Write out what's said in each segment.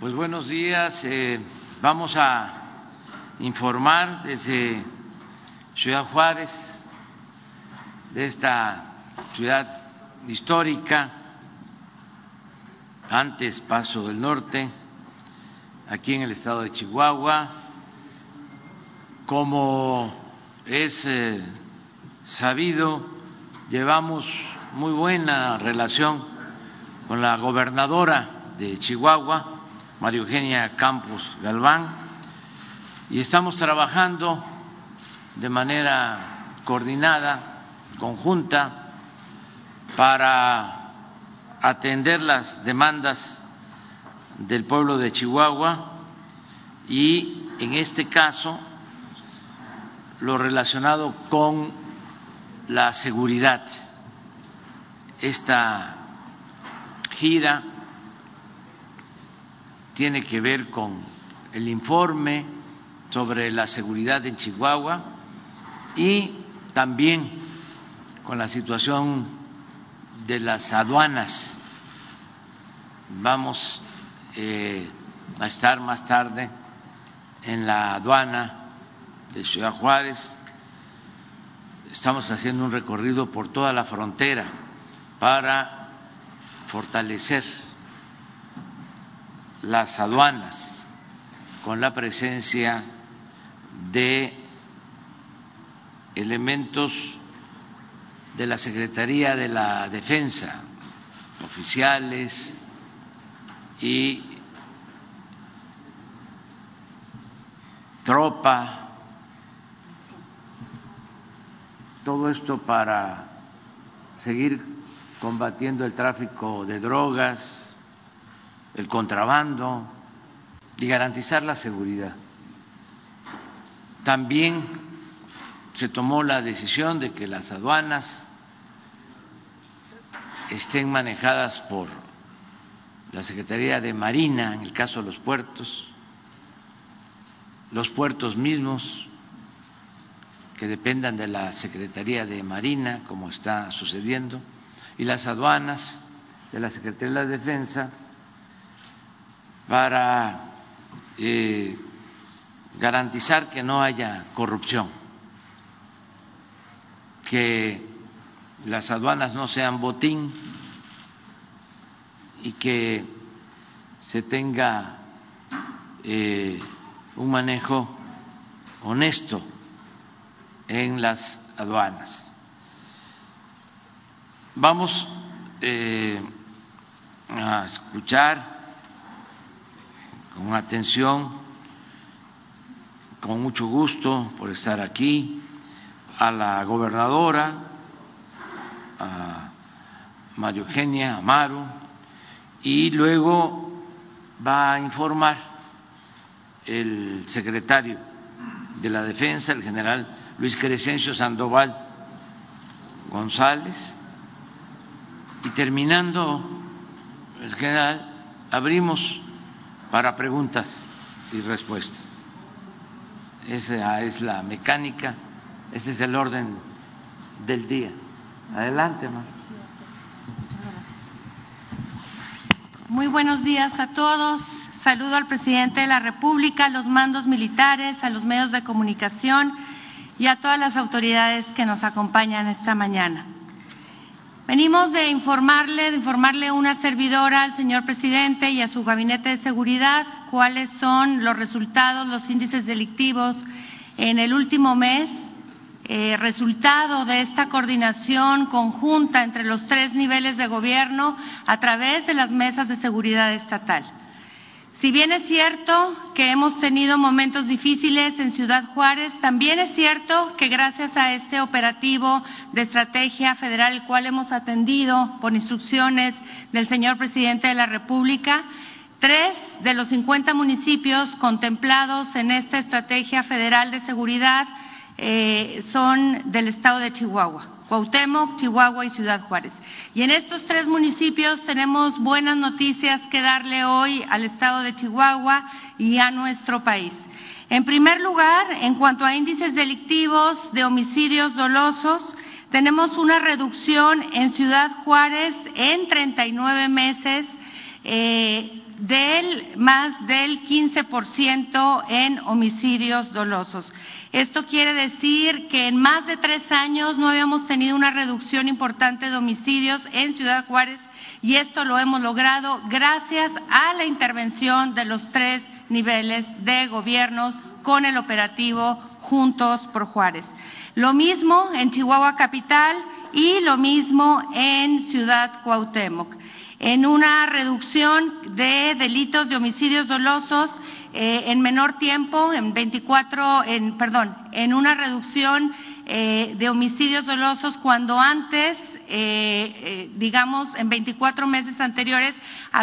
Pues buenos días. Eh, vamos a informar desde Ciudad Juárez, de esta ciudad histórica, antes Paso del Norte, aquí en el estado de Chihuahua. Como es eh, sabido, llevamos muy buena relación con la gobernadora de Chihuahua, María Eugenia Campos Galván, y estamos trabajando de manera coordinada, conjunta, para atender las demandas del pueblo de Chihuahua y, en este caso, lo relacionado con la seguridad. Esta gira tiene que ver con el informe sobre la seguridad en Chihuahua y también con la situación de las aduanas. Vamos eh, a estar más tarde en la aduana de Ciudad Juárez. Estamos haciendo un recorrido por toda la frontera para fortalecer las aduanas con la presencia de elementos de la Secretaría de la Defensa, oficiales y tropa, todo esto para seguir combatiendo el tráfico de drogas, el contrabando y garantizar la seguridad. También se tomó la decisión de que las aduanas estén manejadas por la Secretaría de Marina, en el caso de los puertos, los puertos mismos que dependan de la Secretaría de Marina, como está sucediendo, y las aduanas de la Secretaría de la Defensa para eh, garantizar que no haya corrupción, que las aduanas no sean botín y que se tenga eh, un manejo honesto en las aduanas. Vamos eh, a escuchar con atención, con mucho gusto por estar aquí, a la gobernadora, a María Eugenia Amaro, y luego va a informar el secretario de la Defensa, el general Luis Crescencio Sandoval González, y terminando el general, abrimos para preguntas y respuestas. Esa es la mecánica, ese es el orden del día. Adelante, Mar. Muy buenos días a todos. Saludo al presidente de la República, a los mandos militares, a los medios de comunicación y a todas las autoridades que nos acompañan esta mañana. Venimos de informarle, de informarle una servidora al señor presidente y a su gabinete de seguridad cuáles son los resultados, los índices delictivos en el último mes, eh, resultado de esta coordinación conjunta entre los tres niveles de gobierno a través de las mesas de seguridad estatal. Si bien es cierto que hemos tenido momentos difíciles en Ciudad Juárez, también es cierto que gracias a este operativo de estrategia federal, el cual hemos atendido por instrucciones del señor presidente de la República, tres de los 50 municipios contemplados en esta estrategia federal de seguridad eh, son del estado de Chihuahua. Cuauhtémoc, Chihuahua y Ciudad Juárez. Y en estos tres municipios tenemos buenas noticias que darle hoy al estado de Chihuahua y a nuestro país. En primer lugar, en cuanto a índices delictivos de homicidios dolosos, tenemos una reducción en Ciudad Juárez en 39 meses eh, del más del 15% en homicidios dolosos. Esto quiere decir que en más de tres años no habíamos tenido una reducción importante de homicidios en Ciudad Juárez y esto lo hemos logrado gracias a la intervención de los tres niveles de gobiernos con el operativo Juntos por Juárez. Lo mismo en Chihuahua Capital y lo mismo en Ciudad Cuauhtémoc. En una reducción de delitos de homicidios dolosos eh, en menor tiempo, en 24, en, perdón, en una reducción eh, de homicidios dolosos cuando antes, eh, digamos, en 24 meses anteriores,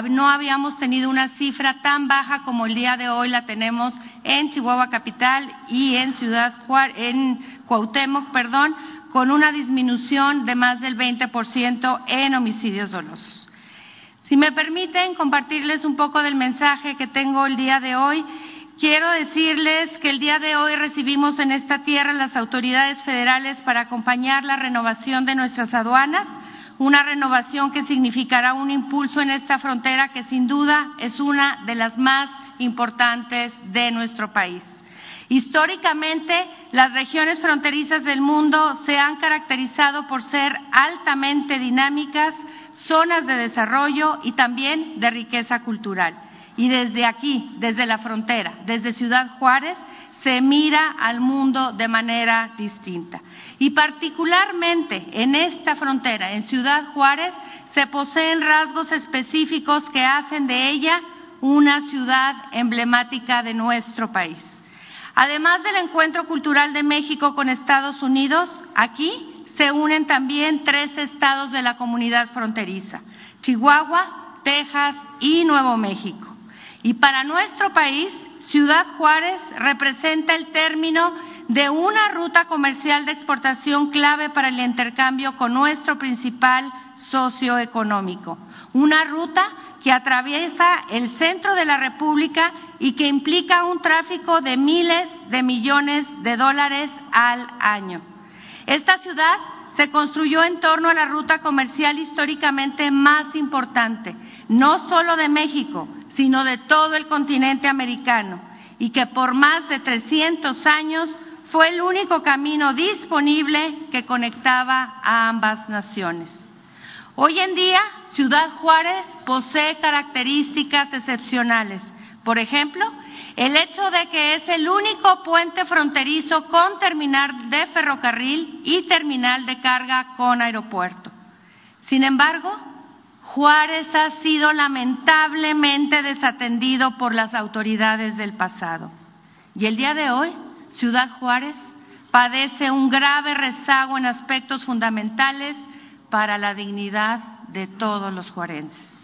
no habíamos tenido una cifra tan baja como el día de hoy la tenemos en Chihuahua Capital y en Ciudad Juárez, en Cuauhtémoc, perdón, con una disminución de más del 20% en homicidios dolosos. Si me permiten compartirles un poco del mensaje que tengo el día de hoy, quiero decirles que el día de hoy recibimos en esta tierra las autoridades federales para acompañar la renovación de nuestras aduanas, una renovación que significará un impulso en esta frontera que sin duda es una de las más importantes de nuestro país. Históricamente, las regiones fronterizas del mundo se han caracterizado por ser altamente dinámicas, zonas de desarrollo y también de riqueza cultural. Y desde aquí, desde la frontera, desde Ciudad Juárez, se mira al mundo de manera distinta. Y particularmente en esta frontera, en Ciudad Juárez, se poseen rasgos específicos que hacen de ella una ciudad emblemática de nuestro país. Además del encuentro cultural de México con Estados Unidos, aquí se unen también tres estados de la comunidad fronteriza, Chihuahua, Texas y Nuevo México. Y para nuestro país, Ciudad Juárez representa el término de una ruta comercial de exportación clave para el intercambio con nuestro principal socio económico. Una ruta que atraviesa el centro de la República y que implica un tráfico de miles de millones de dólares al año. Esta ciudad se construyó en torno a la ruta comercial históricamente más importante, no solo de México, sino de todo el continente americano, y que por más de 300 años fue el único camino disponible que conectaba a ambas naciones. Hoy en día, Ciudad Juárez posee características excepcionales. Por ejemplo, el hecho de que es el único puente fronterizo con terminal de ferrocarril y terminal de carga con aeropuerto. Sin embargo, Juárez ha sido lamentablemente desatendido por las autoridades del pasado. Y el día de hoy, Ciudad Juárez padece un grave rezago en aspectos fundamentales para la dignidad de todos los juarenses.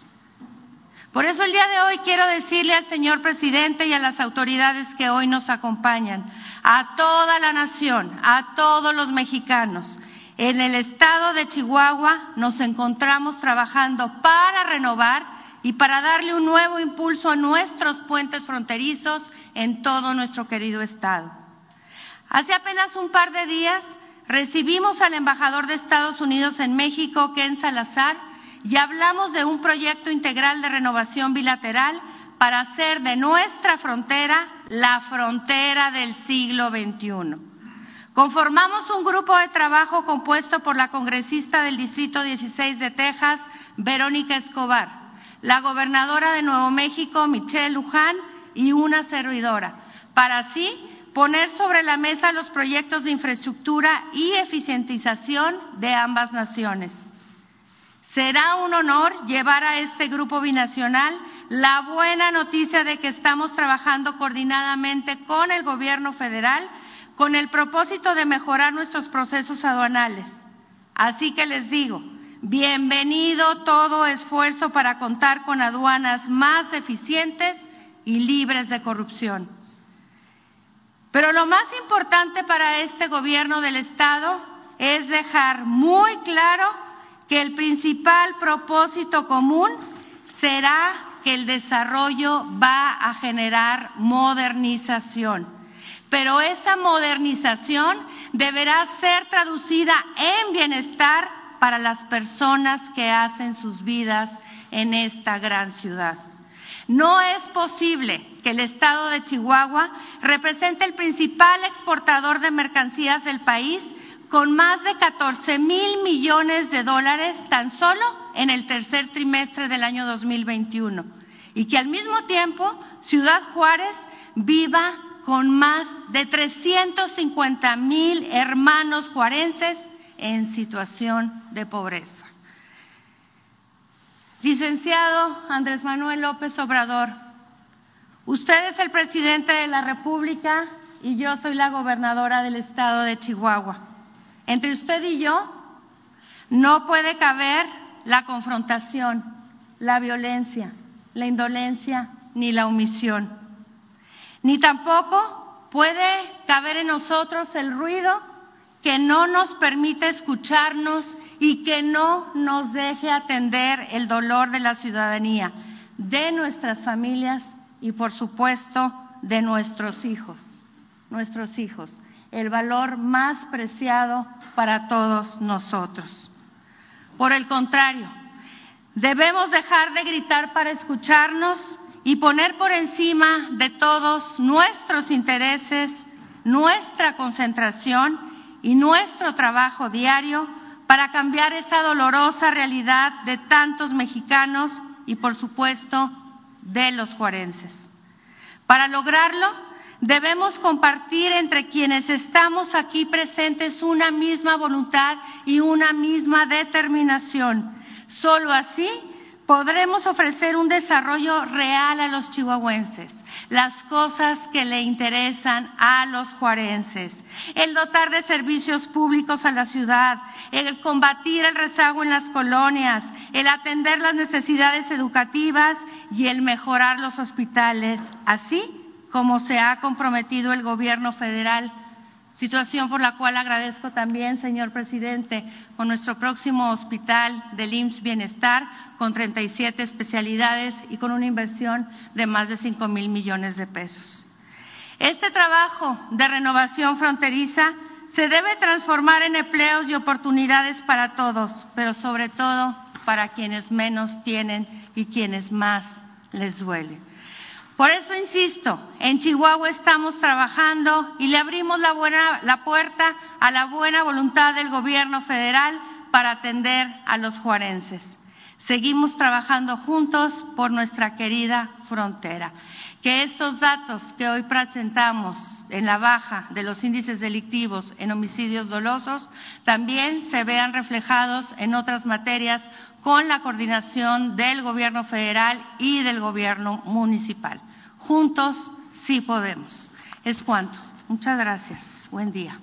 Por eso el día de hoy quiero decirle al señor presidente y a las autoridades que hoy nos acompañan, a toda la nación, a todos los mexicanos, en el estado de Chihuahua nos encontramos trabajando para renovar y para darle un nuevo impulso a nuestros puentes fronterizos en todo nuestro querido estado. Hace apenas un par de días recibimos al embajador de Estados Unidos en México, Ken Salazar, y hablamos de un proyecto integral de renovación bilateral para hacer de nuestra frontera la frontera del siglo XXI. Conformamos un grupo de trabajo compuesto por la congresista del Distrito 16 de Texas, Verónica Escobar, la gobernadora de Nuevo México, Michelle Luján, y una servidora, para así poner sobre la mesa los proyectos de infraestructura y eficientización de ambas naciones. Será un honor llevar a este grupo binacional la buena noticia de que estamos trabajando coordinadamente con el gobierno federal con el propósito de mejorar nuestros procesos aduanales. Así que les digo, bienvenido todo esfuerzo para contar con aduanas más eficientes y libres de corrupción. Pero lo más importante para este gobierno del Estado es dejar muy claro que el principal propósito común será que el desarrollo va a generar modernización. Pero esa modernización deberá ser traducida en bienestar para las personas que hacen sus vidas en esta gran ciudad. No es posible que el Estado de Chihuahua represente el principal exportador de mercancías del país con más de 14 mil millones de dólares tan solo en el tercer trimestre del año 2021 y que al mismo tiempo Ciudad Juárez viva con más de 350 mil hermanos juarenses en situación de pobreza. Licenciado Andrés Manuel López Obrador, usted es el presidente de la República y yo soy la gobernadora del estado de Chihuahua. Entre usted y yo no puede caber la confrontación, la violencia, la indolencia ni la omisión. Ni tampoco puede caber en nosotros el ruido que no nos permite escucharnos y que no nos deje atender el dolor de la ciudadanía, de nuestras familias y, por supuesto, de nuestros hijos, nuestros hijos, el valor más preciado para todos nosotros. Por el contrario, debemos dejar de gritar para escucharnos y poner por encima de todos nuestros intereses, nuestra concentración y nuestro trabajo diario para cambiar esa dolorosa realidad de tantos mexicanos y, por supuesto, de los juarenses. Para lograrlo, debemos compartir entre quienes estamos aquí presentes una misma voluntad y una misma determinación. Solo así podremos ofrecer un desarrollo real a los chihuahuenses las cosas que le interesan a los juarenses, el dotar de servicios públicos a la ciudad, el combatir el rezago en las colonias, el atender las necesidades educativas y el mejorar los hospitales, así como se ha comprometido el gobierno federal situación por la cual agradezco también, señor presidente, con nuestro próximo hospital del IMSS Bienestar, con 37 especialidades y con una inversión de más de 5 mil millones de pesos. Este trabajo de renovación fronteriza se debe transformar en empleos y oportunidades para todos, pero sobre todo para quienes menos tienen y quienes más les duele. Por eso insisto, en Chihuahua estamos trabajando y le abrimos la, buena, la puerta a la buena voluntad del gobierno federal para atender a los juarenses. Seguimos trabajando juntos por nuestra querida frontera. Que estos datos que hoy presentamos en la baja de los índices delictivos en homicidios dolosos también se vean reflejados en otras materias con la coordinación del Gobierno federal y del Gobierno municipal. Juntos sí podemos. Es cuanto. Muchas gracias. Buen día.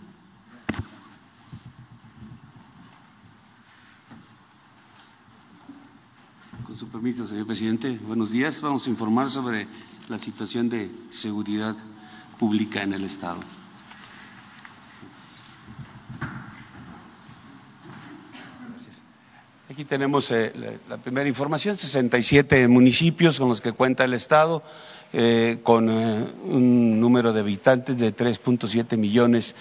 Con su permiso, señor presidente, buenos días. Vamos a informar sobre la situación de seguridad pública en el Estado. Aquí tenemos eh, la, primera información, 67 municipios con los que cuenta el Estado, eh, con eh, un número de habitantes de 3.7 millones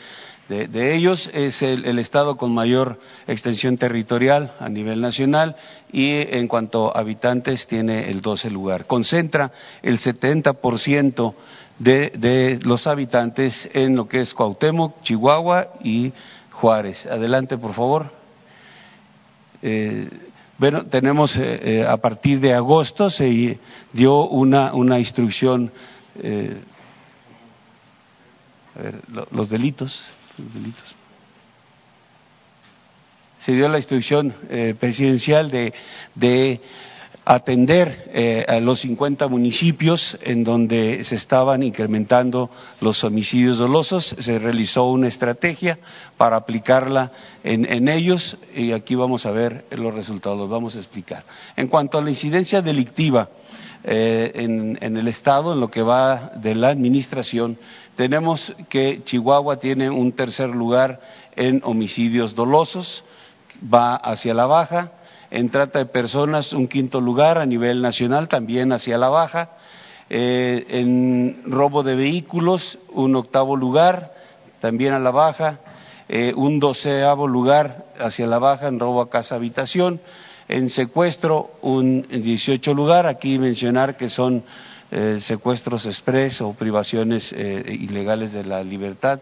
de, ellos. Es el, Estado con mayor extensión territorial a nivel nacional y en cuanto a habitantes tiene el 12 lugar. Concentra el 70% de, de los habitantes en lo que es Cuauhtémoc, Chihuahua y Juárez. Adelante, por favor. Eh, bueno, tenemos eh, eh, a partir de agosto se dio una, una instrucción, ver, los delitos, los delitos. Se dio la instrucción presidencial de, de atender eh, a los 50 municipios en donde se estaban incrementando los homicidios dolosos. Se realizó una estrategia para aplicarla en, ellos y aquí vamos a ver los resultados, los vamos a explicar. En cuanto a la incidencia delictiva eh, en, en el Estado, en lo que va de la Administración, tenemos que Chihuahua tiene un tercer lugar en homicidios dolosos, va hacia la baja, en trata de personas un quinto lugar a nivel nacional, también hacia la baja, eh, en robo de vehículos un octavo lugar, también a la baja, eh, un doceavo lugar hacia la baja en robo a casa habitación, en secuestro un dieciocho lugar, aquí mencionar que son eh, secuestros express o privaciones ilegales de la libertad,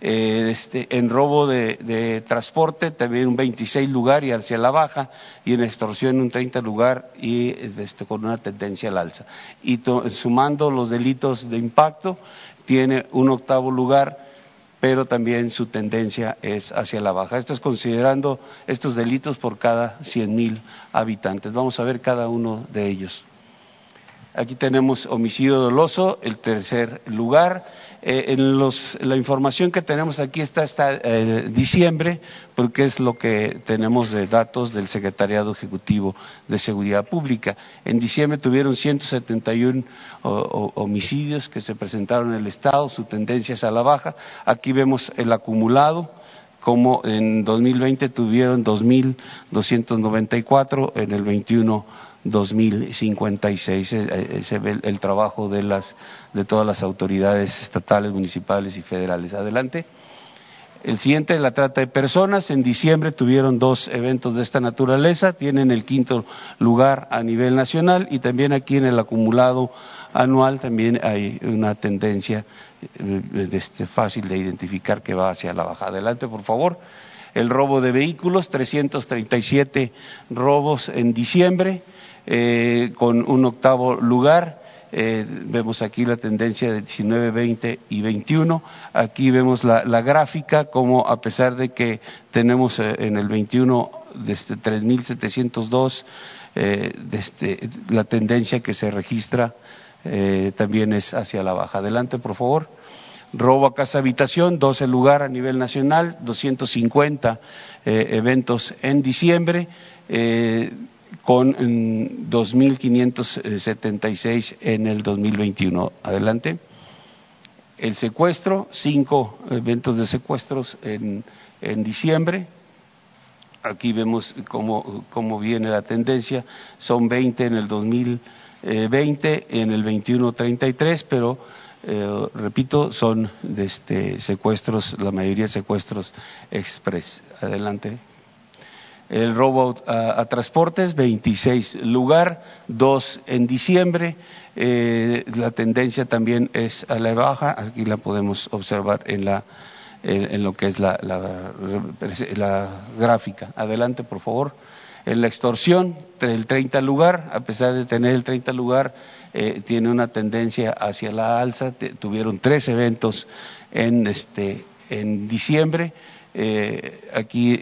eh, este, en robo de, transporte también un 26 lugar y hacia la baja, y en extorsión un 30 lugar y este, con una tendencia al alza. Y sumando los delitos de impacto, tiene un octavo lugar, pero también su tendencia es hacia la baja. Esto es considerando estos delitos por cada 100.000 habitantes. Vamos a ver cada uno de ellos. Aquí tenemos homicidio doloso, el tercer lugar eh, en la información que tenemos aquí está hasta eh, diciembre, porque es lo que tenemos de datos del Secretariado Ejecutivo de Seguridad Pública. En diciembre tuvieron 171 homicidios que se presentaron en el Estado, su tendencia es a la baja. Aquí vemos el acumulado como en 2020 tuvieron 2.294, en el 21 2056. Se ve el, trabajo de, las, de todas las autoridades estatales, municipales y federales. Adelante. El siguiente es la trata de personas. En diciembre tuvieron dos eventos de esta naturaleza. Tienen el quinto lugar a nivel nacional y también aquí en el acumulado anual también hay una tendencia eh, este, fácil de identificar que va hacia la baja. Adelante, por favor. El robo de vehículos, 337 robos en diciembre eh, con un octavo lugar. Eh, vemos aquí la tendencia de 19, 20 y 21. Aquí vemos la, gráfica, como a pesar de que tenemos eh, en el 21 desde 3.702, desde la tendencia que se registra también es hacia la baja. Adelante, por favor. Robo a casa habitación, 12 lugar a nivel nacional, 250 eventos en diciembre con 2.576 en el 2021. Adelante. El secuestro, cinco eventos de secuestros en, en diciembre. Aquí vemos cómo, cómo, viene la tendencia. Son 20 en el 2020, en el 21 33, pero eh, repito, son este, secuestros, la mayoría secuestros express. Adelante el robo a, transportes, 26 lugar, dos en diciembre. Eh, la tendencia también es a la baja, aquí la podemos observar en, la, en, lo que es la, la, gráfica. Adelante, por favor. En la extorsión, el 30 lugar, a pesar de tener el 30 lugar, eh, tiene una tendencia hacia la alza. tuvieron tres eventos en, este, en diciembre. Eh, aquí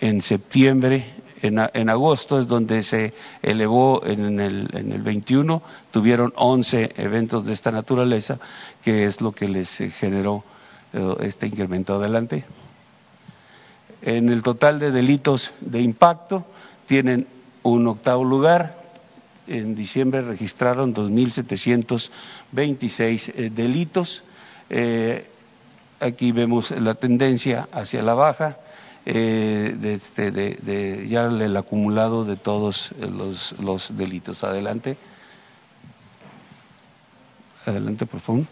en septiembre, en, agosto es donde se elevó en el, en el 21, tuvieron 11 eventos de esta naturaleza, que es lo que les generó eh, este incremento adelante. En el total de delitos de impacto tienen un octavo lugar. En diciembre registraron 2.726 eh, delitos. Eh, aquí vemos la tendencia hacia la baja eh, de, este, de, ya el acumulado de todos los, los delitos. Adelante. Adelante, por favor.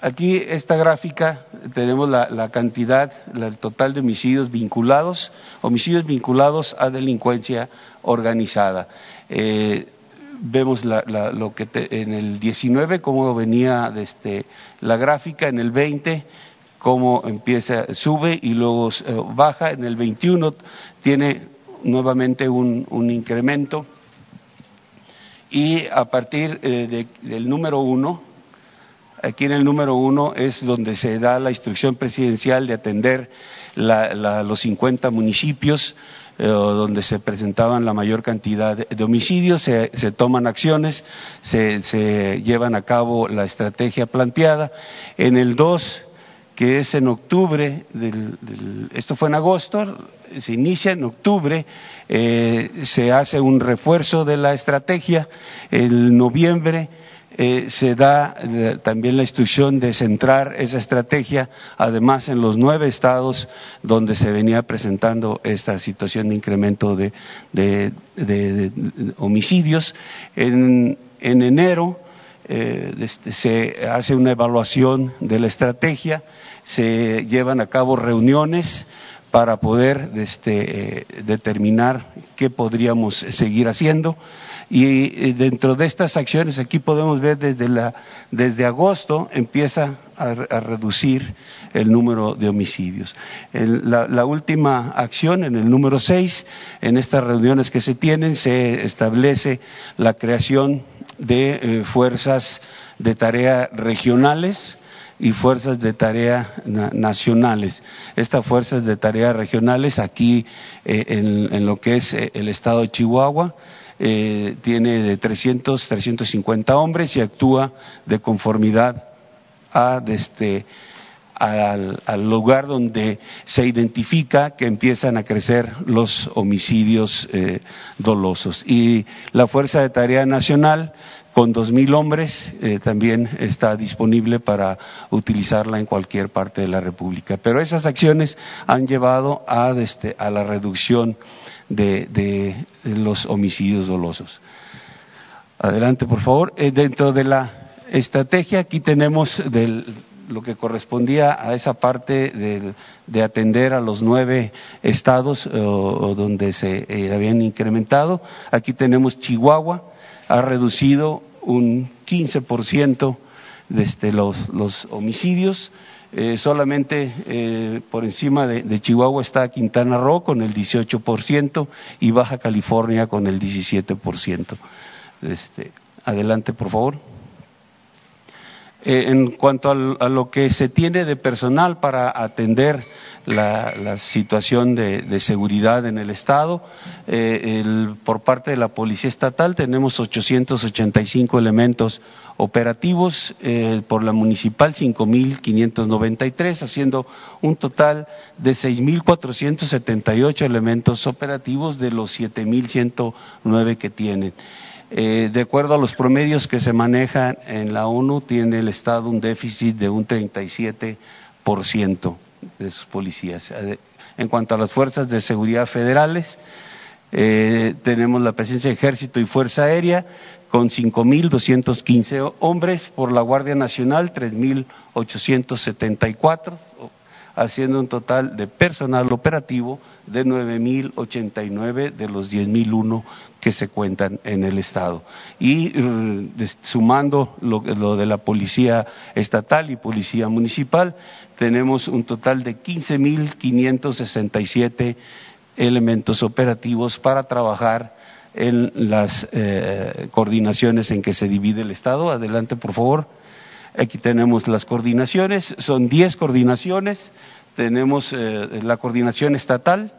Aquí esta gráfica tenemos la, la cantidad, el total de homicidios vinculados, homicidios vinculados a delincuencia organizada. Eh, vemos la, lo que en el 19 cómo venía este la gráfica, en el 20 cómo empieza, sube y luego eh, baja. En el 21 tiene nuevamente un, incremento y a partir eh, del número uno, Aquí en el número uno es donde se da la instrucción presidencial de atender los 50 municipios eh, donde se presentaban la mayor cantidad de, homicidios, se, toman acciones, se, llevan a cabo la estrategia planteada. En el 2, que es en octubre, esto fue en agosto, se inicia en octubre, eh, se hace un refuerzo de la estrategia, en noviembre eh, se da eh, también la instrucción de centrar esa estrategia, además en los nueve estados donde se venía presentando esta situación de incremento de, homicidios. En, enero eh, este, se hace una evaluación de la estrategia, se llevan a cabo reuniones para poder este, determinar qué podríamos seguir haciendo. Y dentro de estas acciones, aquí podemos ver desde, la, desde agosto empieza a, reducir el número de homicidios. la, última acción, en el número 6, en estas reuniones que se tienen, se establece la creación de eh, fuerzas de tarea regionales y fuerzas de tarea nacionales. Estas fuerzas de tarea regionales aquí eh, en, lo que es eh, el estado de Chihuahua eh, tiene de 300, 350 hombres y actúa de conformidad a, este, al, lugar donde se identifica que empiezan a crecer los homicidios eh, dolosos. Y la Fuerza de Tarea Nacional con dos mil hombres eh, también está disponible para utilizarla en cualquier parte de la República. Pero esas acciones han llevado a, este, a la reducción de, los homicidios dolosos. Adelante, por favor. Eh, dentro de la estrategia, aquí tenemos lo que correspondía a esa parte de, atender a los nueve estados donde se eh, habían incrementado. Aquí tenemos Chihuahua, ha reducido un 15% desde los, los homicidios. Eh, solamente eh, por encima de, Chihuahua está Quintana Roo con el 18% y Baja California con el 17%. Este, adelante, por favor. Eh, en cuanto a, lo que se tiene de personal para atender la, situación de, seguridad en el Estado, por parte de la Policía Estatal tenemos 885 elementos operativos eh, por la municipal 5.593, haciendo un total de 6.478 elementos operativos de los 7.109 que tienen. Eh, de acuerdo a los promedios que se manejan en la ONU, tiene el Estado un déficit de un 37% de sus policías. Eh, en cuanto a las fuerzas de seguridad federales, tenemos la presencia de Ejército y Fuerza Aérea, con 5.215 hombres, por la Guardia Nacional 3.874, haciendo un total de personal operativo de 9.089 de los 10.001 que se cuentan en el Estado. Y eh, sumando lo, de la Policía Estatal y Policía Municipal, tenemos un total de 15.567 elementos operativos para trabajar en las eh, coordinaciones en que se divide el Estado. Adelante, por favor. Aquí tenemos las coordinaciones, son diez coordinaciones. Tenemos eh, la coordinación estatal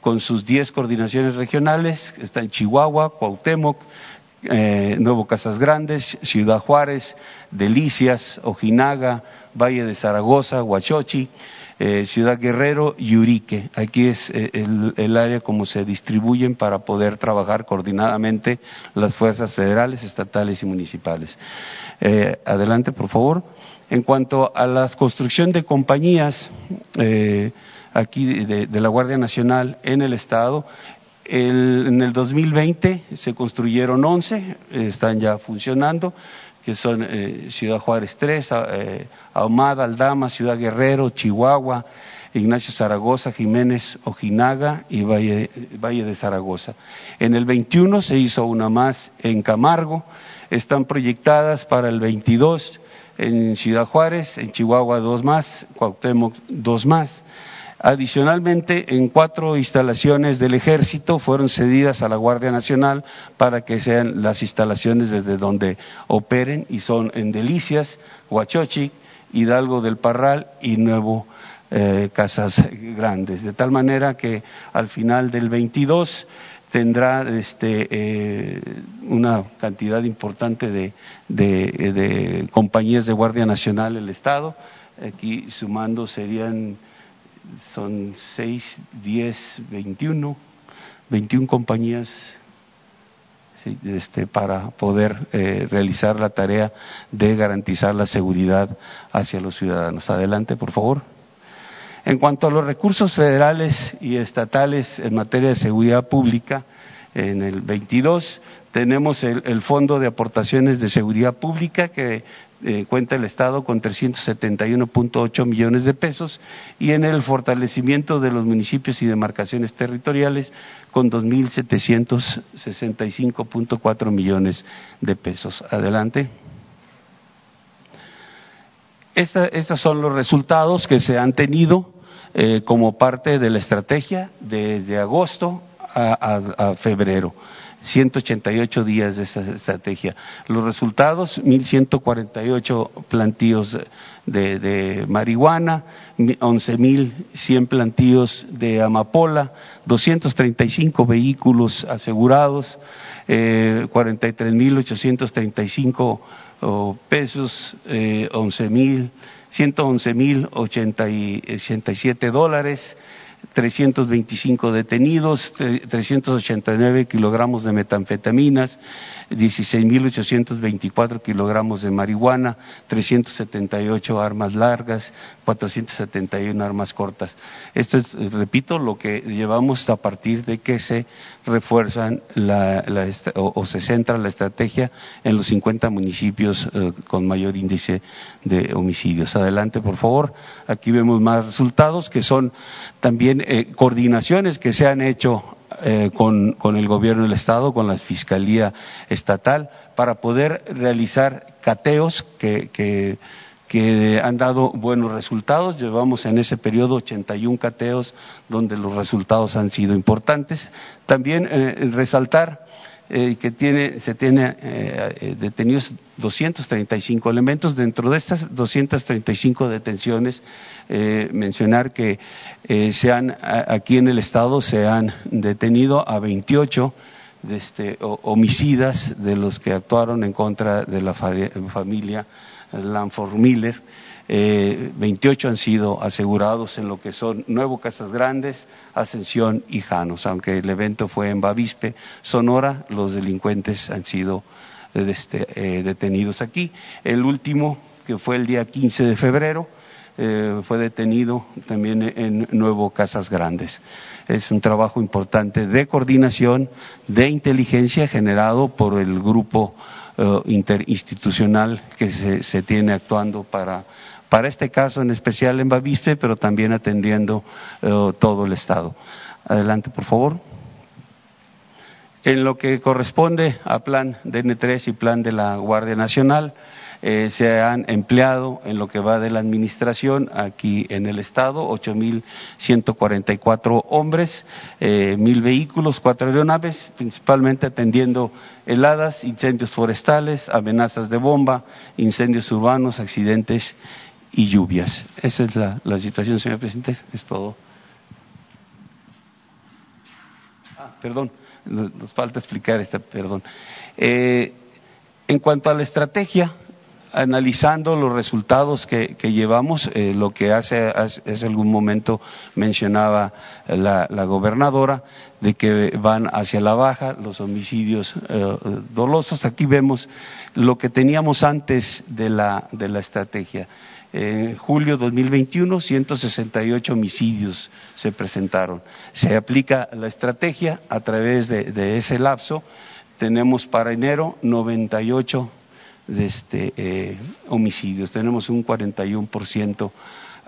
con sus diez coordinaciones regionales, está en Chihuahua, Cuauhtémoc, eh, Nuevo Casas Grandes, Ciudad Juárez, Delicias, Ojinaga, Valle de Zaragoza, Huachochi, eh, Ciudad Guerrero y Urique. Aquí es eh, el, área como se distribuyen para poder trabajar coordinadamente las fuerzas federales, estatales y municipales. Eh, adelante, por favor. En cuanto a la construcción de compañías aquí de, la Guardia Nacional en el Estado, en el 2020 se construyeron 11, están ya funcionando que son eh, Ciudad Juárez 3, eh, Ahumada, Aldama, Ciudad Guerrero, Chihuahua, Ignacio Zaragoza, Jiménez, Ojinaga y Valle, Valle de Zaragoza. En el 21 se hizo una más en Camargo, están proyectadas para el 22 en Ciudad Juárez, en Chihuahua dos más, Cuauhtémoc dos más. Adicionalmente, en cuatro instalaciones del Ejército fueron cedidas a la Guardia Nacional para que sean las instalaciones desde donde operen y son en Delicias, Huachochic, Hidalgo del Parral y Nuevo eh, Casas Grandes. De tal manera que al final del 22 tendrá este, eh, una cantidad importante de, de compañías de Guardia Nacional el Estado. Aquí sumando serían son 6, 10, 21, 21 compañías este, para poder eh, realizar la tarea de garantizar la seguridad hacia los ciudadanos. Adelante, por favor. En cuanto a los recursos federales y estatales en materia de seguridad pública, en el 22 tenemos el, Fondo de Aportaciones de Seguridad Pública que eh, cuenta el Estado con 371.8 millones de pesos y en el fortalecimiento de los municipios y demarcaciones territoriales con 2.765.4 millones de pesos. Adelante. estos son los resultados que se han tenido eh, como parte de la estrategia desde agosto a febrero. 188 días de esa estrategia. Los resultados, 1.148 plantíos de, de marihuana, 11.100 plantíos de amapola, 235 vehículos asegurados, eh, 43.835 oh, pesos, eh, 11.000, 111.087 dólares, 325 detenidos, 389 kilogramos de metanfetaminas, 16.824 kilogramos de marihuana, 378 armas largas, 471 armas cortas. Esto es, repito, lo que llevamos a partir de que se refuerzan o, se centra la estrategia en los 50 municipios eh, con mayor índice de homicidios. Adelante, por favor. Aquí vemos más resultados que son también eh, coordinaciones que se han hecho eh, con, el gobierno del Estado, con la Fiscalía Estatal, para poder realizar cateos que, han dado buenos resultados. Llevamos en ese periodo 81 cateos donde los resultados han sido importantes. También eh, resaltar eh, que tiene, se tiene eh, eh detenidos 235 elementos. Dentro de estas 235 detenciones, eh, mencionar que eh, se han, aquí en el Estado se han detenido a 28 de este, homicidas de los que actuaron en contra de la familia Lanford Miller eh, 28 han sido asegurados en lo que son Nuevo Casas Grandes, Ascensión y Janos. Aunque el evento fue en Bavispe, Sonora, los delincuentes han sido este, eh, detenidos aquí. El último, que fue el día 15 de febrero, eh, fue detenido también en Nuevo Casas Grandes. Es un trabajo importante de coordinación, de inteligencia generado por el grupo eh, interinstitucional que se, tiene actuando para para este caso en especial en Bavispe, pero también atendiendo eh, todo el Estado. Adelante, por favor. En lo que corresponde a plan DN3 y plan de la Guardia Nacional, eh, se han empleado en lo que va de la administración aquí en el Estado 8.144 hombres, eh, mil vehículos, cuatro aeronaves, principalmente atendiendo heladas, incendios forestales, amenazas de bomba, incendios urbanos, accidentes y lluvias. Esa es la, situación, señor presidente. Es todo. Ah, perdón, nos falta explicar esta, perdón. Eh, en cuanto a la estrategia, analizando los resultados que, llevamos, eh, lo que hace, hace, algún momento mencionaba la, gobernadora, de que van hacia la baja los homicidios eh, dolosos. Aquí vemos lo que teníamos antes de la, de la estrategia. En julio 2021, 168 homicidios se presentaron. Se aplica la estrategia a través de, ese lapso. Tenemos para enero 98 de este, eh, homicidios. Tenemos un 41%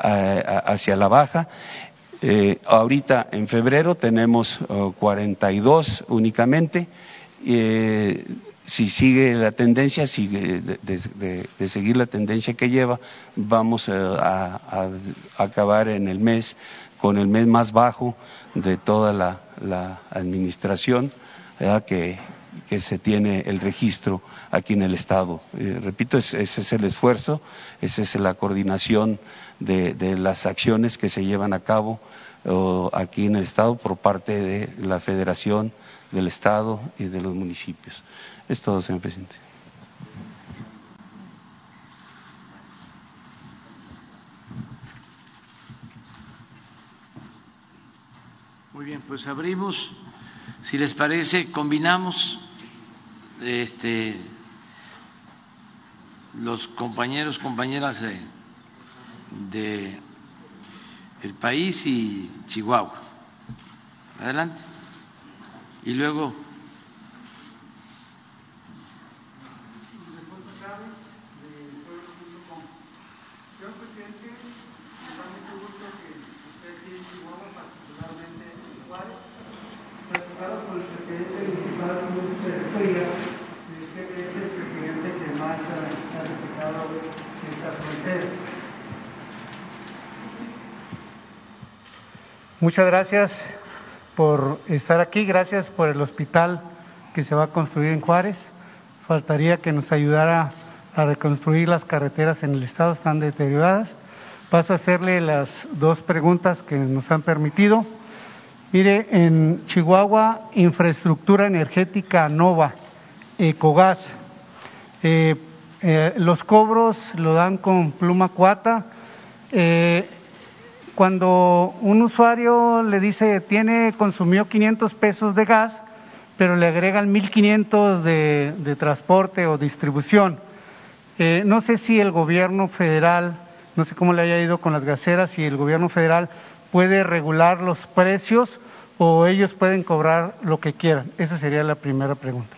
eh, hacia la baja. Eh, ahorita en febrero tenemos 42 únicamente si sigue la tendencia, sigue de, seguir la tendencia que lleva, vamos a, acabar en el mes con el mes más bajo de toda la, administración que, se tiene el registro aquí en el Estado. Eh, repito, ese es el esfuerzo, esa es la coordinación de las acciones que se llevan a cabo aquí en el Estado por parte de la Federación del Estado y de los municipios. Es todo, señor presidente. Muy bien, pues abrimos, si les parece, combinamos este, los compañeros, compañeras de, de el país y Chihuahua. Adelante. Y luego Muchas gracias por estar aquí, gracias por el hospital que se va a construir en Juárez. Faltaría que nos ayudara a reconstruir las carreteras en el estado, están deterioradas. Paso a hacerle las dos preguntas que nos han permitido. Mire, en Chihuahua, infraestructura energética Nova, Ecogas. Eh, eh, los cobros lo dan con pluma cuata. Eh, cuando un usuario le dice tiene consumió 500 pesos de gas, pero le agregan 1500 de, de transporte o distribución. Eh, no sé si el gobierno federal, no sé cómo le haya ido con las gaseras, si el gobierno federal puede regular los precios o ellos pueden cobrar lo que quieran. Esa sería la primera pregunta.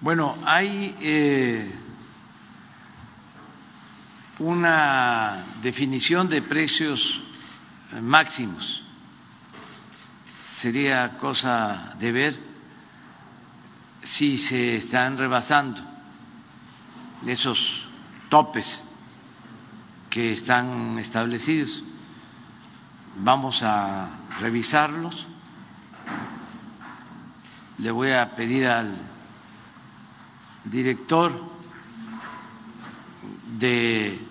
Bueno, hay eh, una definición de precios máximos. Sería cosa de ver si se están rebasando esos topes que están establecidos. Vamos a revisarlos. Le voy a pedir al director de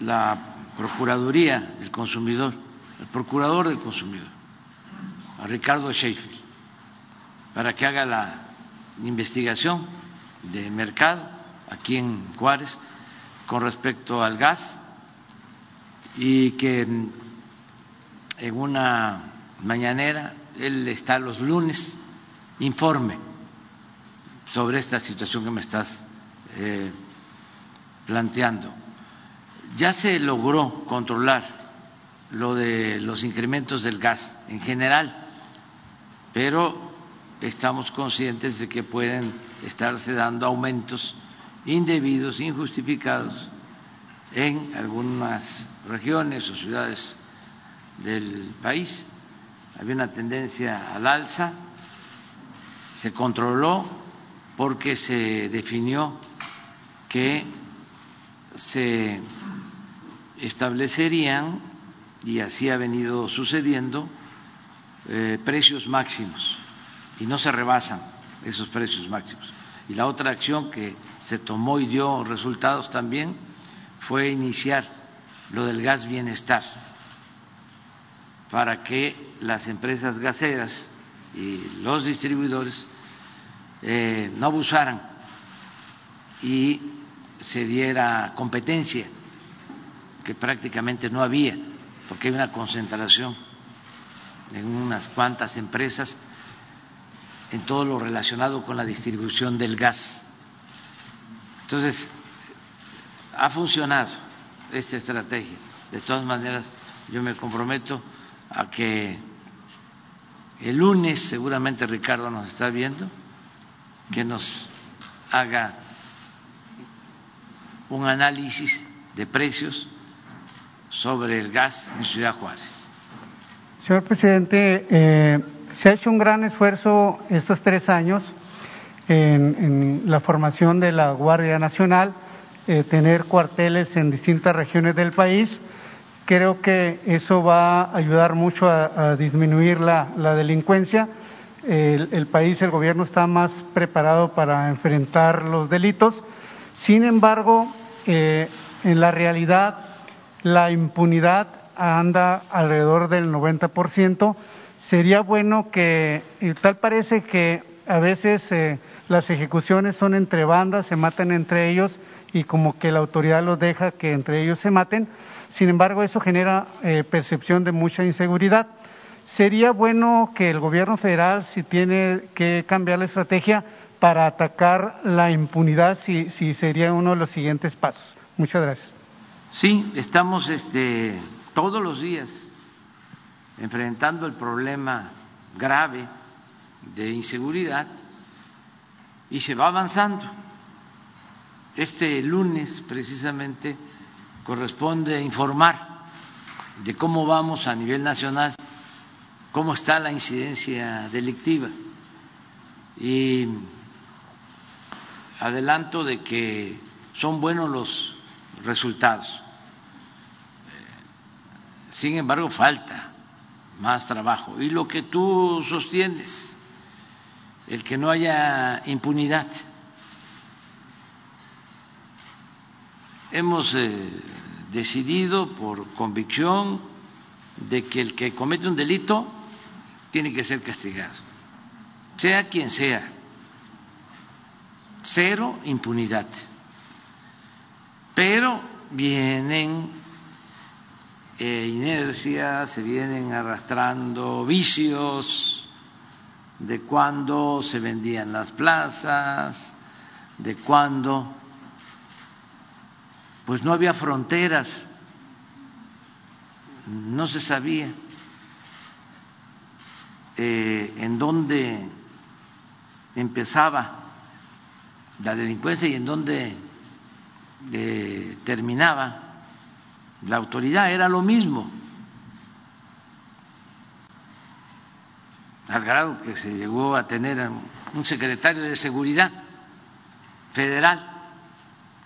la Procuraduría del Consumidor, el Procurador del Consumidor, a Ricardo Schaefer, para que haga la investigación de mercado aquí en Juárez con respecto al gas y que en una mañanera, él está los lunes, informe sobre esta situación que me estás eh, planteando. Ya se logró controlar lo de los incrementos del gas en general, pero estamos conscientes de que pueden estarse dando aumentos indebidos, injustificados en algunas regiones o ciudades del país. Había una tendencia al alza, se controló porque se definió que se establecerían, y así ha venido sucediendo, eh, precios máximos y no se rebasan esos precios máximos. Y la otra acción que se tomó y dio resultados también fue iniciar lo del gas bienestar para que las empresas gaseras y los distribuidores eh, no abusaran y se diera competencia que prácticamente no había, porque hay una concentración en unas cuantas empresas en todo lo relacionado con la distribución del gas. Entonces, ha funcionado esta estrategia. De todas maneras, yo me comprometo a que el lunes, seguramente Ricardo nos está viendo, que nos haga un análisis de precios sobre el gas en Ciudad Juárez. Señor presidente, eh, se ha hecho un gran esfuerzo estos tres años en, la formación de la Guardia Nacional, eh, tener cuarteles en distintas regiones del país. Creo que eso va a ayudar mucho a, disminuir la, delincuencia. El, país, el gobierno está más preparado para enfrentar los delitos. Sin embargo, eh, en la realidad, la impunidad anda alrededor del 90%. Sería bueno que, tal parece que a veces eh, las ejecuciones son entre bandas, se matan entre ellos y como que la autoridad los deja que entre ellos se maten. Sin embargo, eso genera eh, percepción de mucha inseguridad. Sería bueno que el gobierno federal, si tiene que cambiar la estrategia para atacar la impunidad, si, si sería uno de los siguientes pasos. Muchas gracias. Sí, estamos este, todos los días enfrentando el problema grave de inseguridad y se va avanzando. Este lunes precisamente corresponde informar de cómo vamos a nivel nacional, cómo está la incidencia delictiva. Y adelanto de que son buenos los resultados. Sin embargo, falta más trabajo. Y lo que tú sostienes, el que no haya impunidad. Hemos eh, decidido por convicción de que el que comete un delito tiene que ser castigado, sea quien sea. Cero impunidad. Pero vienen eh, inercias, se vienen arrastrando vicios, de cuándo se vendían las plazas, de cuándo pues no había fronteras, no se sabía eh, en dónde empezaba la delincuencia y en dónde eh, terminaba la autoridad, era lo mismo. al grado que se llegó a tener un secretario de seguridad federal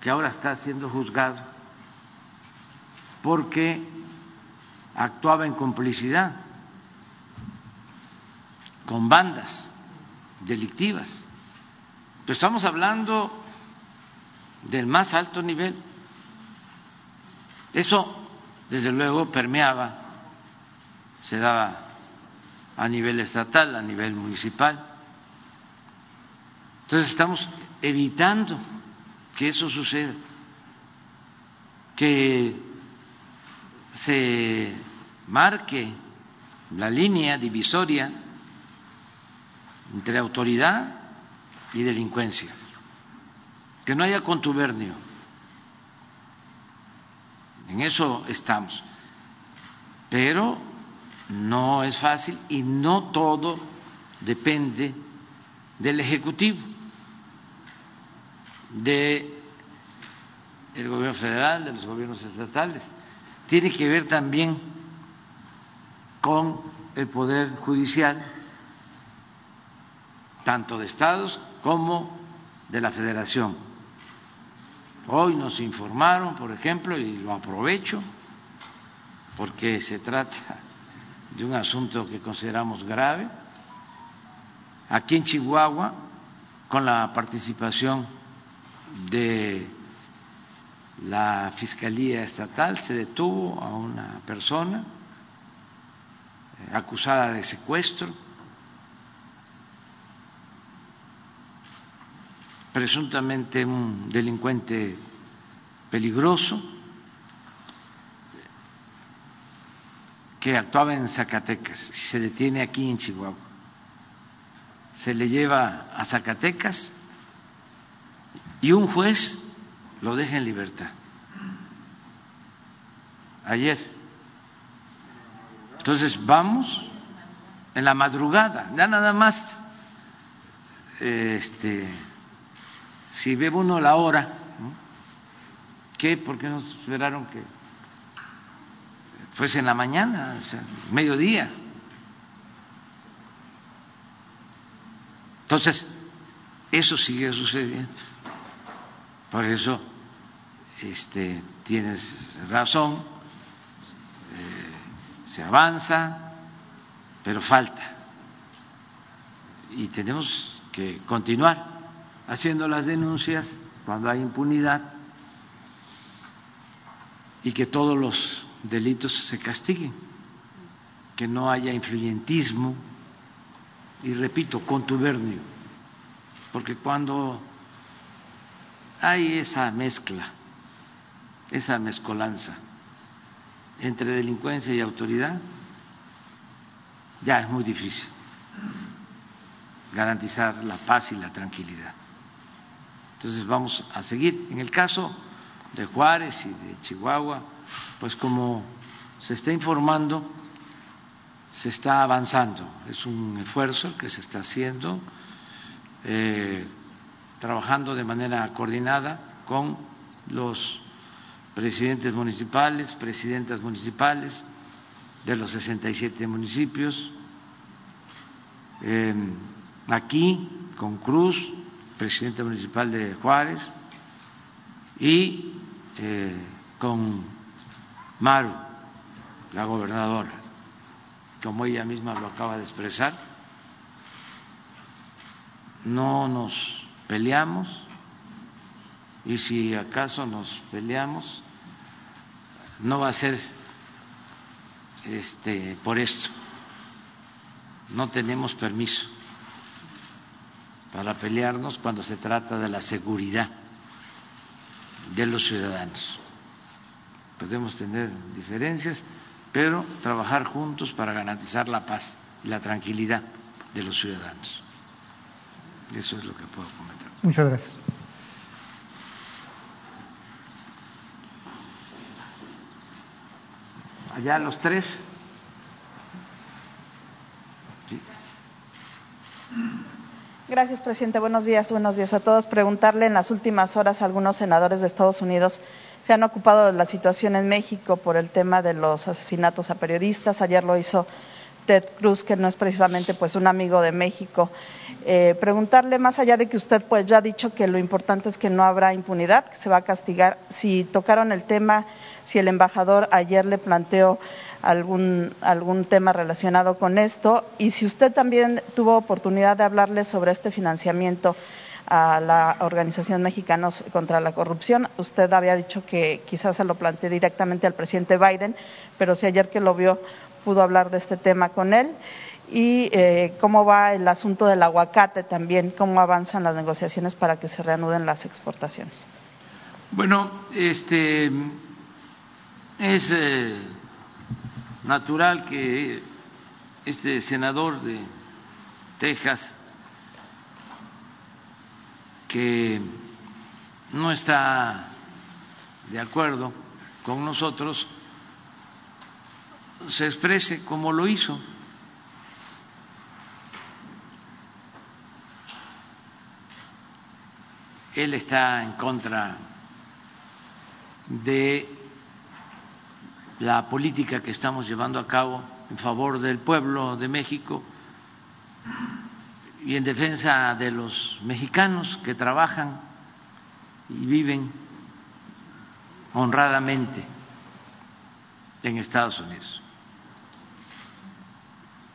que ahora está siendo juzgado porque actuaba en complicidad con bandas delictivas. Pero estamos hablando del más alto nivel. Eso, desde luego, permeaba, se daba a nivel estatal, a nivel municipal. Entonces estamos evitando que eso suceda, que se marque la línea divisoria entre autoridad y delincuencia, que no haya contubernio. En eso estamos. Pero no es fácil y no todo depende del Ejecutivo, del gobierno federal, de los gobiernos estatales. Tiene que ver también con el Poder Judicial, tanto de estados como de la Federación. Hoy nos informaron, por ejemplo, y lo aprovecho, porque se trata de un asunto que consideramos grave. Aquí en Chihuahua, con la participación de la Fiscalía Estatal, se detuvo a una persona eh, acusada de secuestro, presuntamente un delincuente peligroso que actuaba en Zacatecas y se detiene aquí en Chihuahua. Se le lleva a Zacatecas y un juez lo deja en libertad. Ayer. Entonces vamos en la madrugada, ya nada más, este, si ve uno la hora, ¿qué? ¿Por qué nos esperaron que fuese en la mañana, o sea, mediodía. Entonces, eso sigue sucediendo. Por eso este, tienes razón, eh, se avanza, pero falta. Y tenemos que continuar haciendo las denuncias cuando hay impunidad y que todos los delitos se castiguen, que no haya influyentismo y, repito, contubernio, porque cuando hay esa mezcla, esa mezcolanza entre delincuencia y autoridad, ya es muy difícil garantizar la paz y la tranquilidad. Entonces vamos a seguir. En el caso de Juárez y de Chihuahua, pues como se está informando, se está avanzando. Es un esfuerzo que se está haciendo, eh, trabajando de manera coordinada con los presidentes municipales, presidentas municipales de los 67 municipios, eh, aquí con Cruz, presidente municipal de Juárez, y eh, con Maru, la gobernadora, como ella misma lo acaba de expresar, no nos peleamos y si acaso nos peleamos no va a ser este por esto. No tenemos permiso para pelearnos cuando se trata de la seguridad de los ciudadanos. Podemos tener diferencias, pero trabajar juntos para garantizar la paz y la tranquilidad de los ciudadanos. Eso es lo que puedo comentar. Muchas gracias. Allá los tres. Gracias, presidente. Buenos días, buenos días a todos. Preguntarle en las últimas horas a algunos senadores de Estados Unidos se han ocupado de la situación en México por el tema de los asesinatos a periodistas. Ayer lo hizo Ted Cruz, que no es precisamente pues un amigo de México. Eh, preguntarle más allá de que usted pues ya ha dicho que lo importante es que no habrá impunidad, que se va a castigar. Si tocaron el tema, si el embajador ayer le planteó algún, algún tema relacionado con esto y si usted también tuvo oportunidad de hablarle sobre este financiamiento a la Organización Mexicanos contra la Corrupción. Usted había dicho que quizás se lo planteé directamente al presidente Biden, pero si ayer que lo vio pudo hablar de este tema con él. Y eh, cómo va el asunto del aguacate también, cómo avanzan las negociaciones para que se reanuden las exportaciones. Bueno, este es eh, natural que este senador de Texas, que no está de acuerdo con nosotros, se exprese como lo hizo. Él está en contra de la política que estamos llevando a cabo en favor del pueblo de México y en defensa de los mexicanos que trabajan y viven honradamente en Estados Unidos.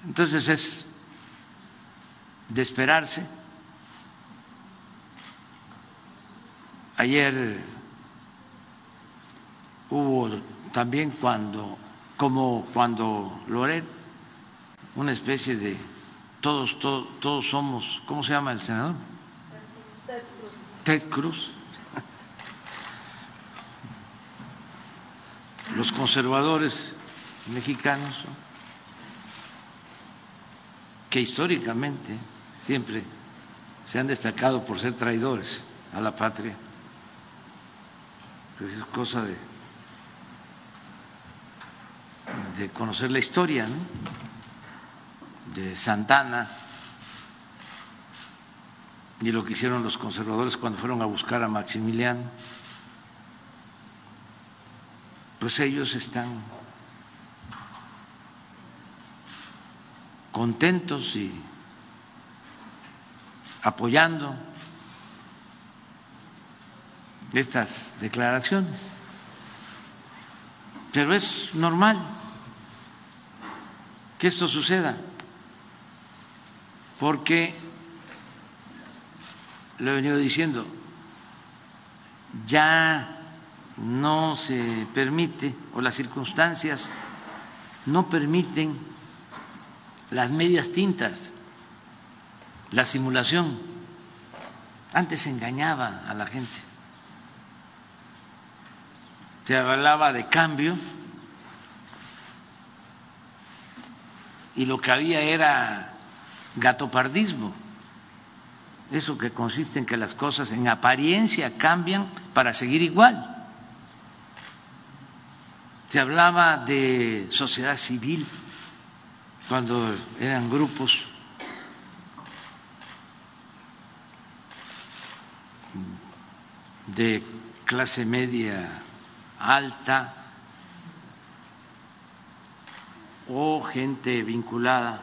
Entonces es de esperarse. Ayer hubo también cuando, como cuando Loret, una especie de todos, todos, somos, ¿cómo se llama el senador? Ted Cruz. Ted Cruz. Los conservadores mexicanos, que históricamente siempre se han destacado por ser traidores a la patria, pues es cosa de de conocer la historia de Santana y lo que hicieron los conservadores cuando fueron a buscar a Maximiliano, pues ellos están contentos y apoyando estas declaraciones. Pero es normal que esto suceda, porque, lo he venido diciendo, ya no se permite o las circunstancias no permiten las medias tintas, la simulación. Antes engañaba a la gente. Se hablaba de cambio y lo que había era gatopardismo. Eso que consiste en que las cosas en apariencia cambian para seguir igual. Se hablaba de sociedad civil cuando eran grupos de clase media alta o gente vinculada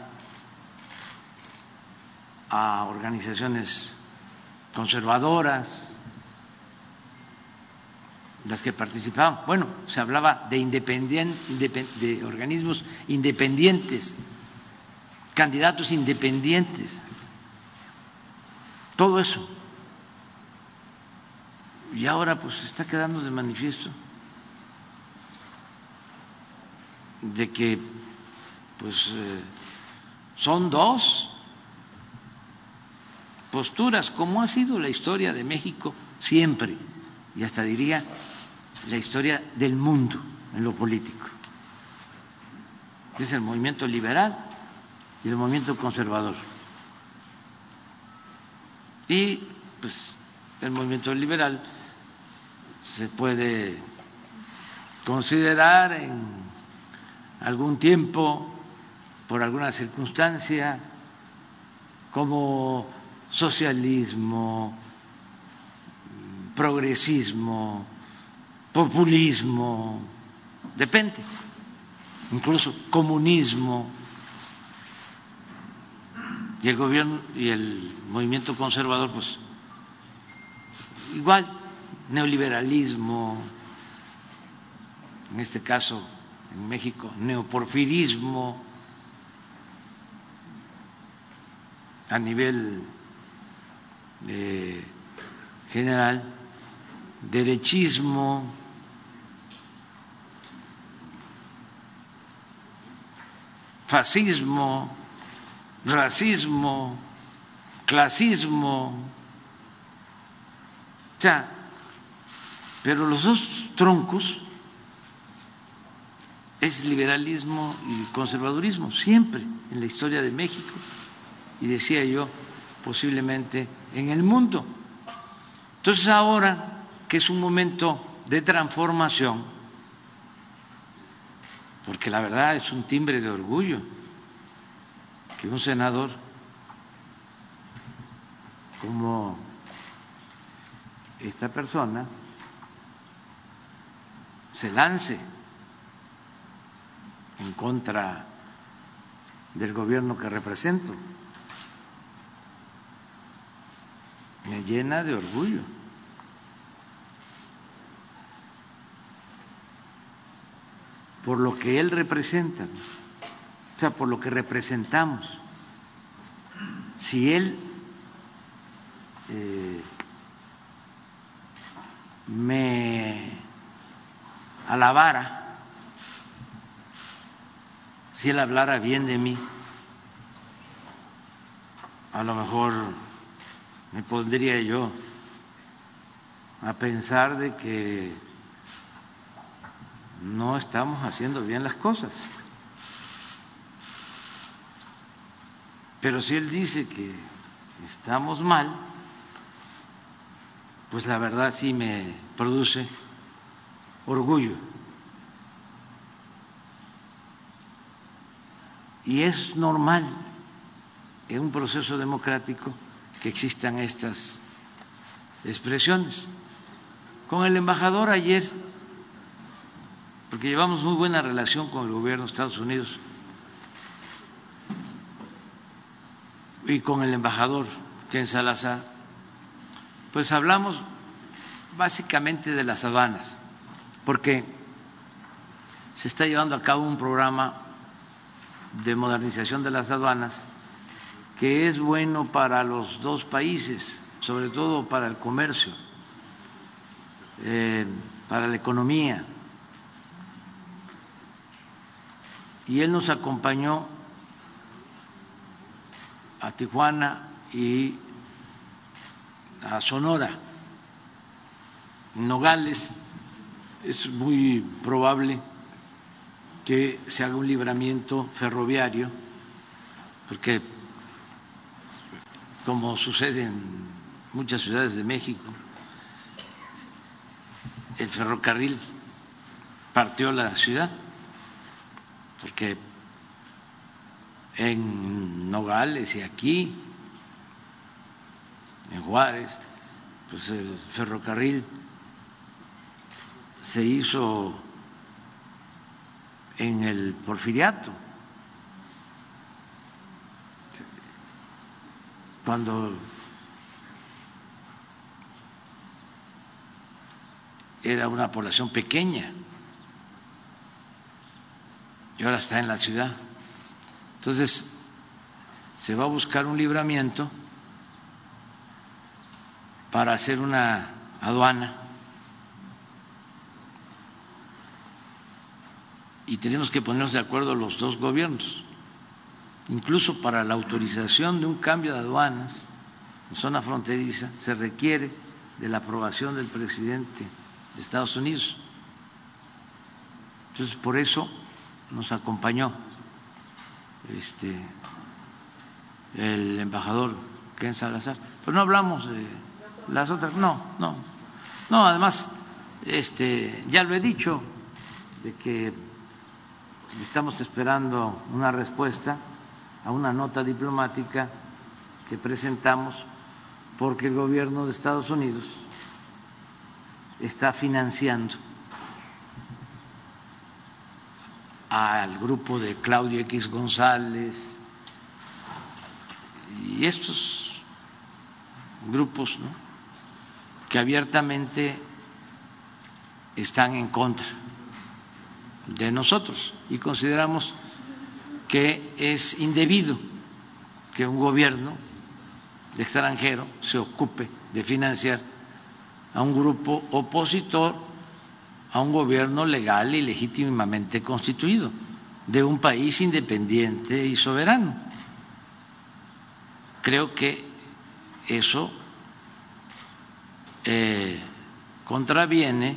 a organizaciones conservadoras, las que participaban. Bueno, se hablaba de, de organismos independientes, candidatos independientes, todo eso. Y ahora pues está quedando de manifiesto de que pues eh, son dos posturas, como ha sido la historia de México siempre, y hasta diría la historia del mundo en lo político. Es el movimiento liberal y el movimiento conservador. Y pues el movimiento liberal se puede considerar en algún tiempo, por alguna circunstancia, como socialismo, progresismo, populismo, depende, incluso comunismo, y el gobierno y el movimiento conservador, pues igual, neoliberalismo, en este caso en México, neoporfirismo a nivel general, derechismo, fascismo, racismo, clasismo, ya, pero los dos troncos es liberalismo y conservadurismo, siempre en la historia de México, y decía yo, posiblemente en el mundo. Entonces ahora, que es un momento de transformación, porque la verdad es un timbre de orgullo que un senador como esta persona se lance en contra del gobierno que represento. Me llena de orgullo. por lo que él representa, o sea, por lo que representamos. Si él eh, me alabara, si él hablara bien de mí, a lo mejor me pondría yo a pensar de que no estamos haciendo bien las cosas. Pero si él dice que estamos mal, pues la verdad sí me produce orgullo. Y es normal en un proceso democrático que existan estas expresiones. Con el embajador ayer, porque llevamos muy buena relación con el gobierno de Estados Unidos y con el embajador Ken Salazar, pues hablamos básicamente de las aduanas, porque se está llevando a cabo un programa de modernización de las aduanas que es bueno para los dos países, sobre todo para el comercio, eh, para la economía. Y él nos acompañó a Tijuana y a Sonora. Nogales es muy probable que se haga un libramiento ferroviario, porque como sucede en muchas ciudades de México, el ferrocarril partió la ciudad, porque en Nogales y aquí, en Juárez, pues el ferrocarril se hizo en el porfiriato, cuando era una población pequeña y ahora está en la ciudad. Entonces, se va a buscar un libramiento para hacer una aduana y tenemos que ponernos de acuerdo los dos gobiernos. Incluso para la autorización de un cambio de aduanas en zona fronteriza se requiere de la aprobación del presidente de Estados Unidos. Entonces, por eso nos acompañó este, el embajador Ken Salazar. Pero no hablamos de las otras, no, no. No, además, este, ya lo he dicho, de que estamos esperando una respuesta a una nota diplomática que presentamos porque el gobierno de Estados Unidos está financiando al grupo de Claudio X González y estos grupos que abiertamente están en contra de nosotros y consideramos que es indebido que un gobierno extranjero se ocupe de financiar a un grupo opositor a un gobierno legal y legítimamente constituido de un país independiente y soberano. Creo que eso eh, contraviene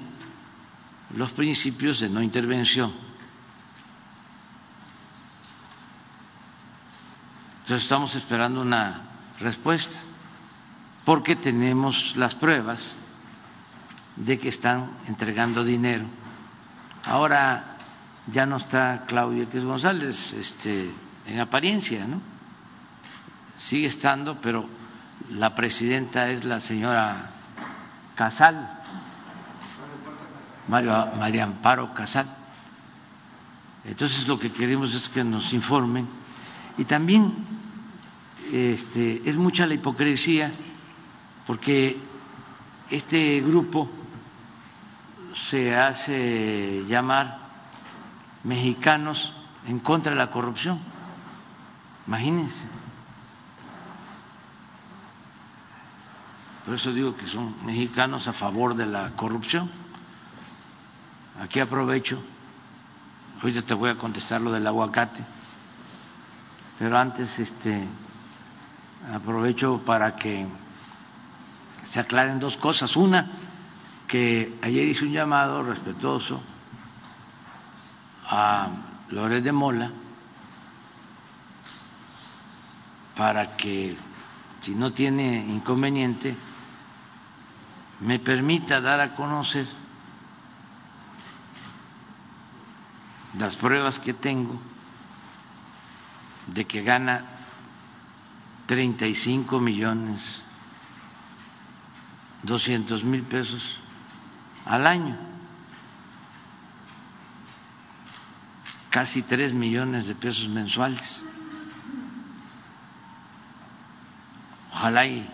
los principios de no intervención Entonces estamos esperando una respuesta, porque tenemos las pruebas de que están entregando dinero. Ahora ya no está Claudio X González, este, en apariencia, ¿no? Sigue estando, pero la presidenta es la señora Casal, María Amparo Casal. Entonces lo que queremos es que nos informen y también este, es mucha la hipocresía porque este grupo se hace llamar mexicanos en contra de la corrupción. Imagínense. Por eso digo que son mexicanos a favor de la corrupción. Aquí aprovecho, ahorita te voy a contestar lo del aguacate pero antes este aprovecho para que se aclaren dos cosas. Una, que ayer hice un llamado respetuoso a Lórez de Mola para que, si no tiene inconveniente, me permita dar a conocer las pruebas que tengo de que gana 35 millones 200 mil pesos al año, casi 3 millones de pesos mensuales. ojalá y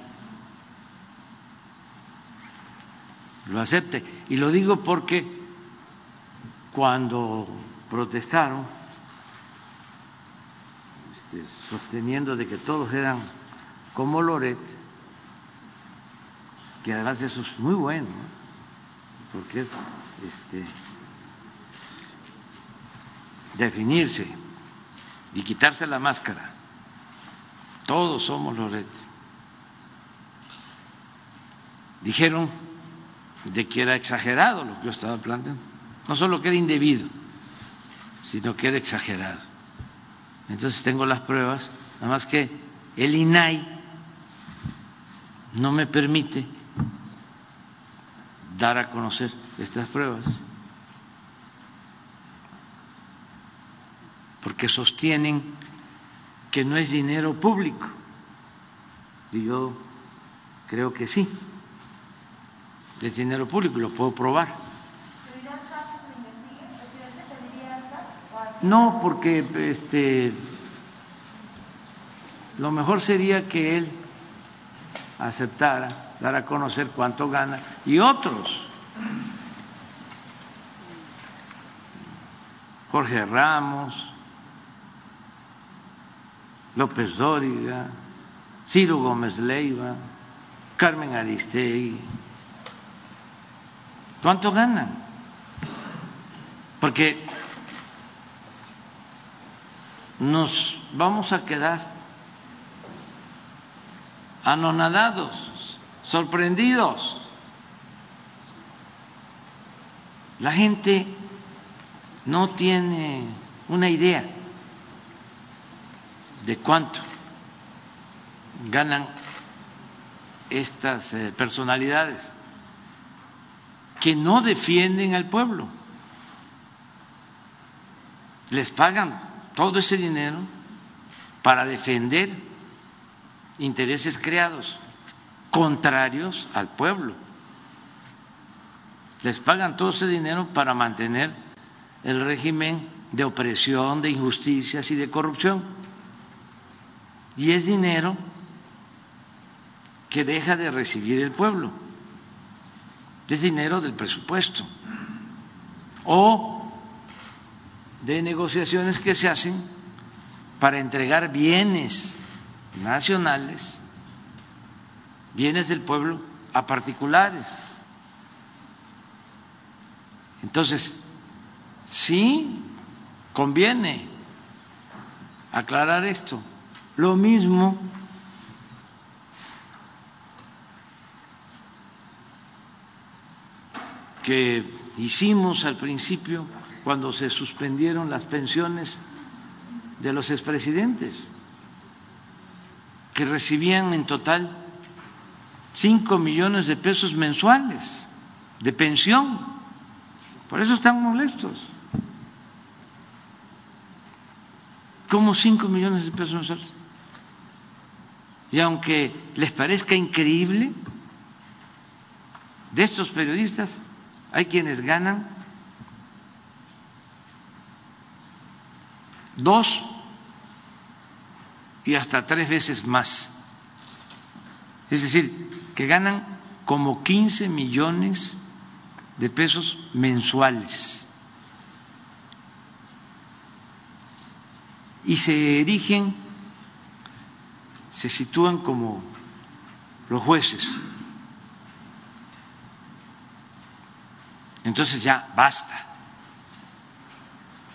lo acepte. Y lo digo porque cuando protestaron, este, sosteniendo de que todos eran como Loret, que además eso es muy bueno, porque es este, definirse y quitarse la máscara. Todos somos Loret. Dijeron de que era exagerado lo que yo estaba planteando. No solo que era indebido, sino que era exagerado. Entonces tengo las pruebas, nada más que el INAI no me permite dar a conocer estas pruebas, porque sostienen que no es dinero público. Y yo creo que sí, es dinero público lo puedo probar. No, porque este lo mejor sería que él aceptara dar a conocer cuánto gana y otros. Jorge Ramos, López Dóriga, Ciro Gómez Leiva, Carmen Aristegui. ¿Cuánto ganan? Porque nos vamos a quedar anonadados, sorprendidos. La gente no tiene una idea de cuánto ganan estas eh, personalidades que no defienden al pueblo. Les pagan todo ese dinero para defender intereses creados contrarios al pueblo. Les pagan todo ese dinero para mantener el régimen de opresión, de injusticias y de corrupción. Y es dinero que deja de recibir el pueblo. Es dinero del presupuesto. O de negociaciones que se hacen para entregar bienes nacionales, bienes del pueblo, a particulares. Entonces, sí conviene aclarar esto. Lo mismo que hicimos al principio cuando se suspendieron las pensiones de los expresidentes, que recibían en total cinco millones de pesos mensuales de pensión. Por eso están molestos. ¿Cómo cinco millones de pesos mensuales? Y aunque les parezca increíble, de estos periodistas hay quienes ganan dos y hasta tres veces más. Es decir, que ganan como 15 millones de pesos mensuales. Y se erigen, se sitúan como los jueces. Entonces ya basta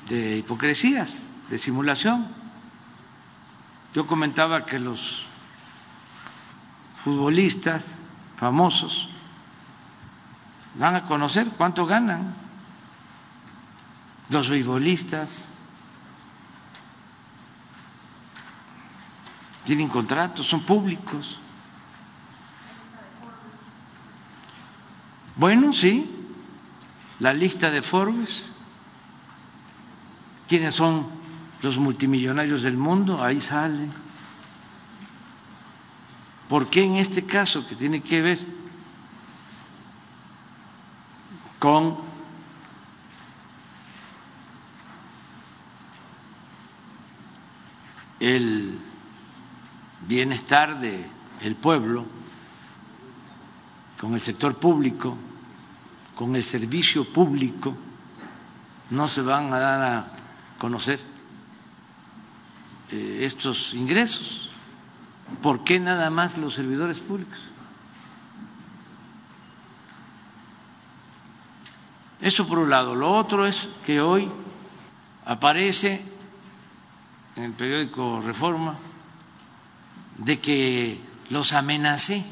de hipocresías de simulación. Yo comentaba que los futbolistas famosos van a conocer cuánto ganan, los beisbolistas tienen contratos, son públicos. Bueno, sí, la lista de Forbes, quiénes son los multimillonarios del mundo, ahí sale. ¿Por qué en este caso que tiene que ver con el bienestar de el pueblo, con el sector público, con el servicio público, no se van a dar a conocer eh, estos ingresos. ¿Por qué nada más los servidores públicos? Eso por un lado. Lo otro es que hoy aparece en el periódico Reforma de que los amenacé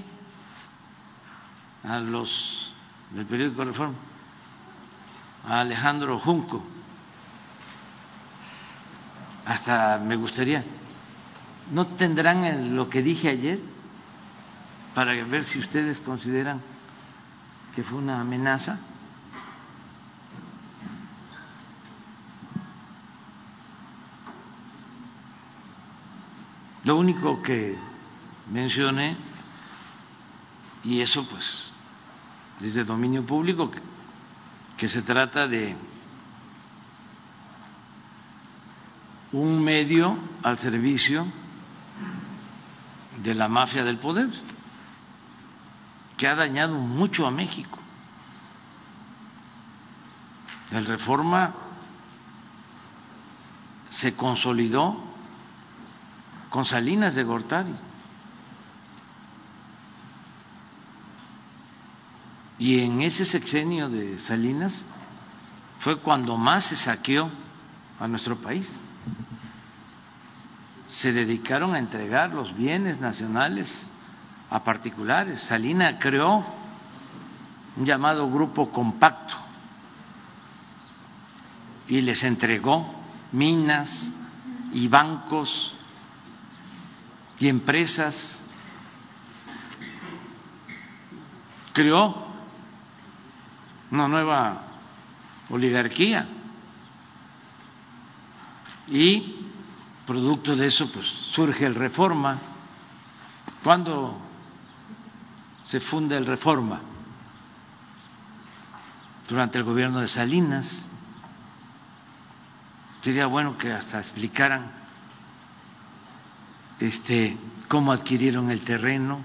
a los del periódico Reforma, a Alejandro Junco. Hasta me gustaría, ¿no tendrán lo que dije ayer para ver si ustedes consideran que fue una amenaza? Lo único que mencioné, y eso pues es de dominio público, que, se trata de un medio al servicio de la mafia del poder, que ha dañado mucho a México. El reforma se consolidó con Salinas de Gortari. Y en ese sexenio de Salinas fue cuando más se saqueó a nuestro país. Se dedicaron a entregar los bienes nacionales a particulares. Salinas creó un llamado grupo compacto y les entregó minas y bancos y empresas. Creó una nueva oligarquía. Y producto de eso, pues surge el Reforma. ¿Cuándo se funda el Reforma? Durante el gobierno de Salinas. Sería bueno que hasta explicaran este cómo adquirieron el terreno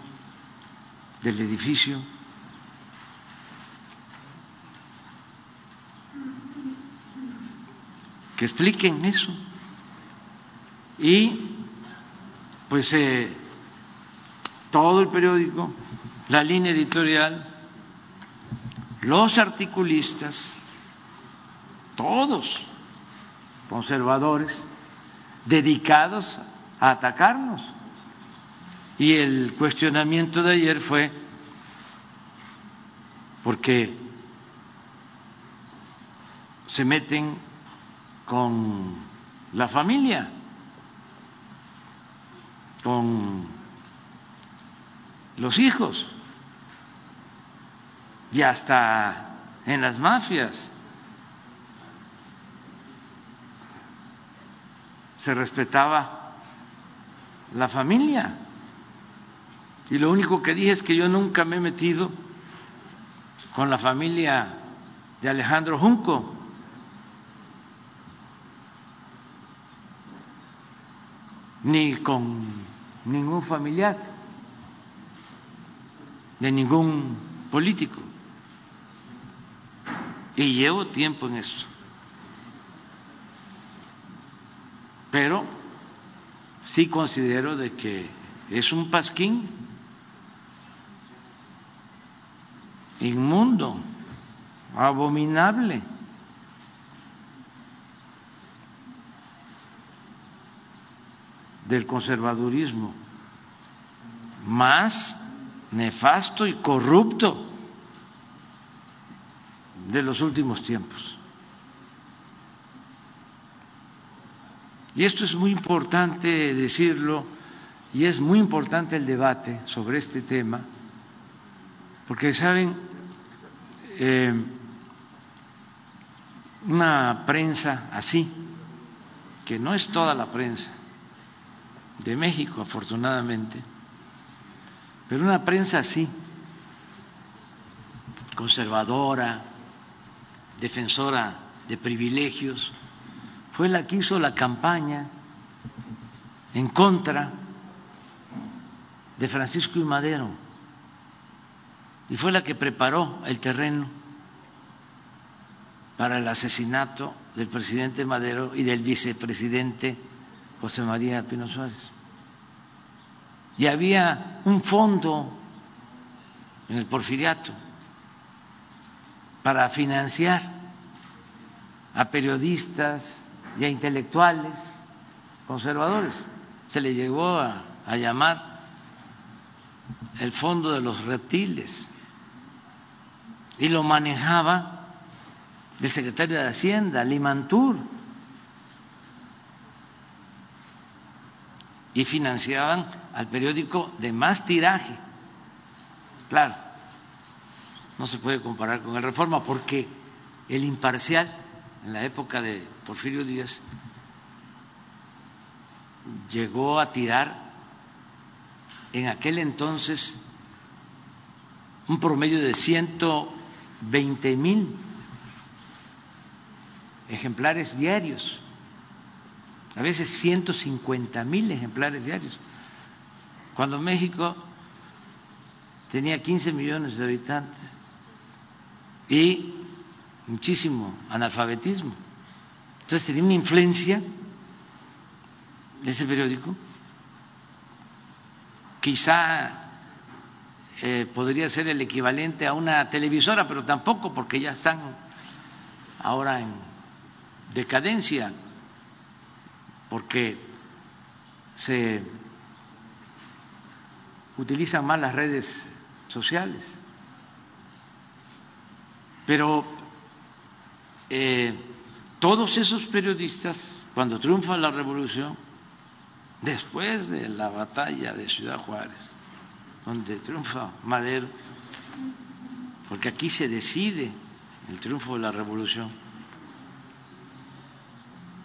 del edificio que expliquen eso. Y pues eh, todo el periódico, la línea editorial, los articulistas, todos conservadores, dedicados a atacarnos. Y el cuestionamiento de ayer fue porque se meten con la familia, con los hijos y hasta en las mafias. Se respetaba la familia. Y lo único que dije es que yo nunca me he metido con la familia de Alejandro Junco. ni con ningún familiar de ningún político. Y llevo tiempo en esto. Pero sí considero de que es un pasquín inmundo, abominable. Del conservadurismo más nefasto y corrupto de los últimos tiempos. Y esto es muy importante decirlo y es muy importante el debate sobre este tema, porque saben, eh, una prensa así, que no es toda la prensa, de México, afortunadamente, pero una prensa así, conservadora, defensora de privilegios, fue la que hizo la campaña en contra de Francisco y Madero y fue la que preparó el terreno para el asesinato del presidente Madero y del vicepresidente José María Pino Suárez. Y había un fondo en el porfiriato para financiar a periodistas y a intelectuales conservadores. Se le llegó a, llamar el fondo de los reptiles y lo manejaba el secretario de Hacienda, Limantur, y financiaban al periódico de más tiraje. Claro, no se puede comparar con el Reforma porque el imparcial en la época de Porfirio Díaz llegó a tirar en aquel entonces un promedio de 120 mil ejemplares diarios, a veces 150 mil ejemplares diarios, cuando México tenía 15 millones de habitantes y muchísimo analfabetismo. Entonces tenía una influencia ese periódico. Quizá eh, podría ser el equivalente a una televisora, pero tampoco porque ya están ahora en decadencia, porque se utilizan más las redes sociales. Pero eh, todos esos periodistas, cuando triunfa la revolución, después de la batalla de Ciudad Juárez, donde triunfa Madero, porque aquí se decide el triunfo de la revolución,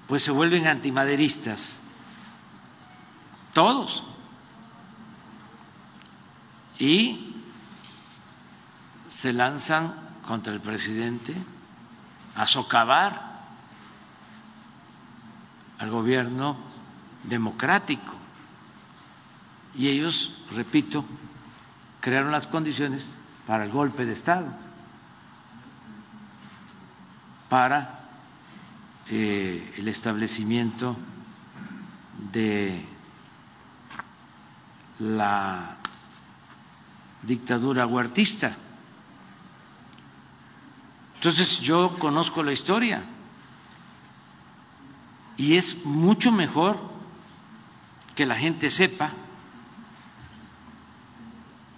pues se vuelven antimaderistas, todos. Y se lanzan contra el presidente a socavar al gobierno democrático. Y ellos, repito, crearon las condiciones para el golpe de Estado, para eh, el establecimiento de la dictadura huertista. Entonces yo conozco la historia y es mucho mejor que la gente sepa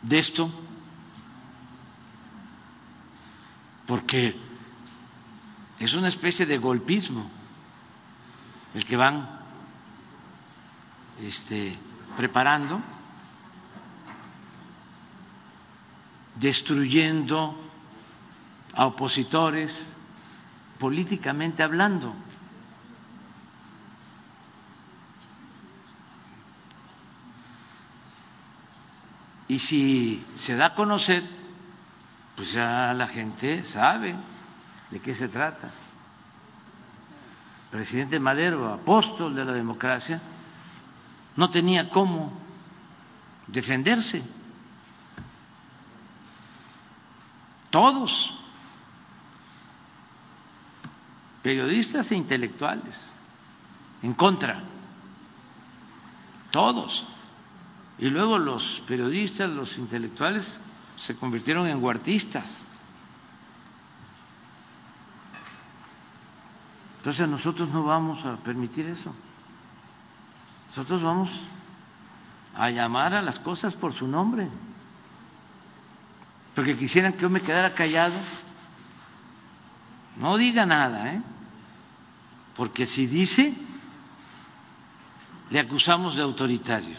de esto porque es una especie de golpismo el que van este, preparando, destruyendo a opositores políticamente hablando. Y si se da a conocer, pues ya la gente sabe ¿De qué se trata? presidente Madero, apóstol de la democracia, no tenía cómo defenderse. Todos, periodistas e intelectuales, en contra, todos. Y luego los periodistas, los intelectuales, se convirtieron en guartistas. Entonces nosotros no vamos a permitir eso. Nosotros vamos a llamar a las cosas por su nombre. Porque quisieran que yo me quedara callado. No diga nada, ¿eh? Porque si dice, le acusamos de autoritario,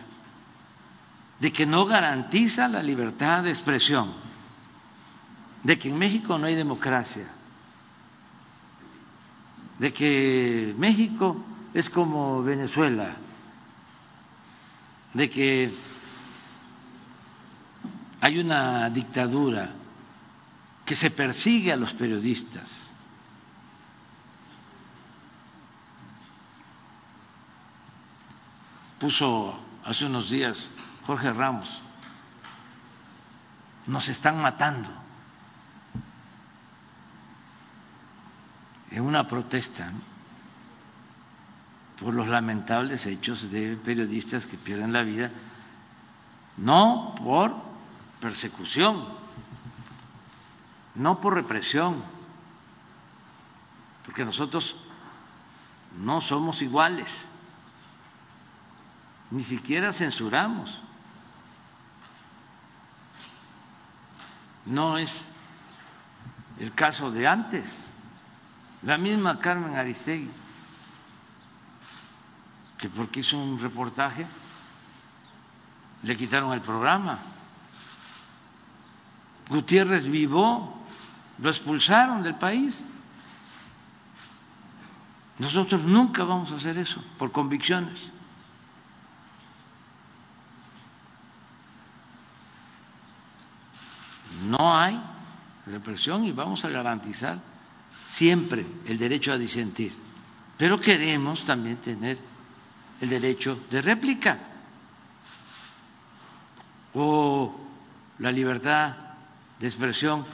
de que no garantiza la libertad de expresión, de que en México no hay democracia, de que México es como Venezuela, de que hay una dictadura que se persigue a los periodistas. Puso hace unos días Jorge Ramos nos están matando en una protesta por los lamentables hechos de periodistas que pierden la vida, no por persecución, no por represión, porque nosotros no somos iguales, ni siquiera censuramos. No es el caso de antes. La misma Carmen Aristegui, que porque hizo un reportaje, le quitaron el programa. Gutiérrez Vivó, lo expulsaron del país. Nosotros nunca vamos a hacer eso por convicciones. No hay represión y vamos a garantizar siempre el derecho a disentir. Pero queremos también tener el derecho de réplica o la libertad de expresión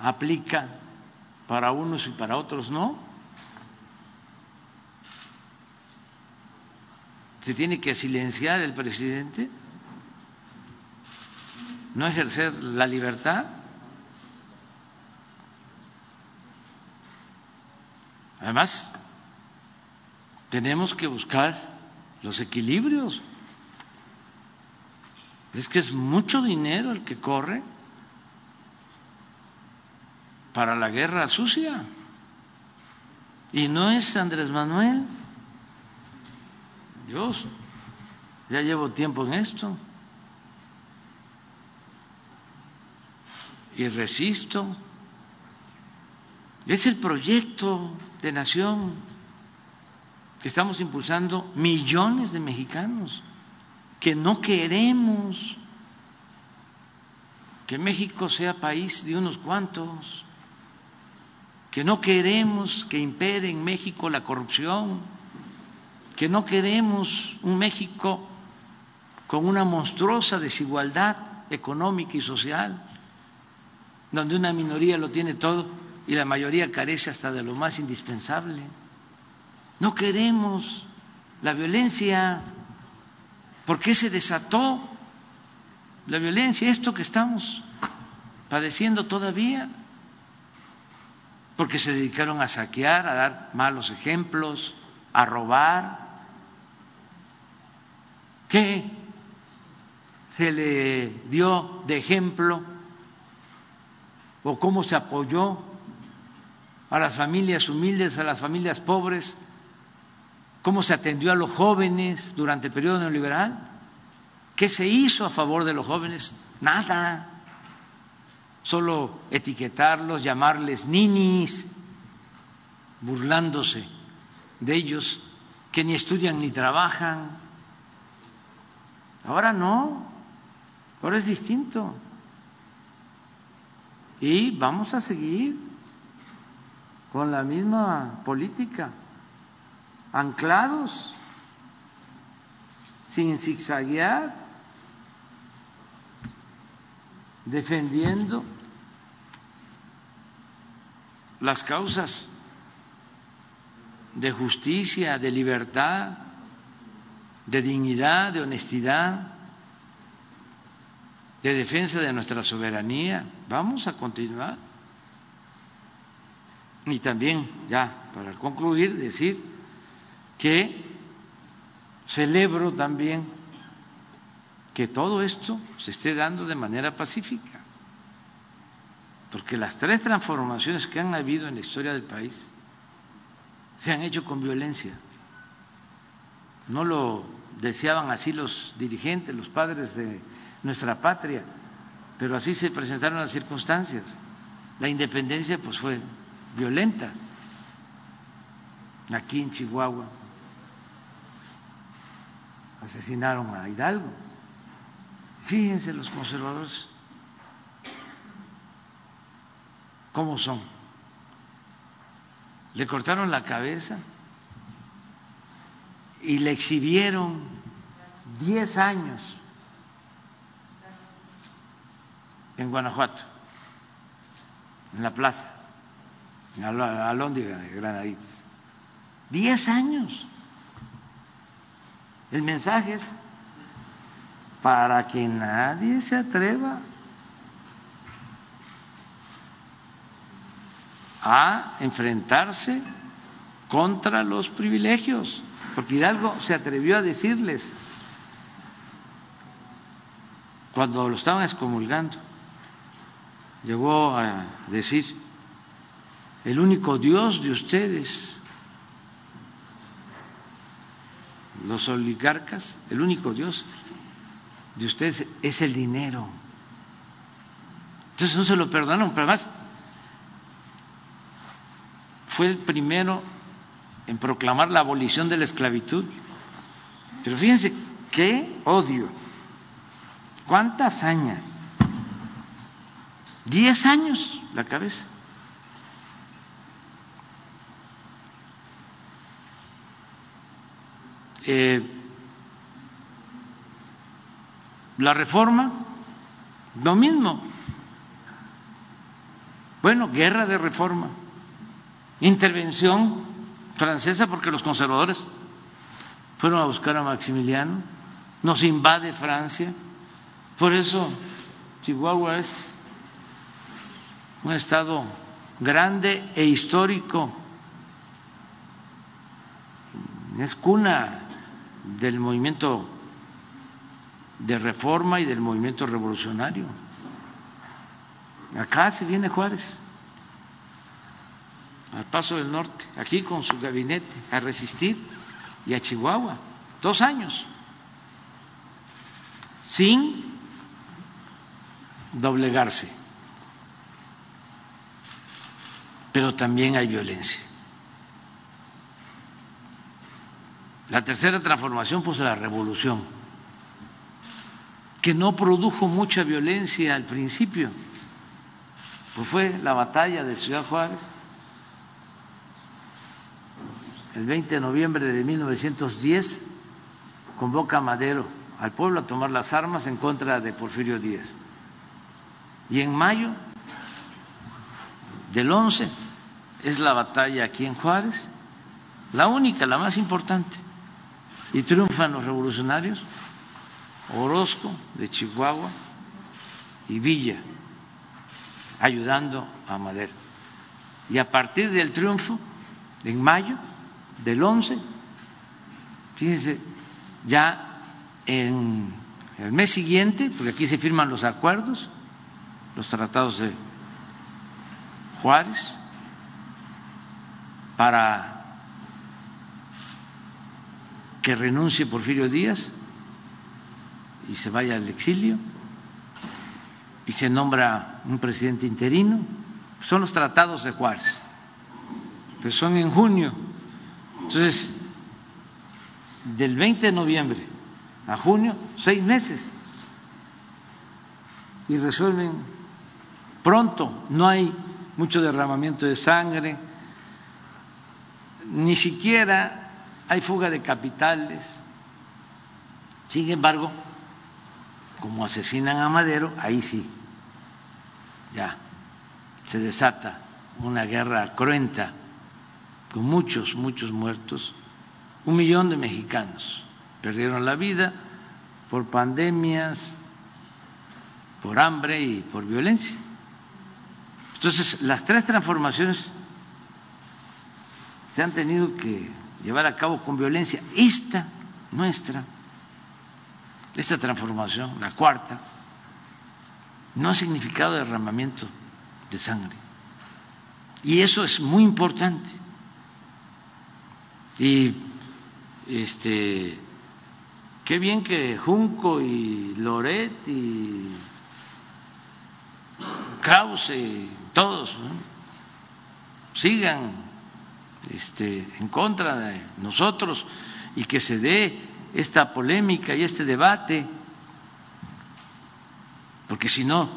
aplica para unos y para otros no. Se tiene que silenciar el presidente, no ejercer la libertad. Además, tenemos que buscar los equilibrios. Es que es mucho dinero el que corre para la guerra sucia. Y no es Andrés Manuel. Yo ya llevo tiempo en esto. Y resisto. Es el proyecto de nación que estamos impulsando millones de mexicanos que no queremos que México sea país de unos cuantos, que no queremos que impere en México la corrupción, que no queremos un México con una monstruosa desigualdad económica y social, donde una minoría lo tiene todo y la mayoría carece hasta de lo más indispensable. No queremos la violencia. ¿Por qué se desató la violencia? Esto que estamos padeciendo todavía porque se dedicaron a saquear, a dar malos ejemplos, a robar. ¿Qué se le dio de ejemplo o cómo se apoyó a las familias humildes, a las familias pobres? ¿Cómo se atendió a los jóvenes durante el periodo neoliberal? ¿Qué se hizo a favor de los jóvenes? Nada solo etiquetarlos, llamarles ninis, burlándose de ellos que ni estudian ni trabajan. Ahora no, ahora es distinto. Y vamos a seguir con la misma política, anclados, sin zigzaguear, defendiendo las causas de justicia, de libertad, de dignidad, de honestidad, de defensa de nuestra soberanía. Vamos a continuar. Y también, ya para concluir, decir que celebro también que todo esto se esté dando de manera pacífica porque las tres transformaciones que han habido en la historia del país se han hecho con violencia. No lo deseaban así los dirigentes, los padres de nuestra patria, pero así se presentaron las circunstancias. La independencia pues fue violenta aquí en Chihuahua. Asesinaron a Hidalgo. Fíjense los conservadores ¿Cómo son? Le cortaron la cabeza y le exhibieron diez años en Guanajuato, en la plaza, Alóndiga Granaditas. Diez años. El mensaje es para que nadie se atreva a enfrentarse contra los privilegios, porque Hidalgo se atrevió a decirles cuando lo estaban excomulgando, llegó a decir, el único Dios de ustedes, los oligarcas, el único Dios de ustedes es el dinero. Entonces no se lo perdonaron, pero además fue el primero en proclamar la abolición de la esclavitud. Pero fíjense qué odio, cuánta hazaña. Diez años la cabeza. Eh, la reforma, lo mismo. Bueno, guerra de reforma intervención francesa porque los conservadores fueron a buscar a Maximiliano, nos invade Francia, por eso Chihuahua es un estado grande e histórico, es cuna del movimiento de reforma y del movimiento revolucionario. Acá se viene Juárez al Paso del Norte, aquí con su gabinete, a resistir, y a Chihuahua, dos años, sin doblegarse. Pero también hay violencia. La tercera transformación pues la revolución, que no produjo mucha violencia al principio, pues fue la batalla de Ciudad Juárez, el 20 de noviembre de 1910, convoca Madero al pueblo a tomar las armas en contra de Porfirio Díaz. Y en mayo del 11 es la batalla aquí en Juárez, la única, la más importante. Y triunfan los revolucionarios, Orozco de Chihuahua y Villa, ayudando a Madero. Y a partir del triunfo, en mayo, del 11, fíjense, ya en el mes siguiente, porque aquí se firman los acuerdos, los tratados de Juárez, para que renuncie Porfirio Díaz y se vaya al exilio y se nombra un presidente interino. Son los tratados de Juárez, que son en junio entonces, del 20 de noviembre a junio, seis meses. Y resuelven pronto, no hay mucho derramamiento de sangre, ni siquiera hay fuga de capitales. Sin embargo, como asesinan a Madero, ahí sí, ya se desata una guerra cruenta con muchos, muchos muertos, un millón de mexicanos perdieron la vida por pandemias, por hambre y por violencia. Entonces, las tres transformaciones se han tenido que llevar a cabo con violencia. Esta nuestra, esta transformación, la cuarta, no ha significado derramamiento de sangre. Y eso es muy importante. Y este qué bien que Junco y Loret y Krause todos sigan este, en contra de nosotros y que se dé esta polémica y este debate, porque si no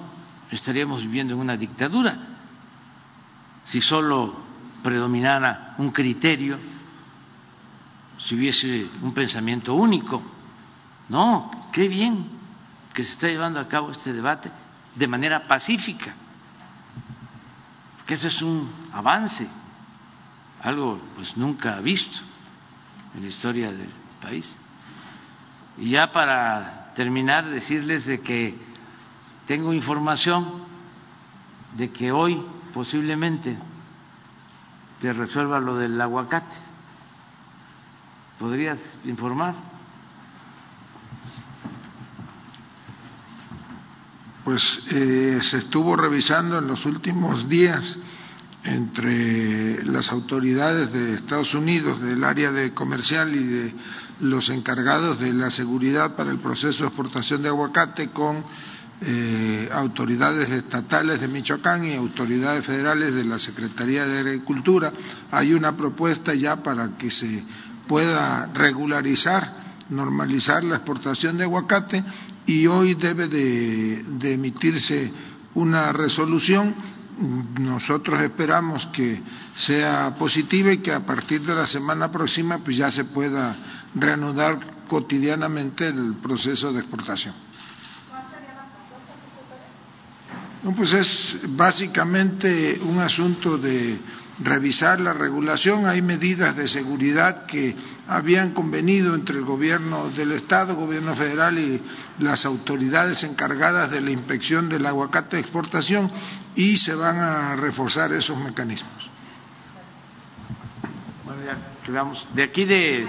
estaríamos viviendo en una dictadura, si solo predominara un criterio si hubiese un pensamiento único. No, qué bien que se está llevando a cabo este debate de manera pacífica, que eso es un avance, algo pues nunca visto en la historia del país. Y ya para terminar, decirles de que tengo información de que hoy posiblemente te resuelva lo del aguacate. ¿Podrías informar? Pues eh, se estuvo revisando en los últimos días entre las autoridades de Estados Unidos del área de comercial y de los encargados de la seguridad para el proceso de exportación de aguacate con eh, autoridades estatales de Michoacán y autoridades federales de la Secretaría de Agricultura. Hay una propuesta ya para que se pueda regularizar, normalizar la exportación de aguacate y hoy debe de, de emitirse una resolución nosotros esperamos que sea positiva y que a partir de la semana próxima pues ya se pueda reanudar cotidianamente el proceso de exportación. No, pues es básicamente un asunto de revisar la regulación. Hay medidas de seguridad que habían convenido entre el gobierno del Estado, gobierno federal y las autoridades encargadas de la inspección del aguacate de exportación y se van a reforzar esos mecanismos. Bueno, ya quedamos. De aquí de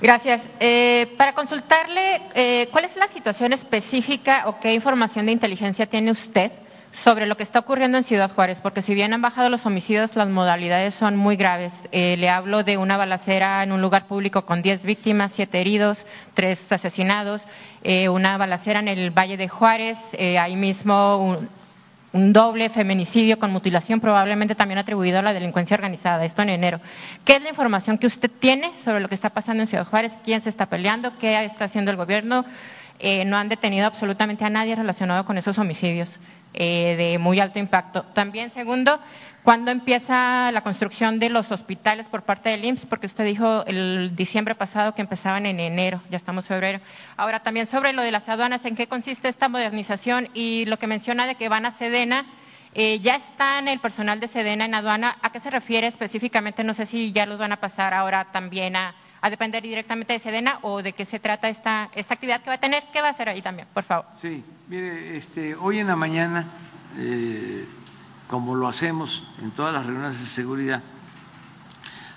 Gracias. Eh, para consultarle, eh, ¿cuál es la situación específica o qué información de inteligencia tiene usted sobre lo que está ocurriendo en Ciudad Juárez? Porque si bien han bajado los homicidios, las modalidades son muy graves. Eh, le hablo de una balacera en un lugar público con 10 víctimas, 7 heridos, 3 asesinados, una balacera en el Valle de Juárez, ahí mismo un, un doble feminicidio con mutilación, probablemente también atribuido a la delincuencia organizada, esto en enero. ¿Qué es la información que usted tiene sobre lo que está pasando en Ciudad Juárez? ¿Quién se está peleando? ¿Qué está haciendo el gobierno? Eh, no han detenido absolutamente a nadie relacionado con esos homicidios eh, de muy alto impacto. También, segundo, ¿Cuándo empieza la construcción de los hospitales por parte del IMSS? Porque usted dijo el diciembre pasado que empezaban en enero, ya estamos en febrero. Ahora, también sobre lo de las aduanas, ¿en qué consiste esta modernización? Y lo que menciona de que van a Sedena, eh, ¿ya están el personal de Sedena en aduana? ¿A qué se refiere específicamente? No sé si ya los van a pasar ahora también a, depender directamente de Sedena o de qué se trata esta, esta actividad que va a tener. ¿Qué va a hacer ahí también, por favor? Sí, mire, este, hoy en la mañana... Eh, como lo hacemos en todas las reuniones de seguridad,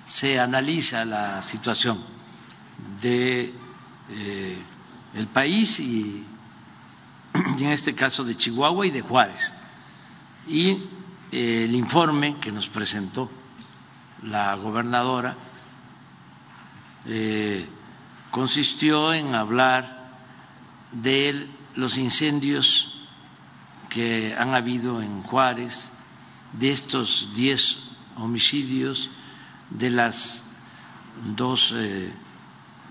se analiza la situación de eh, el país y, y, en este caso de Chihuahua y de Juárez. Y eh, el informe que nos presentó la gobernadora eh, consistió en hablar de los incendios que han habido en Juárez, de estos diez homicidios, de las dos eh,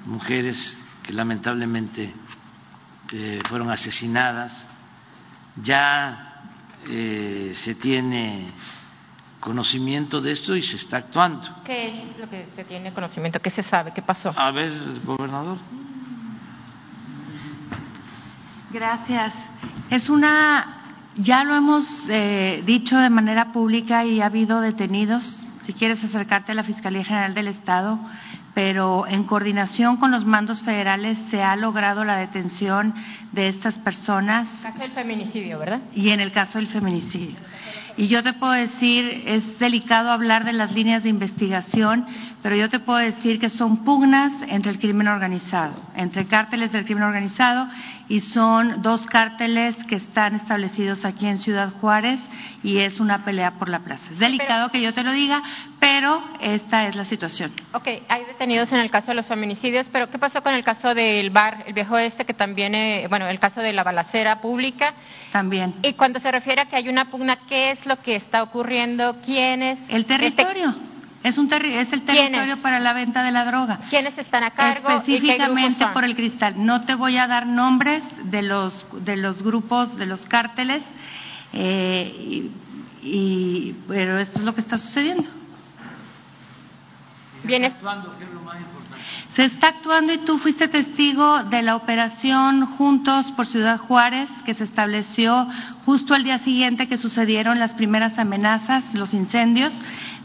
mujeres que lamentablemente eh, fueron asesinadas, ya se tiene conocimiento de esto y se está actuando. ¿Qué es lo que se tiene conocimiento? ¿Qué se sabe? ¿Qué pasó? A ver, gobernador. Gracias. Es una ya lo hemos eh, dicho de manera pública y ha habido detenidos. Si quieres acercarte a la Fiscalía General del Estado, pero en coordinación con los mandos federales se ha logrado la detención de estas personas. En el caso del feminicidio, ¿verdad? Y en el caso del feminicidio. Y yo te puedo decir, es delicado hablar de las líneas de investigación, pero yo te puedo decir que son pugnas entre el crimen organizado, entre cárteles del crimen organizado, y son dos cárteles que están establecidos aquí en Ciudad Juárez y es una pelea por la plaza. Es delicado que yo te lo diga, pero esta es la situación. Ok, hay detenidos en el caso de los feminicidios, pero ¿qué pasó con el caso del bar, el viejo este, que también, eh, bueno, el caso de la balacera pública? También. Y cuando se refiere a que hay una pugna, ¿qué es lo que está ocurriendo? ¿Quién es? El territorio. Es, un es el territorio para la venta de la droga. ¿Quiénes están a cargo? Específicamente por el cristal. No te voy a dar nombres de los, de los grupos, de los cárteles, eh, y, pero esto es lo que está sucediendo. Bien, actuando, que es lo más importante. Se está actuando y tú fuiste testigo de la operación Juntos por Ciudad Juárez que se estableció justo al día siguiente que sucedieron las primeras amenazas, los incendios.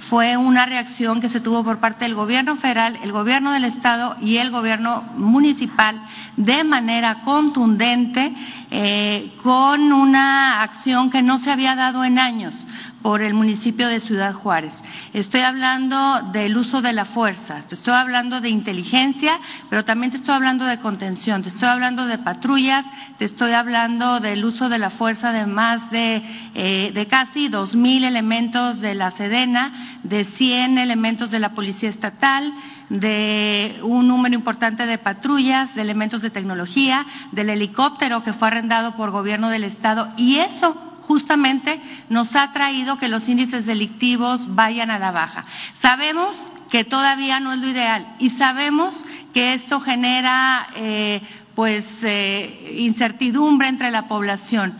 Fue una reacción que se tuvo por parte del gobierno federal, el gobierno del estado y el gobierno municipal de manera contundente, eh, con una acción que no se había dado en años por el municipio de Ciudad Juárez. Estoy hablando del uso de la fuerza, te estoy hablando de inteligencia, pero también te estoy hablando de contención, te estoy hablando de patrullas, te estoy hablando del uso de la fuerza de más de, eh, de casi dos mil elementos de la Sedena, de 100 elementos de la Policía Estatal, de un número importante de patrullas, de elementos de tecnología, del helicóptero que fue arrendado por gobierno del Estado y eso justamente nos ha traído que los índices delictivos vayan a la baja. Sabemos que todavía no es lo ideal y sabemos que esto genera eh, pues eh, incertidumbre entre la población,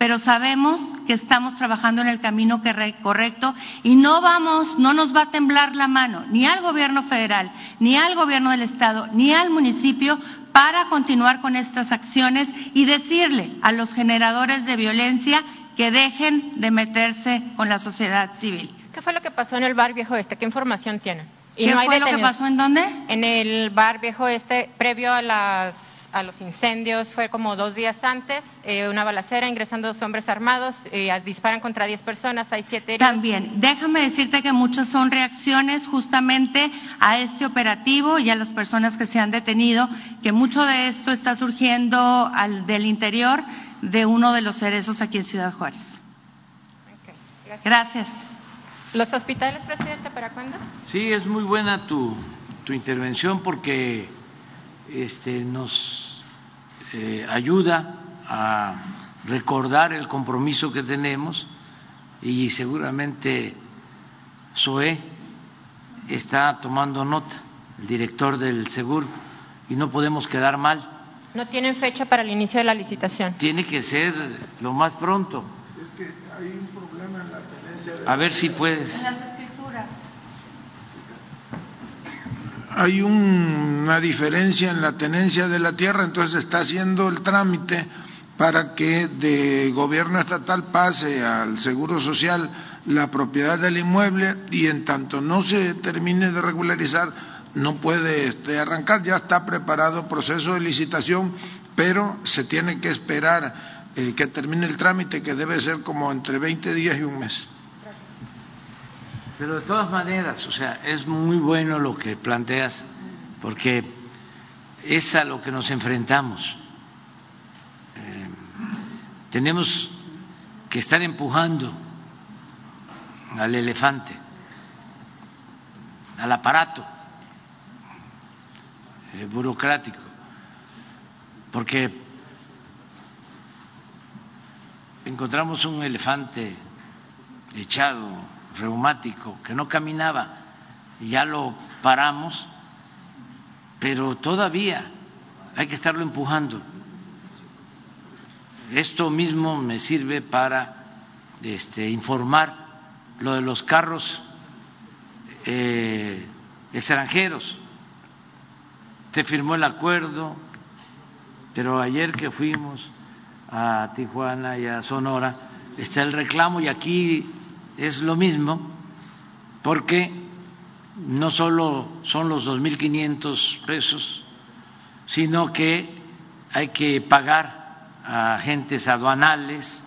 pero sabemos que estamos trabajando en el camino correcto y no vamos, no nos va a temblar la mano ni al gobierno federal, ni al gobierno del estado, ni al municipio para continuar con estas acciones y decirle a los generadores de violencia que dejen de meterse con la sociedad civil. ¿Qué fue lo que pasó en el bar Viejo Este? ¿Qué información tienen? ¿Qué fue lo que pasó en dónde? En el bar Viejo Este, previo a las a los incendios fue como dos días antes, eh, una balacera, ingresando dos hombres armados, eh, disparan contra diez personas, hay siete heridos. También, déjame decirte que muchas son reacciones justamente a este operativo y a las personas que se han detenido, que mucho de esto está surgiendo al, del interior de uno de los cerezos aquí en Ciudad Juárez. gracias. ¿Los hospitales, presidente, para cuándo? Sí, es muy buena tu, tu intervención porque este, nos eh, ayuda a recordar el compromiso que tenemos y seguramente SOE está tomando nota, el director del seguro, y no podemos quedar mal no tienen fecha para el inicio de la licitación. Tiene que ser lo más pronto. Es que hay un problema en la tenencia. De A ver si puedes. En las escrituras. Hay una diferencia en la tenencia de la tierra, entonces está haciendo el trámite para que de gobierno estatal pase al Seguro Social la propiedad del inmueble y en tanto no se termine de regularizar no puede este, arrancar, ya está preparado proceso de licitación, pero se tiene que esperar eh, que termine el trámite, que debe ser como entre 20 días y un mes. Pero de todas maneras, o sea, es muy bueno lo que planteas, porque es a lo que nos enfrentamos. Eh, tenemos que estar empujando al elefante, al aparato eh, burocrático, porque encontramos un elefante echado, reumático, que no caminaba, ya lo paramos, pero todavía hay que estarlo empujando. Esto mismo me sirve para este, informar lo de los carros eh, extranjeros se firmó el acuerdo, pero ayer que fuimos a Tijuana y a Sonora está el reclamo y aquí es lo mismo porque no solo son los 2.500 pesos, sino que hay que pagar a agentes aduanales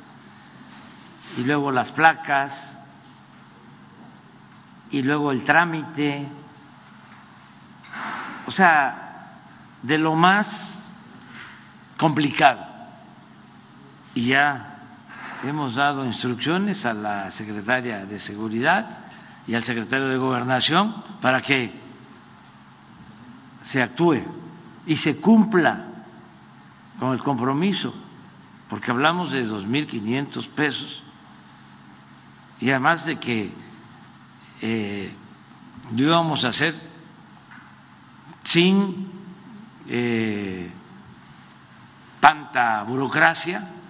y luego las placas y luego el trámite. O sea, de lo más complicado. Y ya hemos dado instrucciones a la secretaria de Seguridad y al secretario de Gobernación para que se actúe y se cumpla con el compromiso, porque hablamos de 2.500 pesos y además de que eh, lo íbamos a hacer sin eh, tanta burocracia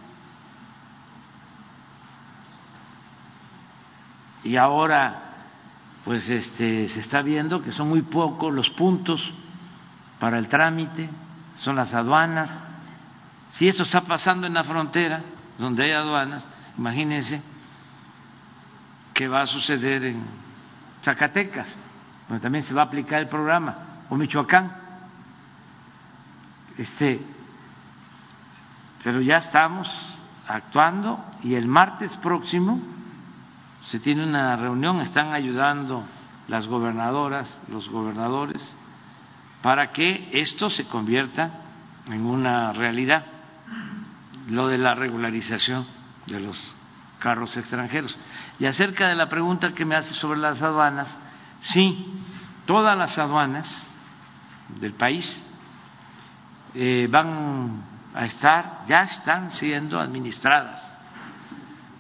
y ahora pues este, se está viendo que son muy pocos los puntos para el trámite, son las aduanas. Si esto está pasando en la frontera, donde hay aduanas, imagínense qué va a suceder en Zacatecas, donde también se va a aplicar el programa, o Michoacán. Este, pero ya estamos actuando y el martes próximo se tiene una reunión, están ayudando las gobernadoras, los gobernadores, para que esto se convierta en una realidad, lo de la regularización de los carros extranjeros. Y acerca de la pregunta que me hace sobre las aduanas, sí, todas las aduanas del país eh, van a estar, ya están siendo administradas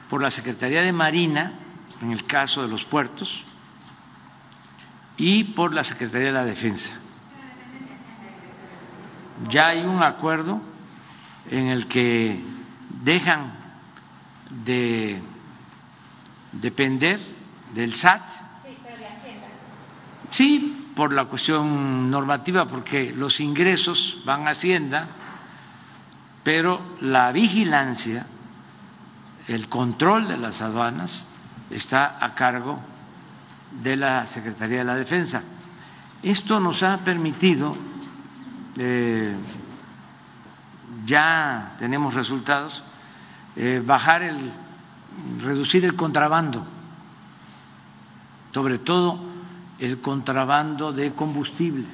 por la Secretaría de Marina en el caso de los puertos, y por la Secretaría de la Defensa. Ya hay un acuerdo en el que dejan de depender del SAT. Sí, por la cuestión normativa, porque los ingresos van a Hacienda, pero la vigilancia, el control de las aduanas está a cargo de la Secretaría de la Defensa. Esto nos ha permitido, eh, ya tenemos resultados, eh, bajar el, reducir el contrabando, sobre todo el contrabando de combustibles,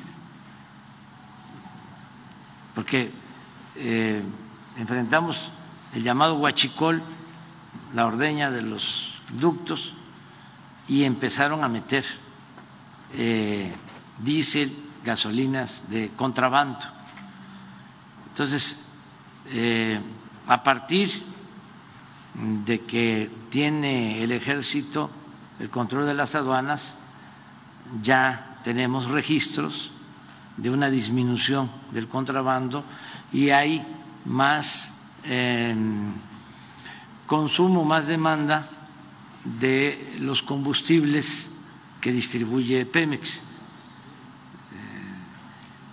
porque eh, enfrentamos el llamado huachicol, la ordeña de los ductos y empezaron a meter eh, diésel, gasolinas de contrabando. Entonces, eh, a partir de que tiene el ejército el control de las aduanas, ya tenemos registros de una disminución del contrabando y hay más eh, consumo, más demanda de los combustibles que distribuye Pemex. Eh,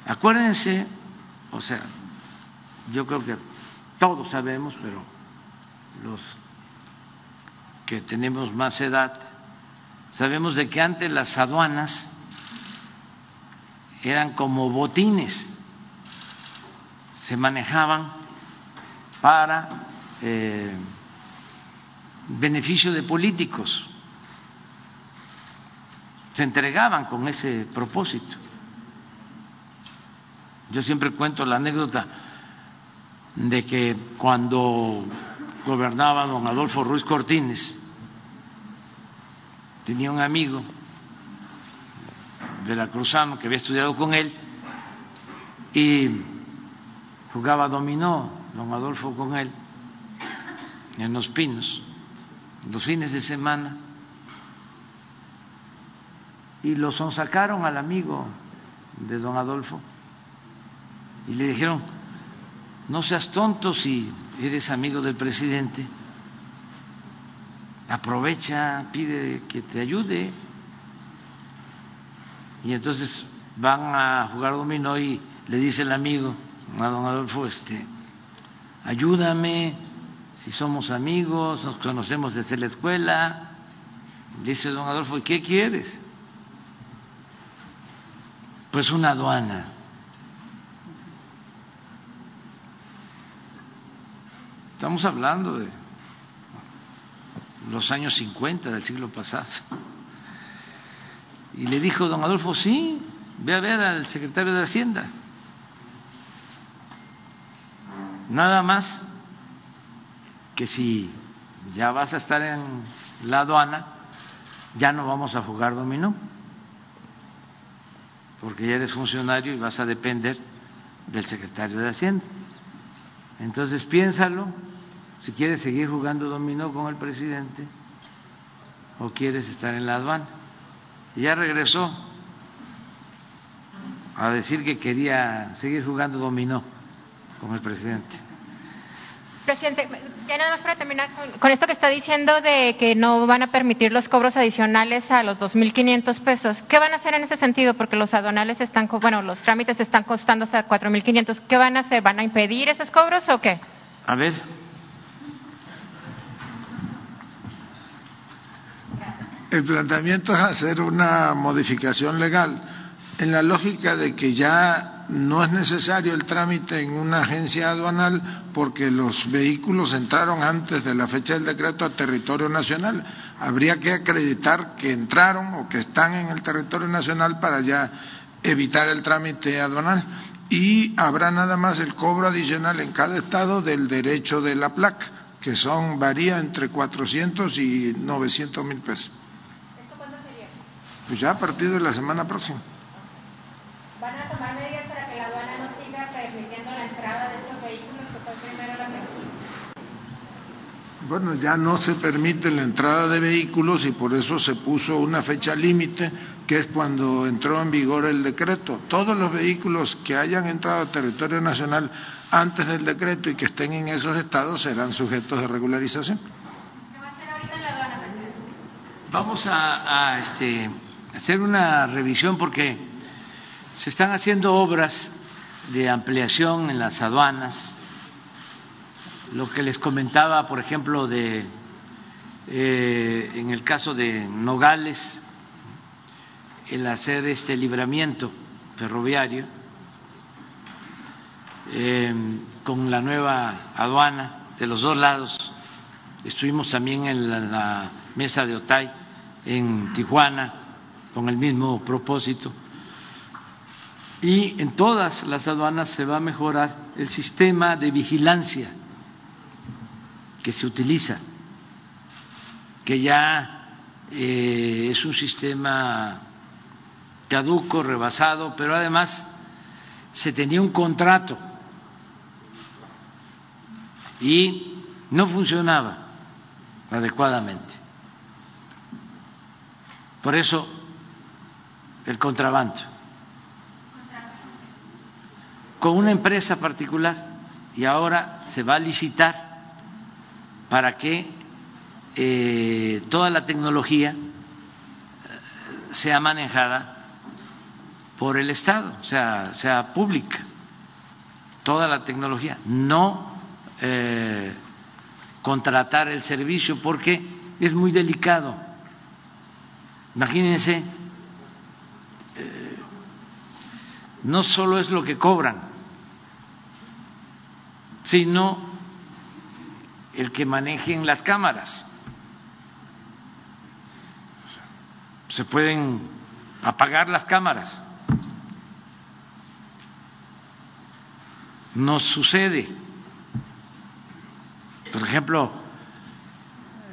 acuérdense, o sea, yo creo que todos sabemos, pero los que tenemos más edad, sabemos de que antes las aduanas eran como botines, se manejaban para eh, beneficio de políticos. Se entregaban con ese propósito. Yo siempre cuento la anécdota de que cuando gobernaba don Adolfo Ruiz Cortines, tenía un amigo de la Cruzano que había estudiado con él y jugaba dominó don Adolfo con él en Los Pinos los fines de semana. Y lo sonsacaron al amigo de don Adolfo. Y le dijeron, no seas tonto si eres amigo del presidente, aprovecha, pide que te ayude. Y entonces van a jugar dominó y le dice el amigo a don Adolfo, este, ayúdame, si somos amigos, nos conocemos desde la escuela. Dice don Adolfo, ¿y qué quieres? Pues una aduana. Estamos hablando de los años 50 del siglo pasado. Y le dijo don Adolfo, sí, ve a ver al secretario de Hacienda. Nada más que si ya vas a estar en la aduana, ya no vamos a jugar dominó, porque ya eres funcionario y vas a depender del secretario de Hacienda. Entonces piénsalo, si quieres seguir jugando dominó con el presidente o quieres estar en la aduana. Y ya regresó a decir que quería seguir jugando dominó con el presidente. Presidente, ya nada más para terminar con, esto que está diciendo de que no van a permitir los cobros adicionales a los 2.500 pesos. ¿Qué van a hacer en ese sentido? Porque los aduanales están, bueno, los trámites están costando hasta 4.500. ¿Qué van a hacer? ¿Van a impedir esos cobros o qué? A ver. El planteamiento es hacer una modificación legal en la lógica de que ya no es necesario el trámite en una agencia aduanal porque los vehículos entraron antes de la fecha del decreto a territorio nacional. Habría que acreditar que entraron o que están en el territorio nacional para ya evitar el trámite aduanal. Y habrá nada más el cobro adicional en cada estado del derecho de la placa, que son varía entre 400 y 900 mil pesos. ¿Esto cuándo sería? Pues ya a partir de la semana próxima. ¿Van a tomar medidas Bueno, ya no se permite la entrada de vehículos y por eso se puso una fecha límite, que es cuando entró en vigor el decreto. Todos los vehículos que hayan entrado a territorio nacional antes del decreto y que estén en esos estados serán sujetos de regularización. ¿Qué va a hacer ahorita en la aduana? Vamos a, a este, hacer una revisión porque se están haciendo obras de ampliación en las aduanas lo que les comentaba, por ejemplo, de eh, en el caso de Nogales, el hacer este libramiento ferroviario eh, con la nueva aduana de los dos lados. Estuvimos también en la, la mesa de Otay en Tijuana con el mismo propósito. Y en todas las aduanas se va a mejorar el sistema de vigilancia que se utiliza, que ya eh, es un sistema caduco, rebasado, pero además se tenía un contrato y no funcionaba adecuadamente. Por eso el contrabando con una empresa particular y ahora se va a licitar para que eh, toda la tecnología eh, sea manejada por el Estado, sea pública, toda la tecnología, no eh, contratar el servicio porque es muy delicado. Imagínense, no solo es lo que cobran, sino el que manejen las cámaras. Se pueden apagar las cámaras. Nos sucede, por ejemplo,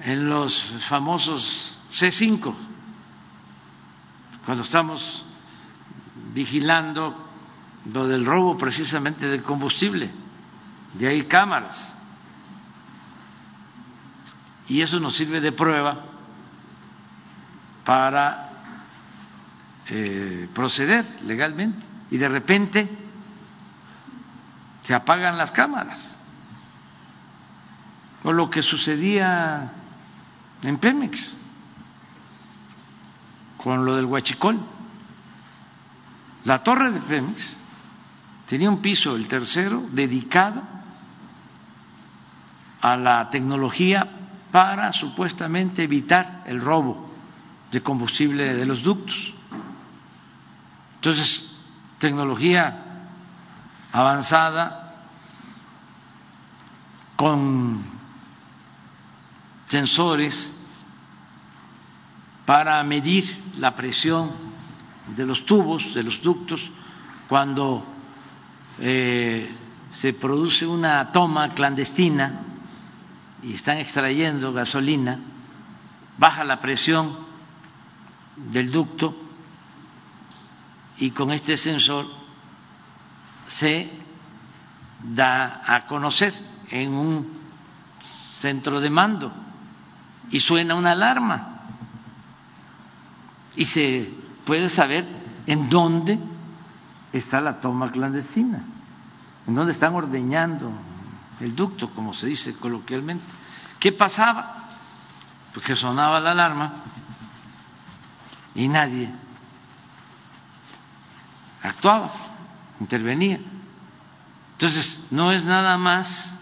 en los famosos C5, cuando estamos vigilando lo del robo precisamente del combustible, de ahí cámaras y eso nos sirve de prueba para eh, proceder legalmente. Y de repente se apagan las cámaras. O lo que sucedía en Pemex con lo del huachicol. La torre de Pemex tenía un piso el tercero dedicado a la tecnología para supuestamente evitar el robo de combustible de los ductos. Entonces, tecnología avanzada con sensores para medir la presión de los tubos, de los ductos, cuando eh, se produce una toma clandestina y están extrayendo gasolina, baja la presión del ducto y con este sensor se da a conocer en un centro de mando y suena una alarma. Y se puede saber en dónde está la toma clandestina, en dónde están ordeñando el ducto, como se dice coloquialmente. ¿Qué pasaba? Pues que sonaba la alarma y nadie actuaba, intervenía. Entonces, no es nada más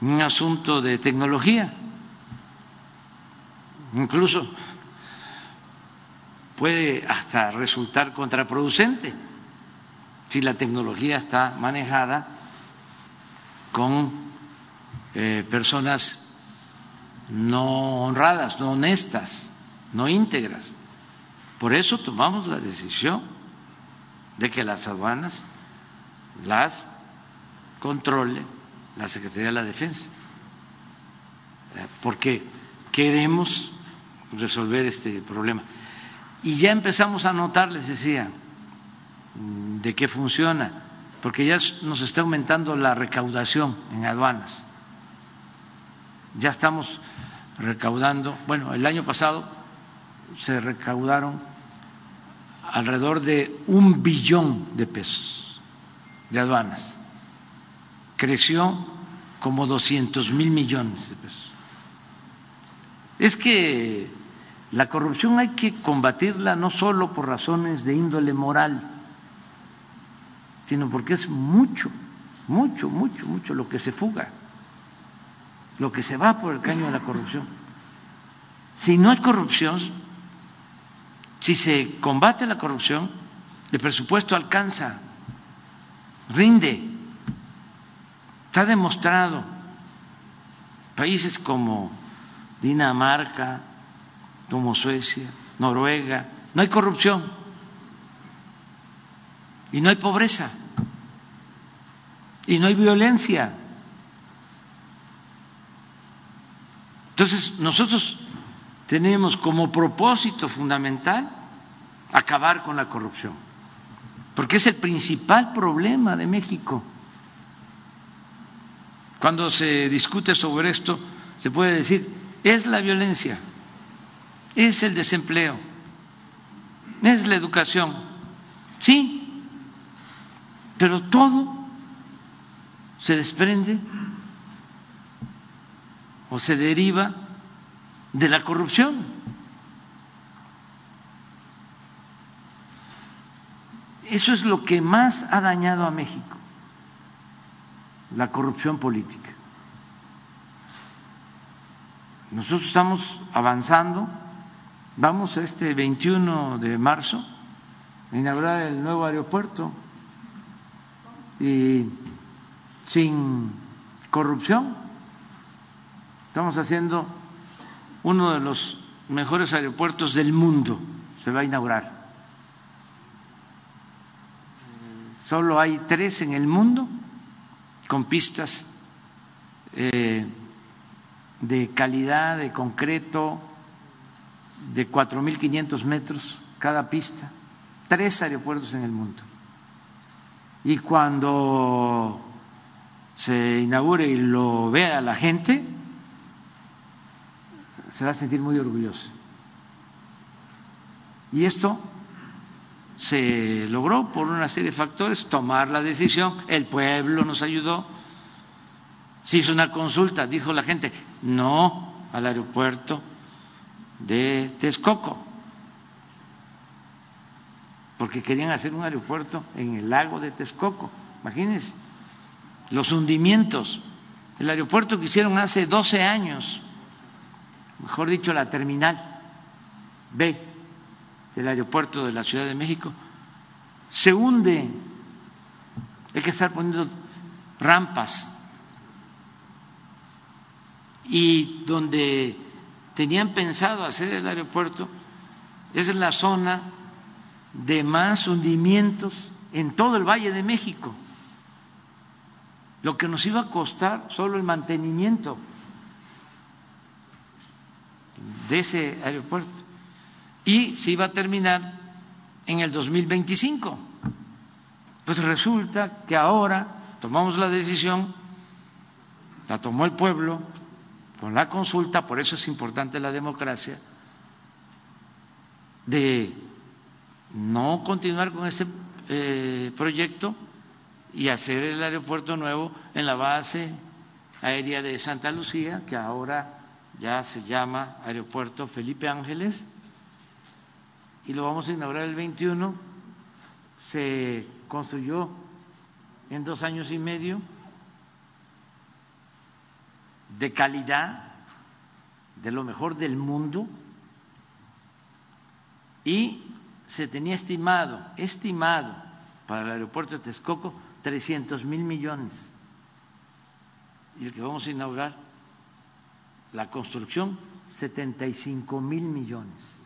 un asunto de tecnología, incluso puede hasta resultar contraproducente si la tecnología está manejada con eh, personas no honradas, no honestas, no íntegras. Por eso tomamos la decisión de que las aduanas las controle la Secretaría de la Defensa, porque queremos resolver este problema. Y ya empezamos a notar, les decía, de qué funciona, porque ya nos está aumentando la recaudación en aduanas. Ya estamos recaudando, bueno, el año pasado se recaudaron alrededor de un billón de pesos de aduanas. Creció como 200 mil millones de pesos. Es que la corrupción hay que combatirla no solo por razones de índole moral, sino porque es mucho, mucho, mucho, mucho lo que se fuga, lo que se va por el caño de la corrupción. Si no hay corrupción, si se combate la corrupción, el presupuesto alcanza, rinde. Está demostrado. Países como Dinamarca, como Suecia, Noruega, no hay corrupción y no hay pobreza y no hay violencia. Entonces, nosotros tenemos como propósito fundamental acabar con la corrupción, porque es el principal problema de México. Cuando se discute sobre esto, se puede decir, es la violencia, es el desempleo, es la educación, sí, pero todo se desprende o se deriva de la corrupción. Eso es lo que más ha dañado a México, la corrupción política. Nosotros estamos avanzando, vamos a este 21 de marzo a inaugurar el nuevo aeropuerto y sin corrupción. Estamos haciendo uno de los mejores aeropuertos del mundo se va a inaugurar. Solo hay tres en el mundo con pistas eh, de calidad, de concreto, de 4.500 metros cada pista. Tres aeropuertos en el mundo. Y cuando se inaugure y lo vea la gente, se va a sentir muy orgulloso. Y esto se logró por una serie de factores, tomar la decisión, el pueblo nos ayudó, se hizo una consulta, dijo la gente, no al aeropuerto de Texcoco, porque querían hacer un aeropuerto en el lago de Texcoco, imagínense, los hundimientos, el aeropuerto que hicieron hace 12 años, mejor dicho, la terminal B del aeropuerto de la Ciudad de México, se hunde. Hay que estar poniendo rampas. Y donde tenían pensado hacer el aeropuerto es la zona de más hundimientos en todo el Valle de México. Lo que nos iba a costar solo el mantenimiento de ese aeropuerto y se iba a terminar en el 2025. Pues resulta que ahora tomamos la decisión, la tomó el pueblo con la consulta, por eso es importante la democracia, de no continuar con ese eh, proyecto y hacer el aeropuerto nuevo en la base aérea de Santa Lucía, que ahora ya se llama Aeropuerto Felipe Ángeles, y lo vamos a inaugurar el 21. Se construyó en dos años y medio de calidad, de lo mejor del mundo, y se tenía estimado, estimado para el aeropuerto de Texcoco 300 mil millones. Y el que vamos a inaugurar, la construcción, 75 mil millones.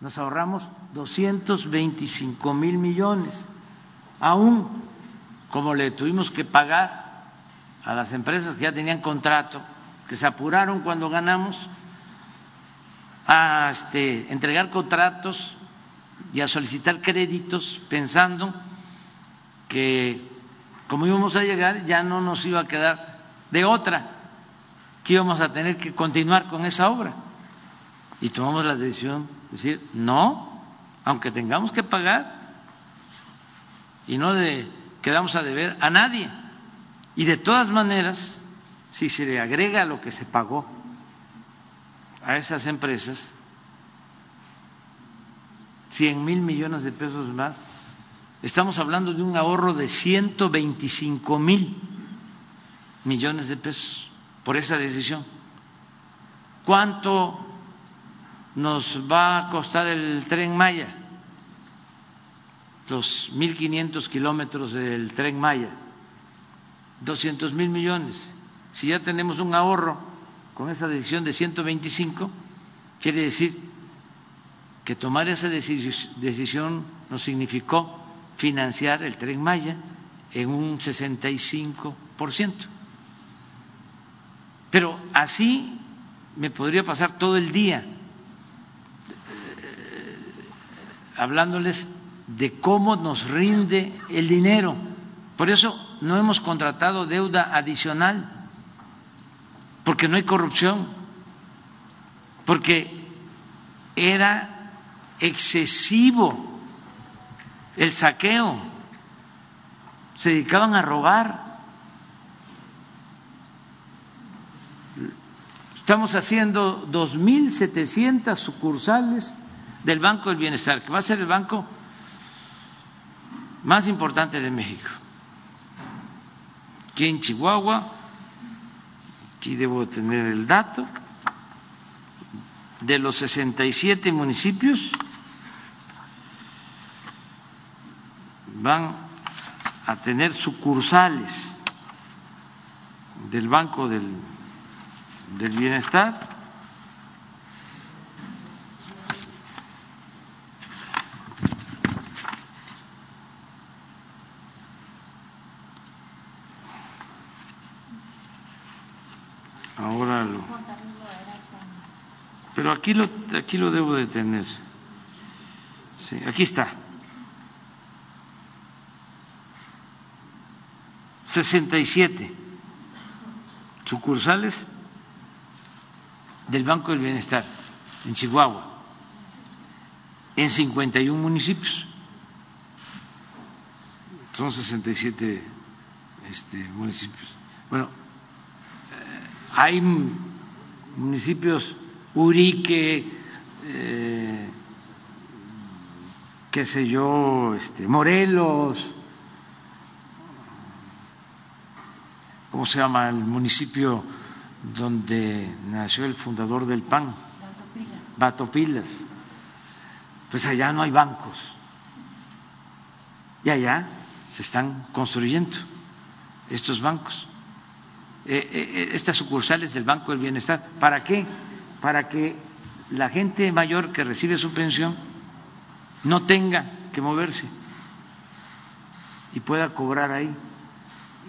Nos ahorramos 225 mil millones, aún como le tuvimos que pagar a las empresas que ya tenían contrato, que se apuraron cuando ganamos a este, entregar contratos y a solicitar créditos pensando que como íbamos a llegar ya no nos iba a quedar de otra, que íbamos a tener que continuar con esa obra. Y tomamos la decisión de decir, no, aunque tengamos que pagar, y no de, quedamos a deber a nadie. Y de todas maneras, si se le agrega lo que se pagó a esas empresas, 100 mil millones de pesos más, estamos hablando de un ahorro de 125 mil millones de pesos por esa decisión. ¿Cuánto nos va a costar el tren Maya? Mil quinientos kilómetros del tren Maya, doscientos mil millones. Si ya tenemos un ahorro con esa decisión de 125, quiere decir que tomar esa decisión nos significó financiar el tren Maya en un 65%. Pero así me podría pasar todo el día eh, hablándoles de cómo nos rinde el dinero. Por eso no hemos contratado deuda adicional porque no hay corrupción, porque era excesivo el saqueo, se dedicaban a robar. Estamos haciendo 2.700 sucursales del Banco del Bienestar, que va a ser el banco más importante de México. Aquí en Chihuahua aquí debo tener el dato, de los 67 municipios van a tener sucursales del Banco del, del Bienestar Pero aquí lo, aquí lo debo de tener. Sí, aquí está. 67 sucursales del Banco del Bienestar en Chihuahua, en 51 municipios. Son 67 este, municipios. Bueno, eh, hay municipios Urique, eh, qué sé yo, este, Morelos, ¿cómo se llama el municipio donde nació el fundador del PAN? Batopilas. Batopilas. Pues allá no hay bancos. Y allá se están construyendo estos bancos, eh, eh, estas sucursales del Banco del Bienestar. ¿Para qué? Para que la gente mayor que recibe su pensión no tenga que moverse y pueda cobrar ahí.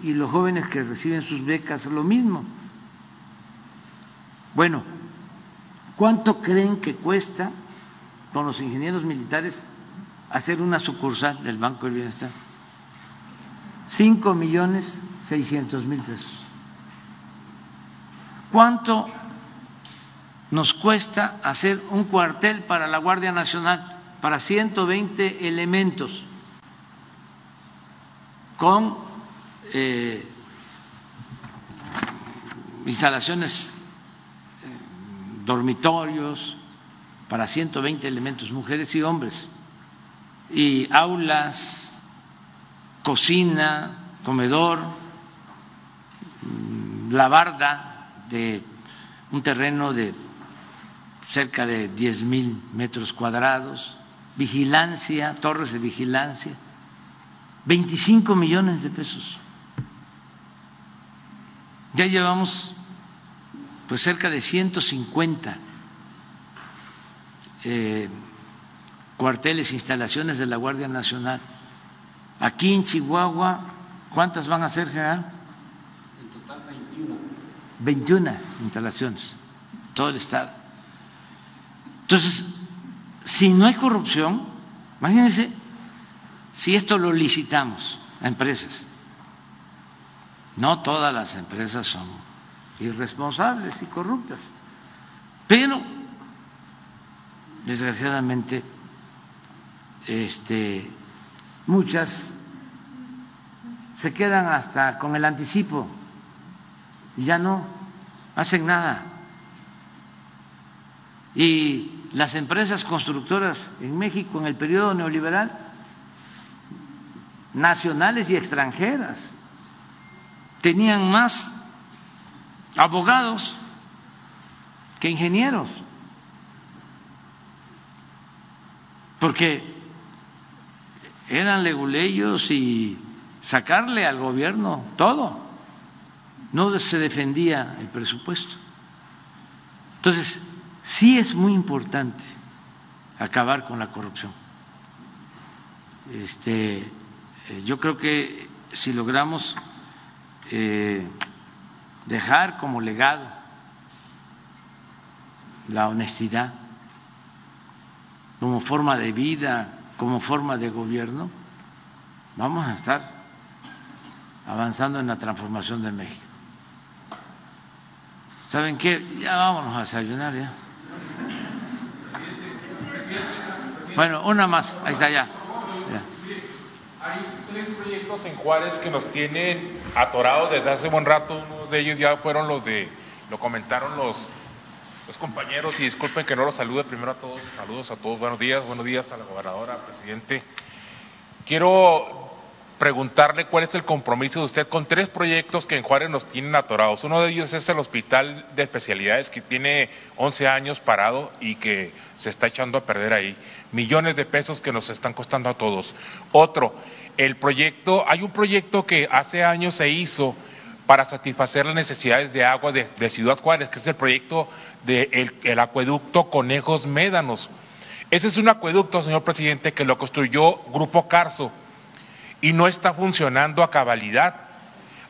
Y los jóvenes que reciben sus becas, lo mismo. Bueno, ¿cuánto creen que cuesta con los ingenieros militares hacer una sucursal del Banco del Bienestar? Cinco millones seiscientos mil pesos. ¿Cuánto nos cuesta hacer un cuartel para la Guardia Nacional, para 120 elementos. con eh, instalaciones, eh, dormitorios para 120 elementos, mujeres y hombres, y aulas, cocina, comedor, mm, la barda de un terreno de cerca de 10 mil metros cuadrados, vigilancia, torres de vigilancia, 25 millones de pesos. Ya llevamos pues cerca de 150 eh, cuarteles, instalaciones de la Guardia Nacional. Aquí en Chihuahua, ¿cuántas van a ser, general? En total 21. 21 instalaciones, todo el Estado. Entonces, si no hay corrupción, imagínense si esto lo licitamos a empresas. No todas las empresas son irresponsables y corruptas, pero desgraciadamente este, muchas se quedan hasta con el anticipo y ya no hacen nada. Y las empresas constructoras en México en el periodo neoliberal, nacionales y extranjeras, tenían más abogados que ingenieros, porque eran leguleyos y sacarle al gobierno todo, no se defendía el presupuesto. Entonces, sí es muy importante acabar con la corrupción. Este, eh, yo creo que si logramos eh, dejar como legado la honestidad como forma de vida, como forma de gobierno, vamos a estar avanzando en la transformación de México. ¿Saben qué? Ya vámonos a desayunar ya. Bueno, una más, ahí está ya. Hay tres proyectos en Juárez que nos tienen atorados desde hace buen rato. Uno de ellos ya fueron los de, lo comentaron los, los compañeros, y disculpen que no los salude primero a todos. Saludos a todos, buenos días, buenos días a la gobernadora, presidente. Quiero preguntarle cuál es el compromiso de usted con tres proyectos que en Juárez nos tienen atorados. Uno de ellos es el Hospital de Especialidades que tiene 11 años parado y que se está echando a perder ahí. Millones de pesos que nos están costando a todos. Otro, el proyecto, hay un proyecto que hace años se hizo para satisfacer las necesidades de agua de, Ciudad Juárez, que es el proyecto del el acueducto Conejos Médanos. Ese es un acueducto, señor presidente, que lo construyó Grupo Carso y no está funcionando a cabalidad.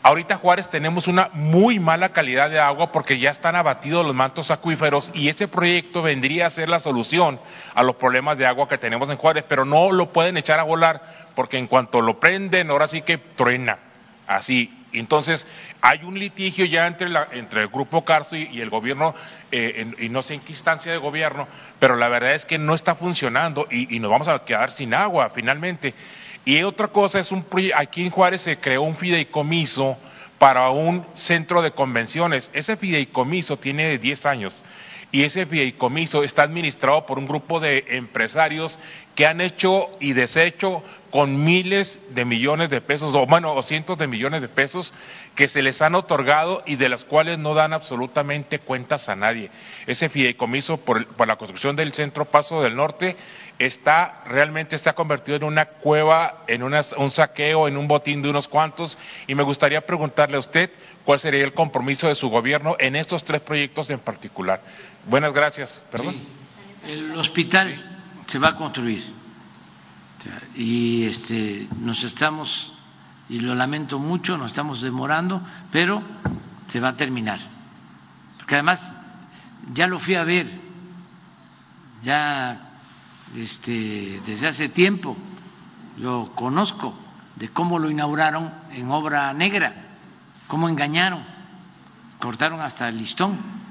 Ahorita Juárez tenemos una muy mala calidad de agua porque ya están abatidos los mantos acuíferos y ese proyecto vendría a ser la solución a los problemas de agua que tenemos en Juárez, pero no lo pueden echar a volar porque en cuanto lo prenden, ahora sí que truena. Así. Entonces, hay un litigio ya entre, entre el Grupo Carso y, el gobierno, eh, y no sé en qué instancia de gobierno, pero la verdad es que no está funcionando y nos vamos a quedar sin agua finalmente. Y otra cosa es un aquí en Juárez se creó un fideicomiso para un centro de convenciones. Ese fideicomiso tiene 10 años y ese fideicomiso está administrado por un grupo de empresarios que han hecho y deshecho con miles de millones de pesos, o bueno, o cientos de millones de pesos que se les han otorgado y de las cuales no dan absolutamente cuentas a nadie. Ese fideicomiso por, por la construcción del Centro Paso del Norte está realmente está convertido en una cueva, en un saqueo, en un botín de unos cuantos. Y me gustaría preguntarle a usted cuál sería el compromiso de su gobierno en estos tres proyectos en particular. Buenas gracias. Perdón. El hospital se va a construir y este, nos estamos y lo lamento mucho, nos estamos demorando, pero se va a terminar. Porque además ya lo fui a ver, ya este, desde hace tiempo, lo conozco, de cómo lo inauguraron en obra negra, cómo engañaron, cortaron hasta el listón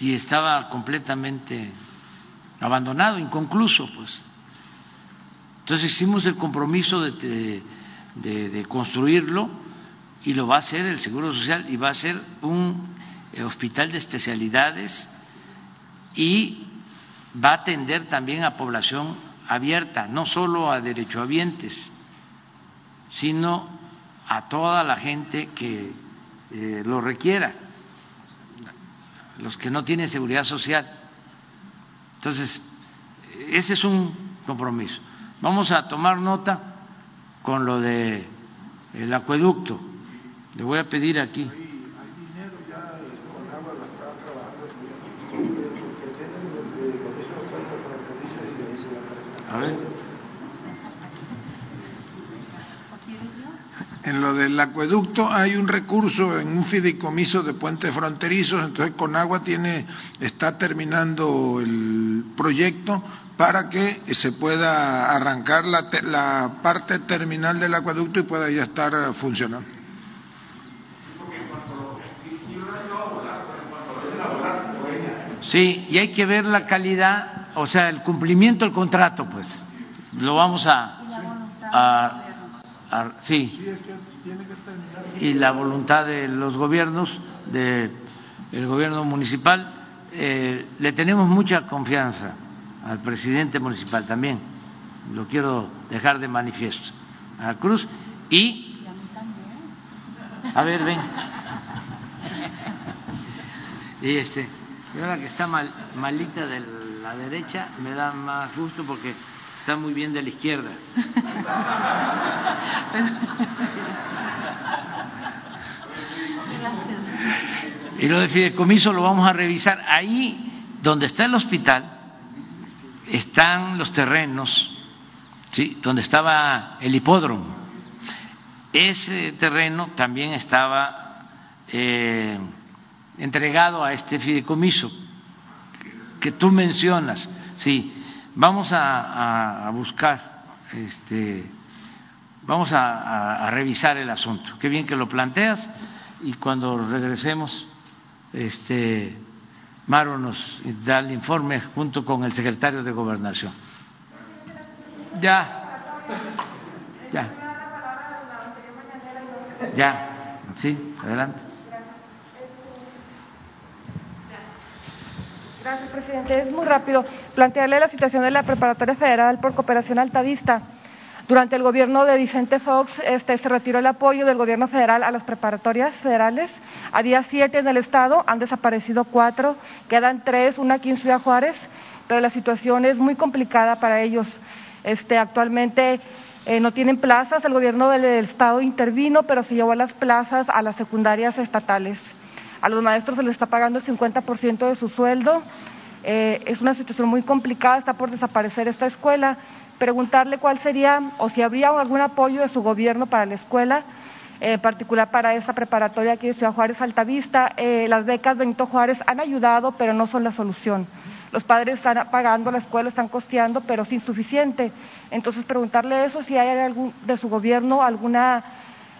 y estaba completamente abandonado, inconcluso, pues. Entonces hicimos el compromiso de, de, construirlo y lo va a hacer el Seguro Social y va a ser un eh, hospital de especialidades y va a atender también a población abierta, no solo a derechohabientes, sino a toda la gente que eh, lo requiera, los que no tienen seguridad social. Entonces, ese es un compromiso. Vamos a tomar nota con lo de el acueducto. Le voy a pedir aquí. Del acueducto hay un recurso en un fideicomiso de puentes fronterizos, entonces Conagua tiene, está terminando el proyecto para que se pueda arrancar la, la parte terminal del acueducto y pueda ya estar funcionando. Sí, y hay que ver la calidad, o sea, el cumplimiento del contrato, pues. Lo vamos a sí, y la voluntad de los gobiernos, del gobierno municipal, eh, le tenemos mucha confianza al presidente municipal también, lo quiero dejar de manifiesto, a Cruz y, a ver, ven, y este, ahora que está mal, malita de la derecha, me da más gusto porque está muy bien de la izquierda. Y lo de fideicomiso lo vamos a revisar. Ahí donde está el hospital están los terrenos, ¿sí? donde estaba el hipódromo. Ese terreno también estaba eh, entregado a este fideicomiso que tú mencionas. Sí, Vamos a, buscar, este, vamos a, revisar el asunto. Qué bien que lo planteas y cuando regresemos, este, Maro nos da el informe junto con el secretario de Gobernación. Ya, ya, ya, sí, adelante. Gracias, presidente. Es muy rápido plantearle la situación de la preparatoria federal por cooperación altavista. Durante el gobierno de Vicente Fox este, se retiró el apoyo del gobierno federal a las preparatorias federales. Había siete en el estado, han desaparecido cuatro, quedan tres, una aquí en Ciudad Juárez, pero la situación es muy complicada para ellos. Este, actualmente eh, no tienen plazas, el gobierno del estado intervino, pero se llevó las plazas a las secundarias estatales. A los maestros se les está pagando el 50% de su sueldo. Eh, es una situación muy complicada, está por desaparecer esta escuela. Preguntarle cuál sería o si habría algún apoyo de su gobierno para la escuela, eh, en particular para esta preparatoria aquí de Ciudad Juárez Altavista. Eh, las becas Benito Juárez han ayudado, pero no son la solución. Los padres están pagando la escuela, están costeando, pero es insuficiente. Entonces, preguntarle eso, si hay algún, de su gobierno alguna,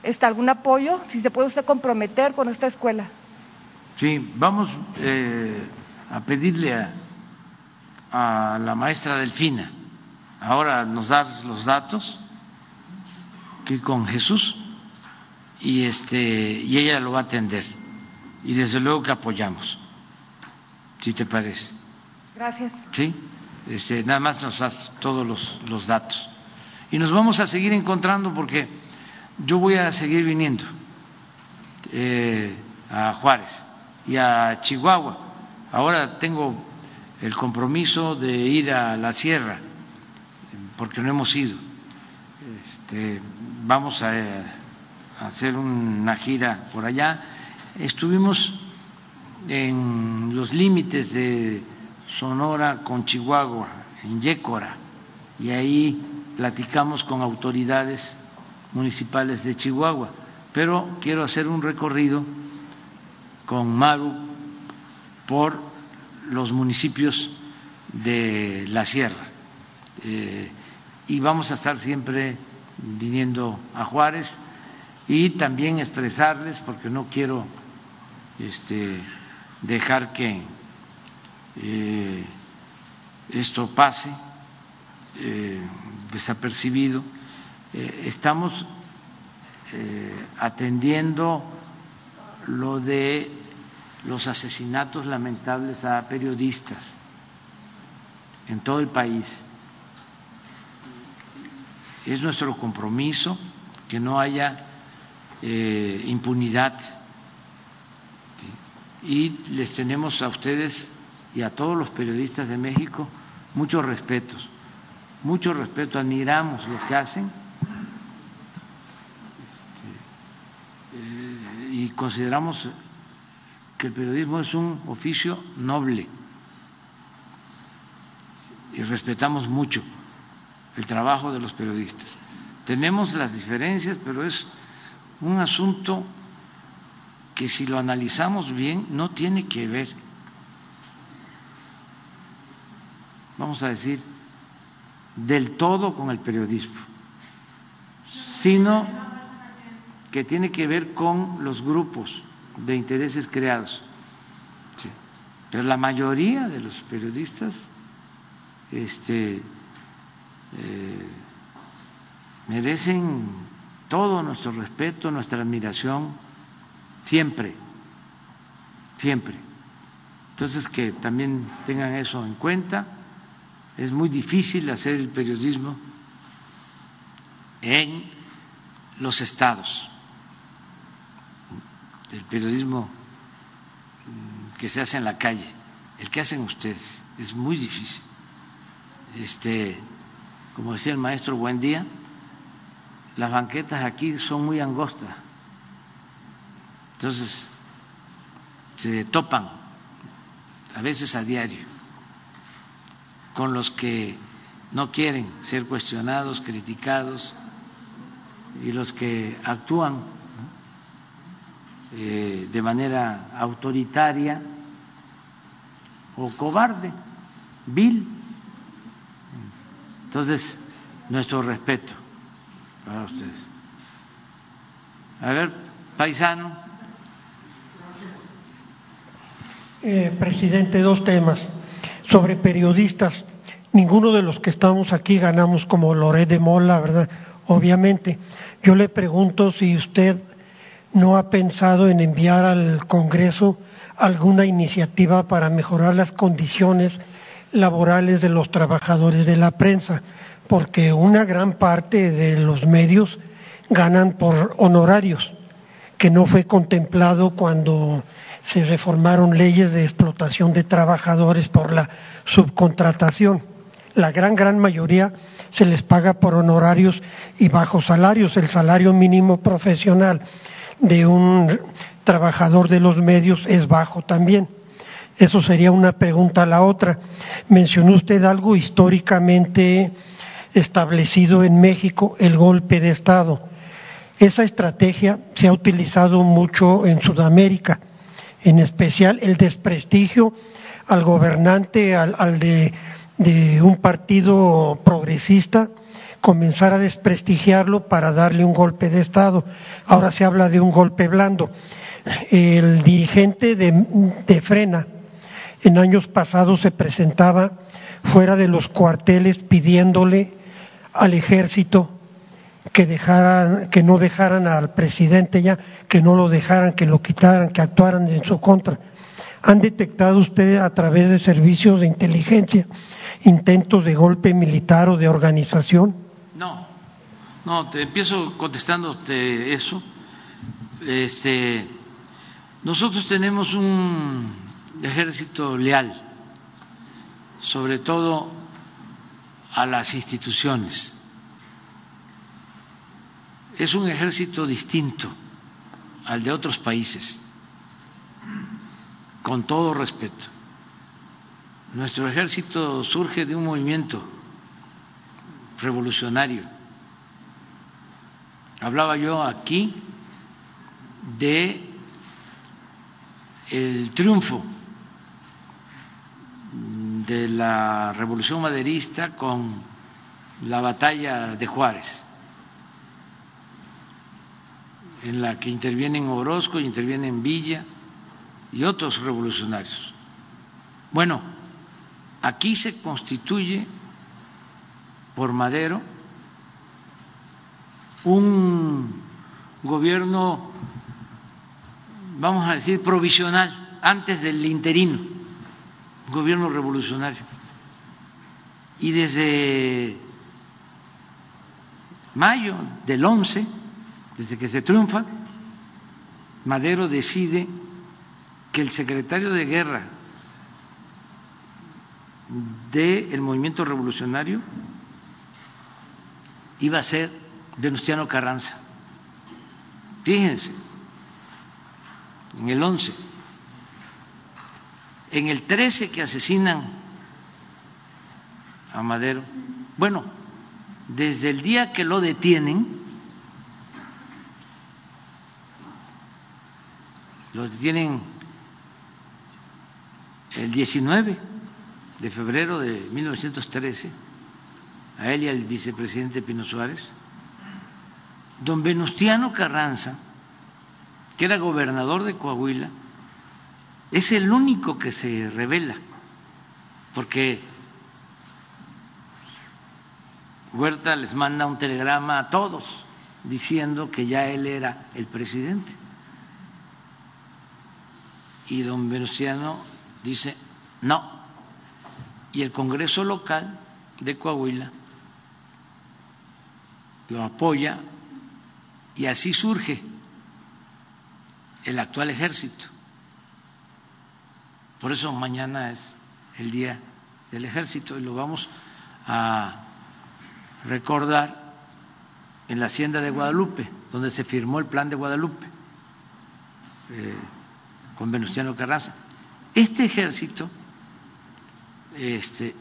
este, algún apoyo, si se puede usted comprometer con esta escuela. Sí, vamos eh, a pedirle a, la maestra Delfina, ahora nos da los datos, que con Jesús, y, este, y ella lo va a atender. Y desde luego que apoyamos, si te parece. Gracias. Sí, este, nada más nos das todos los, los datos. Y nos vamos a seguir encontrando porque yo voy a seguir viniendo eh, a Juárez y a Chihuahua. Ahora tengo el compromiso de ir a la sierra, porque no hemos ido. Este, vamos a, hacer una gira por allá. Estuvimos en los límites de Sonora con Chihuahua, en Yécora, y ahí platicamos con autoridades municipales de Chihuahua. Pero quiero hacer un recorrido con Maru por los municipios de la sierra. Eh, y vamos a estar siempre viniendo a Juárez y también expresarles, porque no quiero este, dejar que eh, esto pase eh, desapercibido, estamos atendiendo lo de los asesinatos lamentables a periodistas en todo el país. Es nuestro compromiso que no haya eh, impunidad y les tenemos a ustedes y a todos los periodistas de México muchos respetos, mucho respeto, admiramos lo que hacen este, eh, y consideramos que el periodismo es un oficio noble y respetamos mucho el trabajo de los periodistas. Tenemos las diferencias, pero es un asunto que si lo analizamos bien no tiene que ver, vamos a decir, del todo con el periodismo, sino que tiene que ver con los grupos de intereses creados. Pero la mayoría de los periodistas este, eh, merecen todo nuestro respeto, nuestra admiración, siempre, siempre. Entonces, que también tengan eso en cuenta. Es muy difícil hacer el periodismo en los estados el periodismo que se hace en la calle, el que hacen ustedes, es muy difícil. Este, como decía el maestro Buen Día, las banquetas aquí son muy angostas. Entonces, se topan a veces a diario con los que no quieren ser cuestionados, criticados y los que actúan eh, de manera autoritaria o cobarde, vil. Entonces, nuestro respeto para ustedes. A ver, paisano. Eh, presidente, dos temas. Sobre periodistas, ninguno de los que estamos aquí ganamos como Loret de Mola, ¿verdad? Obviamente. Yo le pregunto si usted no ha pensado en enviar al Congreso alguna iniciativa para mejorar las condiciones laborales de los trabajadores de la prensa, porque una gran parte de los medios ganan por honorarios, que no fue contemplado cuando se reformaron leyes de explotación de trabajadores por la subcontratación. La gran, gran mayoría se les paga por honorarios y bajos salarios, el salario mínimo profesional de un trabajador de los medios es bajo también. Eso sería una pregunta a la otra. Mencionó usted algo históricamente establecido en México, el golpe de Estado. Esa estrategia se ha utilizado mucho en Sudamérica, en especial el desprestigio al gobernante, al, de, un partido progresista, comenzar a desprestigiarlo para darle un golpe de Estado. Ahora se habla de un golpe blando. El dirigente de, Frena en años pasados se presentaba fuera de los cuarteles pidiéndole al ejército que dejaran, que no dejaran al presidente ya, que no lo dejaran, que lo quitaran, que actuaran en su contra. ¿Han detectado ustedes a través de servicios de inteligencia intentos de golpe militar o de organización? No, no, te empiezo contestándote eso. Este, nosotros tenemos un ejército leal, sobre todo a las instituciones. Es un ejército distinto al de otros países, con todo respeto. Nuestro ejército surge de un movimiento revolucionario. Hablaba yo aquí de el triunfo de la revolución maderista con la batalla de Juárez, en la que intervienen Orozco y intervienen Villa y otros revolucionarios. Bueno, aquí se constituye por Madero un gobierno, vamos a decir, provisional, antes del interino, gobierno revolucionario. Y desde mayo del 11, desde que se triunfa, Madero decide que el secretario de guerra del movimiento revolucionario iba a ser Venustiano Carranza. Fíjense, en el 11, en el 13 que asesinan a Madero, bueno, desde el día que lo detienen, lo detienen el 19 de febrero de 1913, a él y al vicepresidente Pino Suárez, don Venustiano Carranza, que era gobernador de Coahuila, es el único que se revela, porque Huerta les manda un telegrama a todos diciendo que ya él era el presidente. Y don Venustiano dice, no. Y el Congreso local de Coahuila lo apoya y así surge el actual ejército. Por eso mañana es el día del ejército y lo vamos a recordar en la hacienda de Guadalupe, donde se firmó el plan de Guadalupe eh, con Venustiano Carranza. Este ejército este,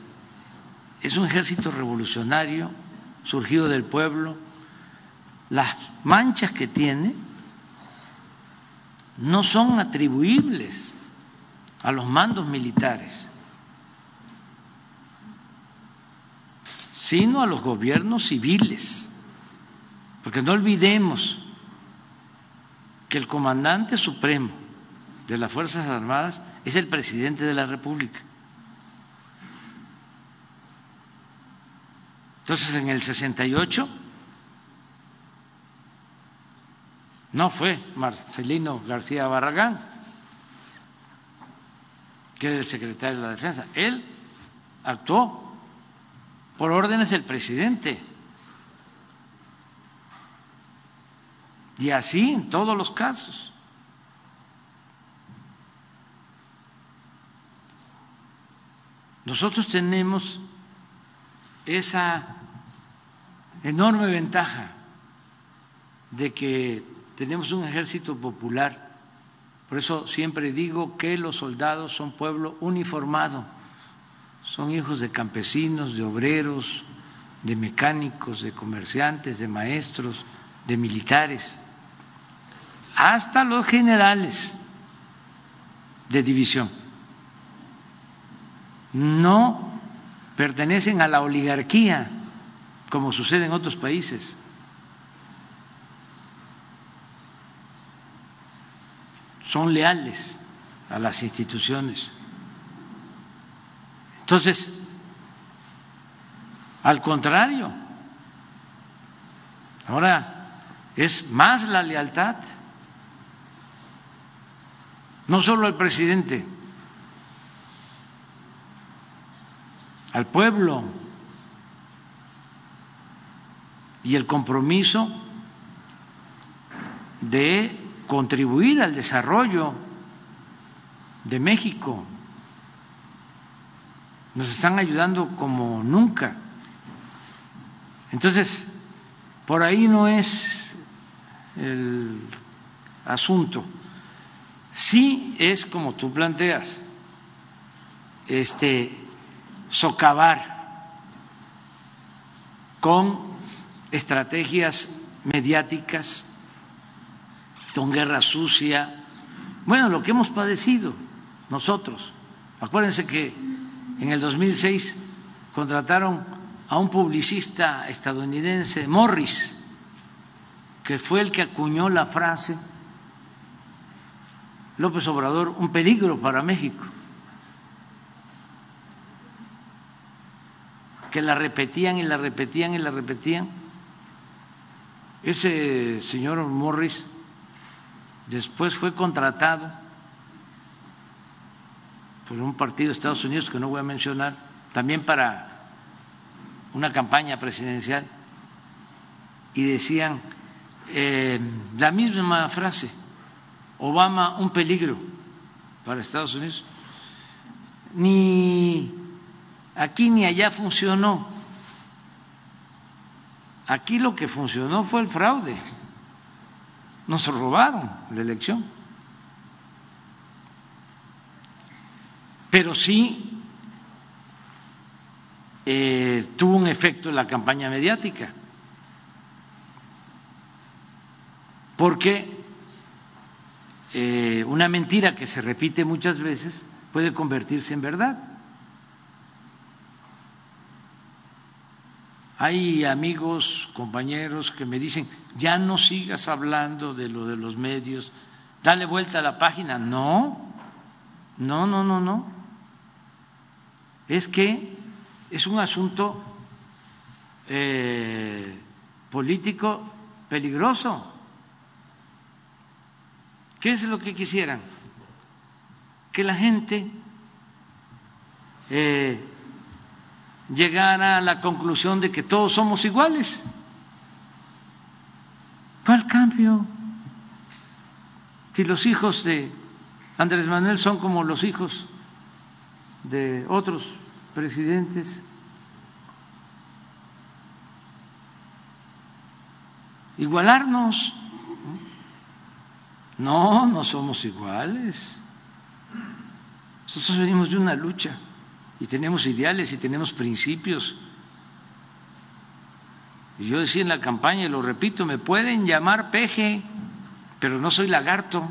es un ejército revolucionario, surgido del pueblo. Las manchas que tiene no son atribuibles a los mandos militares, sino a los gobiernos civiles. Porque no olvidemos que el comandante supremo de las Fuerzas Armadas es el presidente de la República. Entonces, en el 68 no fue Marcelino García Barragán, que era el secretario de la Defensa. Él actuó por órdenes del presidente. Y así en todos los casos. Nosotros tenemos esa enorme ventaja de que tenemos un ejército popular. Por eso siempre digo que los soldados son pueblo uniformado son hijos de campesinos, de obreros, de mecánicos, de comerciantes, de maestros, de militares, hasta los generales de división. No pertenecen a la oligarquía, como sucede en otros países. Son leales a las instituciones. Entonces, al contrario, ahora es más la lealtad, no solo al presidente, al pueblo y el compromiso de contribuir al desarrollo de México nos están ayudando como nunca. Entonces, por ahí no es el asunto. Sí es como tú planteas, este socavar con estrategias mediáticas, con guerra sucia, bueno, lo que hemos padecido nosotros. Acuérdense que en el 2006 contrataron a un publicista estadounidense, Morris, que fue el que acuñó la frase López Obrador, un peligro para México, que la repetían y la repetían y la repetían ese señor Morris después fue contratado por un partido de Estados Unidos que no voy a mencionar, también para una campaña presidencial, y decían eh, la misma frase, Obama un peligro para Estados Unidos. Ni aquí ni allá funcionó. Aquí lo que funcionó fue el fraude. Nos robaron la elección. Pero sí eh, tuvo un efecto en la campaña mediática. Porque eh, una mentira que se repite muchas veces puede convertirse en verdad. Hay amigos, compañeros que me dicen, ya no sigas hablando de lo de los medios, dale vuelta a la página. No, no, no, no, no. Es que es un asunto eh, político peligroso. ¿Qué es lo que quisieran? Que la gente eh, llegara a la conclusión de que todos somos iguales. ¿Cuál cambio? Si los hijos de Andrés Manuel son como los hijos de otros presidentes, igualarnos. No, no somos iguales. Nosotros venimos de una lucha y tenemos ideales y tenemos principios. Y yo decía en la campaña, y lo repito, me pueden llamar peje, pero no soy lagarto.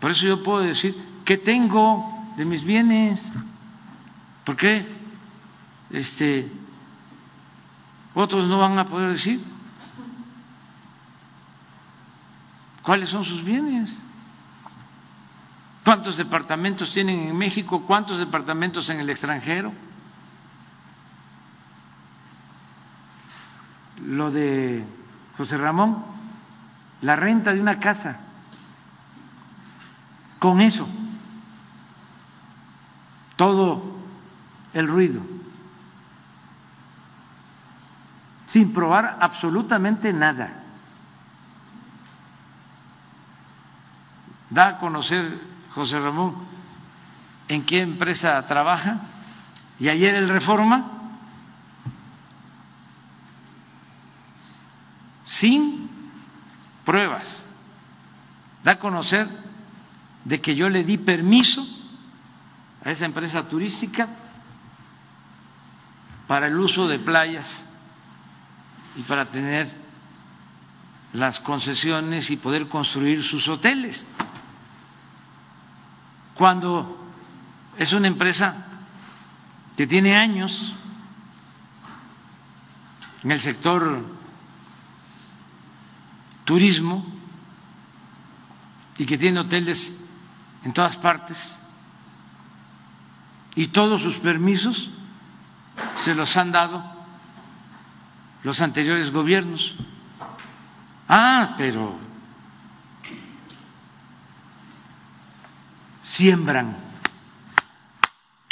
Por eso yo puedo decir, ¿qué tengo de mis bienes? ¿Por qué este, otros no van a poder decir? ¿Cuáles son sus bienes? ¿Cuántos departamentos tienen en México? ¿Cuántos departamentos en el extranjero? Lo de José Ramón, la renta de una casa. Con eso, todo el ruido, sin probar absolutamente nada. da a conocer José Ramón en qué empresa trabaja y ayer el Reforma sin pruebas. Da a conocer de que yo le di permiso a esa empresa turística para el uso de playas y para tener las concesiones y poder construir sus hoteles cuando es una empresa que tiene años en el sector turismo y que tiene hoteles en todas partes y todos sus permisos se los han dado los anteriores gobiernos. Ah, pero siembran.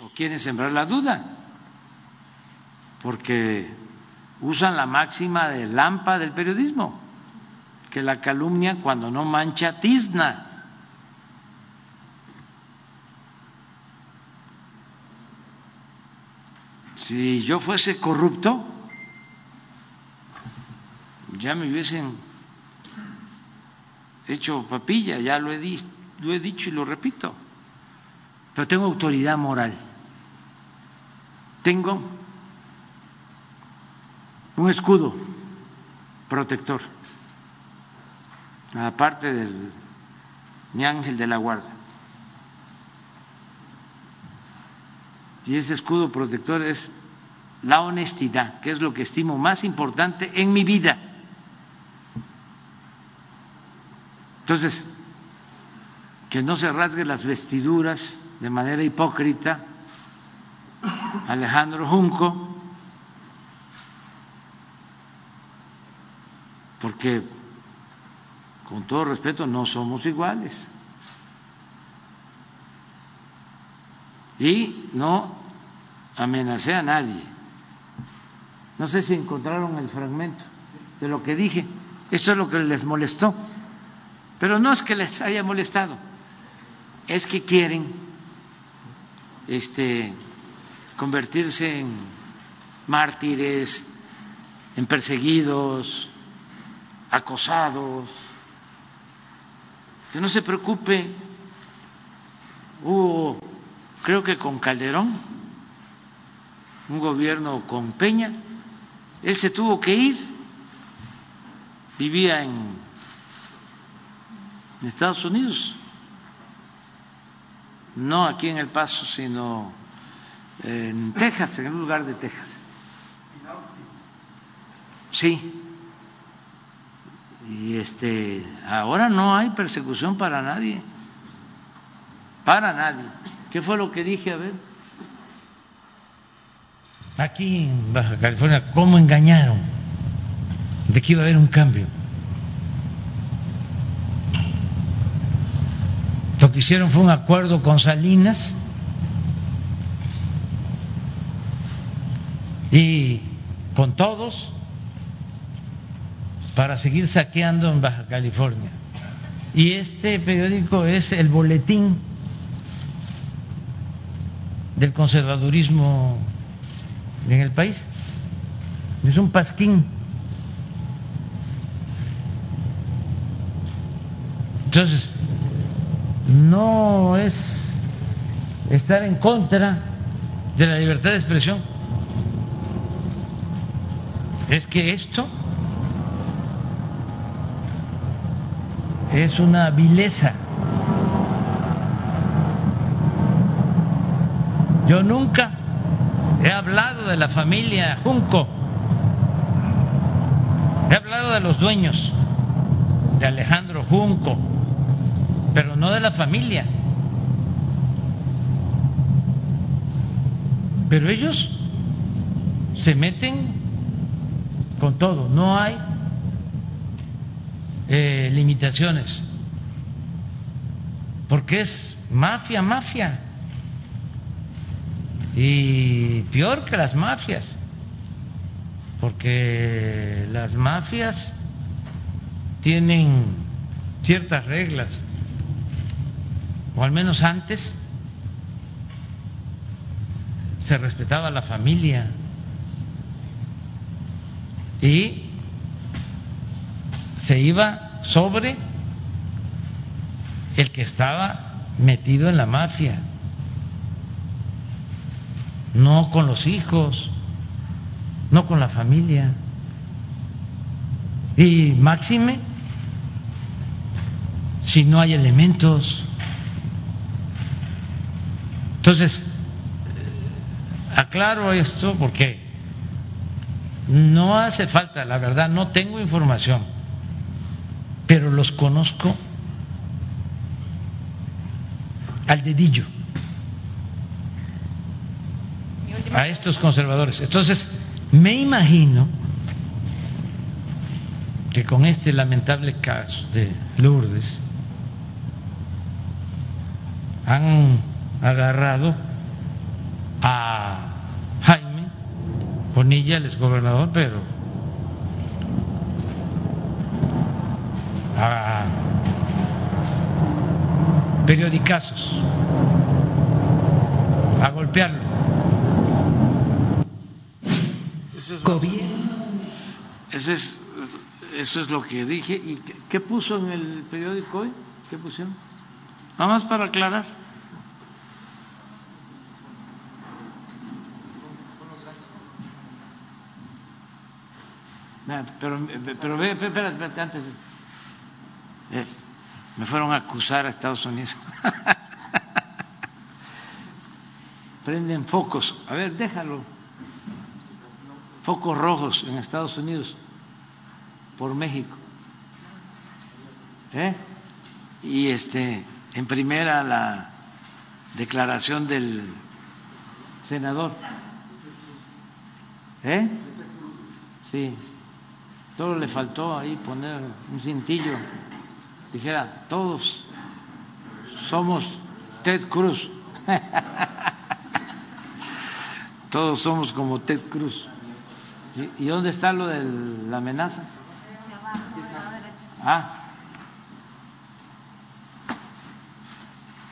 O quieren sembrar la duda, porque usan la máxima de lampa del periodismo, que la calumnia cuando no mancha tizna. Si yo fuese corrupto, ya me hubiesen hecho papilla, ya lo he, lo he dicho y lo repito pero tengo autoridad moral. Tengo un escudo protector, aparte del mi ángel de la guarda. Y ese escudo protector es la honestidad, que es lo que estimo más importante en mi vida. Entonces, que no se rasgue las vestiduras de manera hipócrita Alejandro Junco porque con todo respeto no somos iguales. Y no amenacé a nadie. No sé si encontraron el fragmento de lo que dije. Esto es lo que les molestó. Pero no es que les haya molestado, es que quieren este, convertirse en mártires, en perseguidos, acosados. Que no se preocupe, hubo, creo que con Calderón, un gobierno con Peña, él se tuvo que ir, vivía en, en Estados Unidos, no aquí en El Paso, sino en Texas, en un lugar de Texas. Sí. Y este, ahora no hay persecución para nadie. Para nadie. ¿Qué fue lo que dije? A ver. Aquí en Baja California, ¿cómo engañaron? De que iba a haber un cambio. Lo que hicieron fue un acuerdo con Salinas y con todos para seguir saqueando en Baja California. Y este periódico es el boletín del conservadurismo en el país. Es un pasquín. Entonces, no es estar en contra de la libertad de expresión. Es que esto es una vileza. Yo nunca he hablado de la familia Junco, he hablado de los dueños, de Alejandro Junco, pero no de la familia. Pero ellos se meten con todo, no hay eh, limitaciones, porque es mafia, mafia, y peor que las mafias, porque las mafias tienen ciertas reglas, o al menos antes se respetaba la familia y se iba sobre el que estaba metido en la mafia, no con los hijos, no con la familia. Y máxime, si no hay elementos. Entonces, aclaro esto porque no hace falta, la verdad, no tengo información pero los conozco al dedillo a estos conservadores. Entonces, me imagino que con este lamentable caso de Lourdes han agarrado a Jaime Bonilla, el exgobernador, pero a periodicazos, a golpearlo. Eso es, eso es lo que dije. ¿Y qué, puso en el periódico hoy? ¿Qué pusieron? Nada más para aclarar. Pero, pero, pero espérate, espérate, antes. Eh, me fueron a acusar a Estados Unidos. Prenden focos. A ver, déjalo. Focos rojos en Estados Unidos por México. ¿Eh? Y este, en primera la declaración del senador. ¿Eh? Sí. Solo le faltó ahí poner un cintillo. Dijera, todos somos Ted Cruz. todos somos como Ted Cruz. ¿Y dónde está lo de la amenaza? Ah.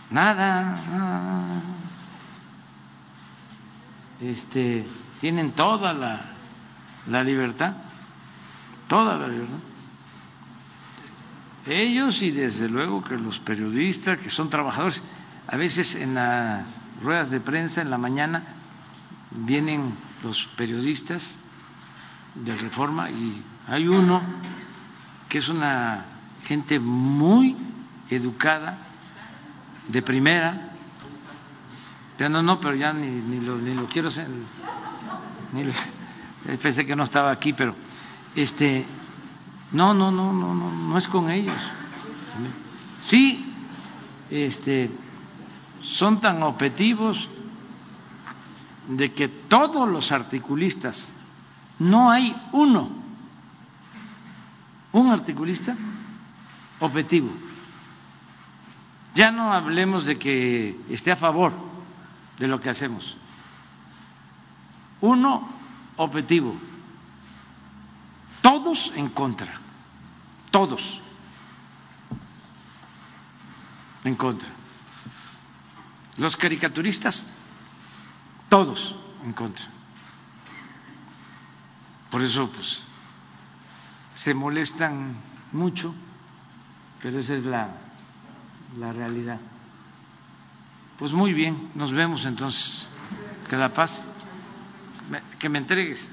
Nada, nada. Este, tienen toda la, la libertad, toda la libertad. Ellos y desde luego que los periodistas, que son trabajadores, a veces en las ruedas de prensa en la mañana vienen los periodistas de reforma y hay uno que es una gente muy educada, de primera, ya no, no, pero ya ni, ni, lo, ni lo quiero ni pensé que no estaba aquí, pero este, no, no, no, no, no, no es con ellos. Sí, este, son tan objetivos de que todos los articulistas, no hay uno, un articulista objetivo. Ya no hablemos de que esté a favor de lo que hacemos. Uno objetivo, todos en contra, todos en contra. Los caricaturistas, todos en contra. Por eso, pues, se molestan mucho, pero esa es la, la realidad. Pues muy bien, nos vemos entonces. Que la paz, que me entregues.